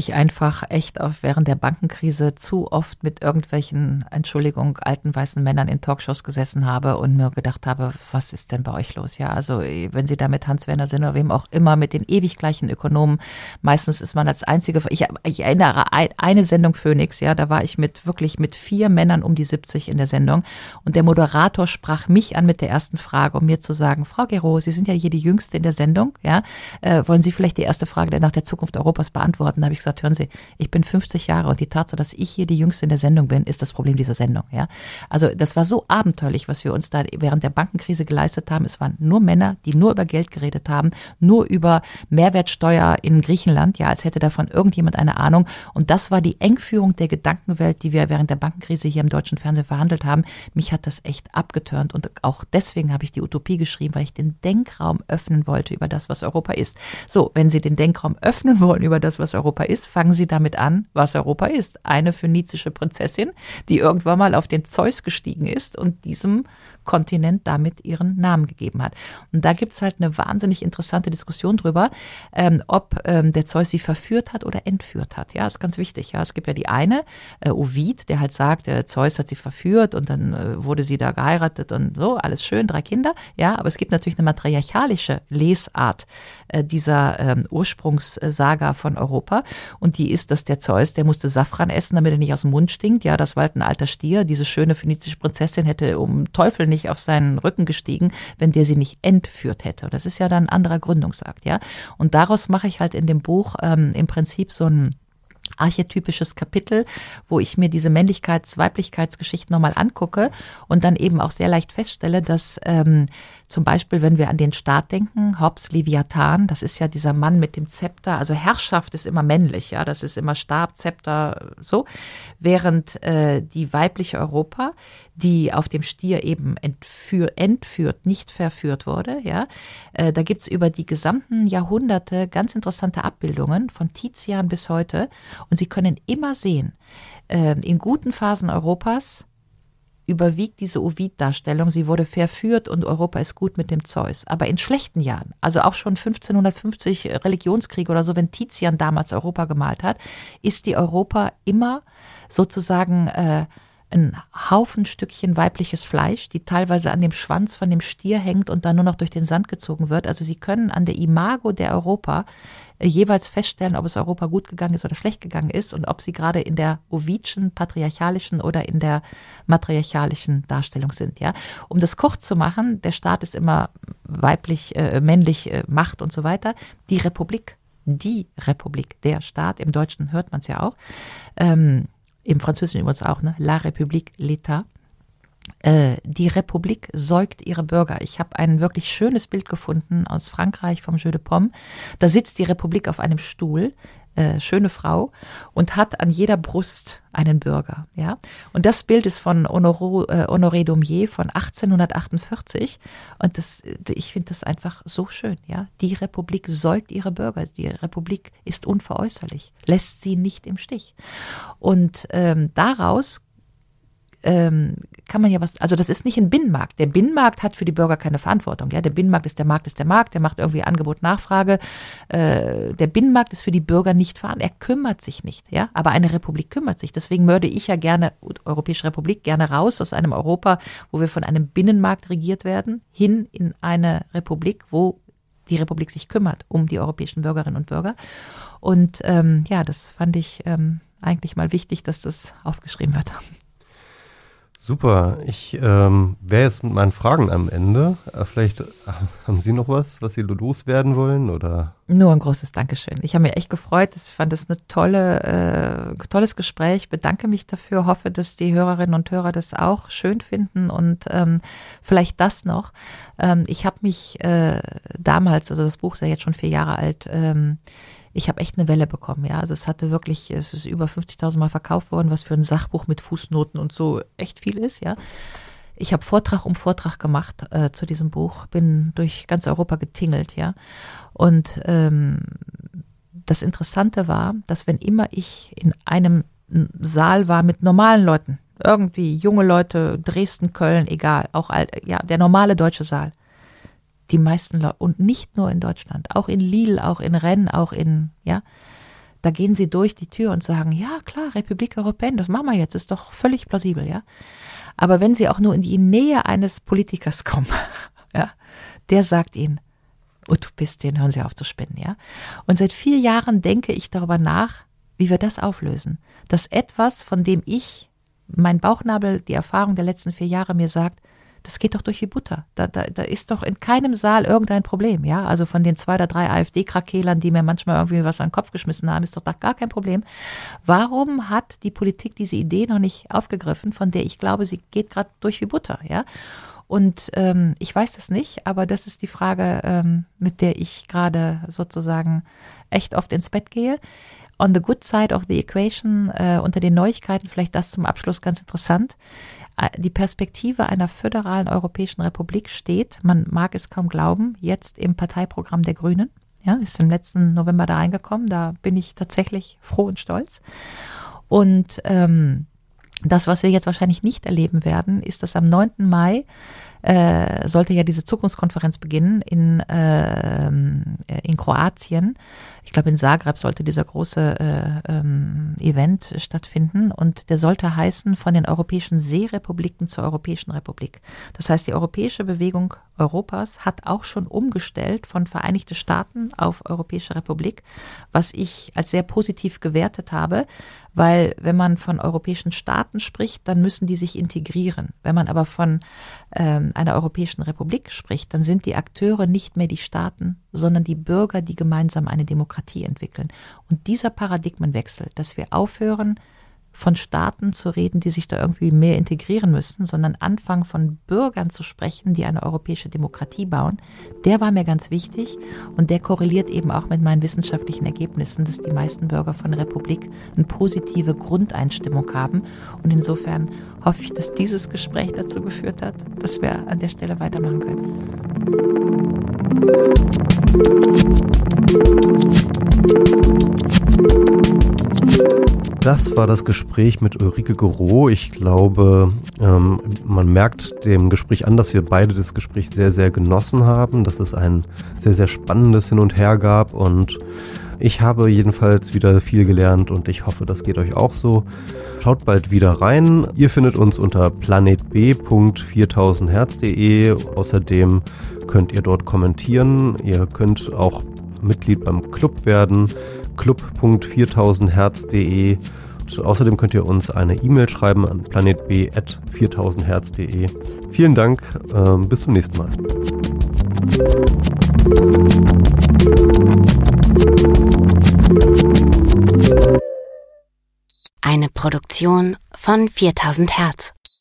D: ich einfach echt auf während der Bankenkrise zu oft mit irgendwelchen, Entschuldigung, alten weißen Männern in Talkshows gesessen habe und mir gedacht habe, was ist denn bei euch los? Ja, also wenn Sie da mit Hans-Werner sind oder wem auch immer, mit den ewig gleichen Ökonomen, meistens ist man als einzige, ich, ich erinnere eine Sendung Phoenix, ja, da war ich mit wirklich mit vier Männern um die 70 in der Sendung und der Moderator sprach mich an mit der ersten Frage, um mir zu sagen, Frau Gero, Sie sind ja hier die Jüngste in der Sendung, ja, äh, wollen Sie vielleicht die erste Frage nach der Zukunft Europas beantworten? Da habe ich gesagt, hören Sie, ich bin 50 Jahre und die Tatsache, dass ich hier die Jüngste in der Sendung bin, ist das Problem dieser Sendung. Ja? Also das war so abenteuerlich, was wir uns da während der Bankenkrise geleistet haben. Es waren nur Männer, die nur über Geld geredet haben, nur über Mehrwertsteuer in Griechenland, ja, als hätte davon irgendjemand eine Ahnung. Und das war die Engführung der Gedankenwelt, die wir während der Bankenkrise hier im deutschen Fernsehen verhandelt haben. Mich hat das echt abgeturnt und auch deswegen habe ich die Utopie geschrieben, weil ich den Denkraum öffnen wollte über das, was Europa ist. So, wenn Sie den Denkraum öffnen wollen über das, was Europa ist, fangen Sie damit an, was Europa ist. Eine phönizische Prinzessin, die irgendwann mal auf den Zeus gestiegen ist und diesem Kontinent damit ihren Namen gegeben hat. Und da gibt es halt eine wahnsinnig interessante Diskussion drüber, ähm, ob ähm, der Zeus sie verführt hat oder entführt hat. Ja, ist ganz wichtig. Ja, es gibt ja die eine, äh, Ovid, der halt sagt, der Zeus hat sie verführt und dann äh, wurde sie da geheiratet und so, alles schön, drei Kinder. Ja, aber es gibt natürlich eine matriarchalische Lesart äh, dieser ähm, Ursprungssaga von Europa und die ist, dass der Zeus, der musste Safran essen, damit er nicht aus dem Mund stinkt. Ja, das war halt ein alter Stier. Diese schöne phönizische Prinzessin hätte um Teufel nicht auf seinen Rücken gestiegen, wenn der sie nicht entführt hätte. Das ist ja dann ein anderer Gründungsakt, ja. Und daraus mache ich halt in dem Buch ähm, im Prinzip so ein archetypisches Kapitel, wo ich mir diese Männlichkeits-, Weiblichkeitsgeschichten nochmal angucke und dann eben auch sehr leicht feststelle, dass ähm, zum Beispiel, wenn wir an den Staat denken, Hobbes Leviathan, das ist ja dieser Mann mit dem Zepter, also Herrschaft ist immer männlich, ja, das ist immer Stab, Zepter, so, während äh, die weibliche Europa, die auf dem Stier eben entführ, entführt, nicht verführt wurde, ja, äh, da gibt's über die gesamten Jahrhunderte ganz interessante Abbildungen von Tizian bis heute. Und Sie können immer sehen, äh, in guten Phasen Europas, überwiegt diese Ovid-Darstellung. Sie wurde verführt und Europa ist gut mit dem Zeus. Aber in schlechten Jahren, also auch schon 1550 Religionskrieg oder so, wenn Tizian damals Europa gemalt hat, ist die Europa immer sozusagen äh, ein Haufen Stückchen weibliches Fleisch, die teilweise an dem Schwanz von dem Stier hängt und dann nur noch durch den Sand gezogen wird. Also sie können an der Imago der Europa äh, jeweils feststellen, ob es Europa gut gegangen ist oder schlecht gegangen ist und ob sie gerade in der ovidschen, patriarchalischen oder in der matriarchalischen Darstellung sind. Ja, um das kurz zu machen, der Staat ist immer weiblich, äh, männlich, äh, Macht und so weiter. Die Republik, die Republik, der Staat, im Deutschen hört man es ja auch. Ähm, im Französischen übrigens auch, ne? La République, l'État. Äh, die Republik säugt ihre Bürger. Ich habe ein wirklich schönes Bild gefunden aus Frankreich vom Jeu de Pomme. Da sitzt die Republik auf einem Stuhl, äh, schöne Frau, und hat an jeder Brust einen Bürger. Ja, und das Bild ist von Honoré, äh, Honoré Daumier von 1848. Und das, ich finde das einfach so schön. Ja, die Republik säugt ihre Bürger. Die Republik ist unveräußerlich, lässt sie nicht im Stich. Und ähm, daraus ähm, kann man ja was, also das ist nicht ein Binnenmarkt. Der Binnenmarkt hat für die Bürger keine Verantwortung. Ja, der Binnenmarkt ist der Markt, ist der Markt, der macht irgendwie Angebot, Nachfrage. Äh, der Binnenmarkt ist für die Bürger nicht verantwortlich. Er kümmert sich nicht, ja. Aber eine Republik kümmert sich. Deswegen würde ich ja gerne, Europäische Republik, gerne raus aus einem Europa, wo wir von einem Binnenmarkt regiert werden, hin in eine Republik, wo die Republik sich kümmert um die europäischen Bürgerinnen und Bürger. Und ähm, ja, das fand ich ähm, eigentlich mal wichtig, dass das aufgeschrieben wird.
C: Super. Ich ähm, wäre jetzt mit meinen Fragen am Ende. Äh, vielleicht äh, haben Sie noch was, was Sie loswerden wollen? Oder?
D: Nur ein großes Dankeschön. Ich habe mich echt gefreut. Ich fand es ein tolle, äh, tolles Gespräch. Bedanke mich dafür. Hoffe, dass die Hörerinnen und Hörer das auch schön finden. Und ähm, vielleicht das noch. Ähm, ich habe mich äh, damals, also das Buch ist ja jetzt schon vier Jahre alt, ähm, ich habe echt eine Welle bekommen, ja. Also es hatte wirklich, es ist über 50.000 Mal verkauft worden, was für ein Sachbuch mit Fußnoten und so echt viel ist, ja. Ich habe Vortrag um Vortrag gemacht äh, zu diesem Buch, bin durch ganz Europa getingelt, ja. Und ähm, das Interessante war, dass wenn immer ich in einem Saal war mit normalen Leuten, irgendwie junge Leute, Dresden, Köln, egal, auch alt, ja, der normale deutsche Saal, die meisten Leute, und nicht nur in Deutschland, auch in Lille, auch in Rennes, auch in, ja, da gehen sie durch die Tür und sagen, ja klar, Republik Europäen, das machen wir jetzt, ist doch völlig plausibel, ja. Aber wenn sie auch nur in die Nähe eines Politikers *laughs* kommen, ja, der sagt ihnen, Utopistin, hören Sie auf zu spinnen, ja. Und seit vier Jahren denke ich darüber nach, wie wir das auflösen. Dass etwas, von dem ich, mein Bauchnabel, die Erfahrung der letzten vier Jahre mir sagt, das geht doch durch wie Butter. Da, da, da ist doch in keinem Saal irgendein Problem, ja. Also von den zwei oder drei AfD-Krakelern, die mir manchmal irgendwie was an den Kopf geschmissen haben, ist doch da gar kein Problem. Warum hat die Politik diese Idee noch nicht aufgegriffen, von der ich glaube, sie geht gerade durch wie Butter, ja? Und ähm, ich weiß das nicht, aber das ist die Frage, ähm, mit der ich gerade sozusagen echt oft ins Bett gehe. On the good side of the equation, äh, unter den Neuigkeiten, vielleicht das zum Abschluss ganz interessant die Perspektive einer föderalen Europäischen Republik steht, man mag es kaum glauben, jetzt im Parteiprogramm der Grünen. Ja, ist im letzten November da reingekommen. Da bin ich tatsächlich froh und stolz. Und ähm, das, was wir jetzt wahrscheinlich nicht erleben werden, ist, dass am 9. Mai äh, sollte ja diese Zukunftskonferenz beginnen in, äh, in Kroatien. Ich glaube, in Zagreb sollte dieser große äh, ähm, Event stattfinden und der sollte heißen von den europäischen Seerepubliken zur Europäischen Republik. Das heißt, die europäische Bewegung Europas hat auch schon umgestellt von Vereinigte Staaten auf Europäische Republik, was ich als sehr positiv gewertet habe, weil wenn man von europäischen Staaten spricht, dann müssen die sich integrieren. Wenn man aber von einer Europäischen Republik spricht, dann sind die Akteure nicht mehr die Staaten, sondern die Bürger, die gemeinsam eine Demokratie entwickeln. Und dieser Paradigmenwechsel, dass wir aufhören, von Staaten zu reden, die sich da irgendwie mehr integrieren müssen, sondern anfangen von Bürgern zu sprechen, die eine europäische Demokratie bauen, der war mir ganz wichtig und der korreliert eben auch mit meinen wissenschaftlichen Ergebnissen, dass die meisten Bürger von Republik eine positive Grundeinstimmung haben. Und insofern hoffe ich, dass dieses Gespräch dazu geführt hat, dass wir an der Stelle weitermachen können.
C: Das war das Gespräch mit Ulrike Gero. Ich glaube, ähm, man merkt dem Gespräch an, dass wir beide das Gespräch sehr, sehr genossen haben, dass es ein sehr, sehr spannendes Hin und Her gab und ich habe jedenfalls wieder viel gelernt und ich hoffe, das geht euch auch so. Schaut bald wieder rein. Ihr findet uns unter planetb.4000herz.de. Außerdem könnt ihr dort kommentieren. Ihr könnt auch Mitglied beim Club werden club.4000herz.de. Außerdem könnt ihr uns eine E-Mail schreiben an planetb.4000herz.de. Vielen Dank, äh, bis zum nächsten Mal.
A: Eine Produktion von 4000 Hertz.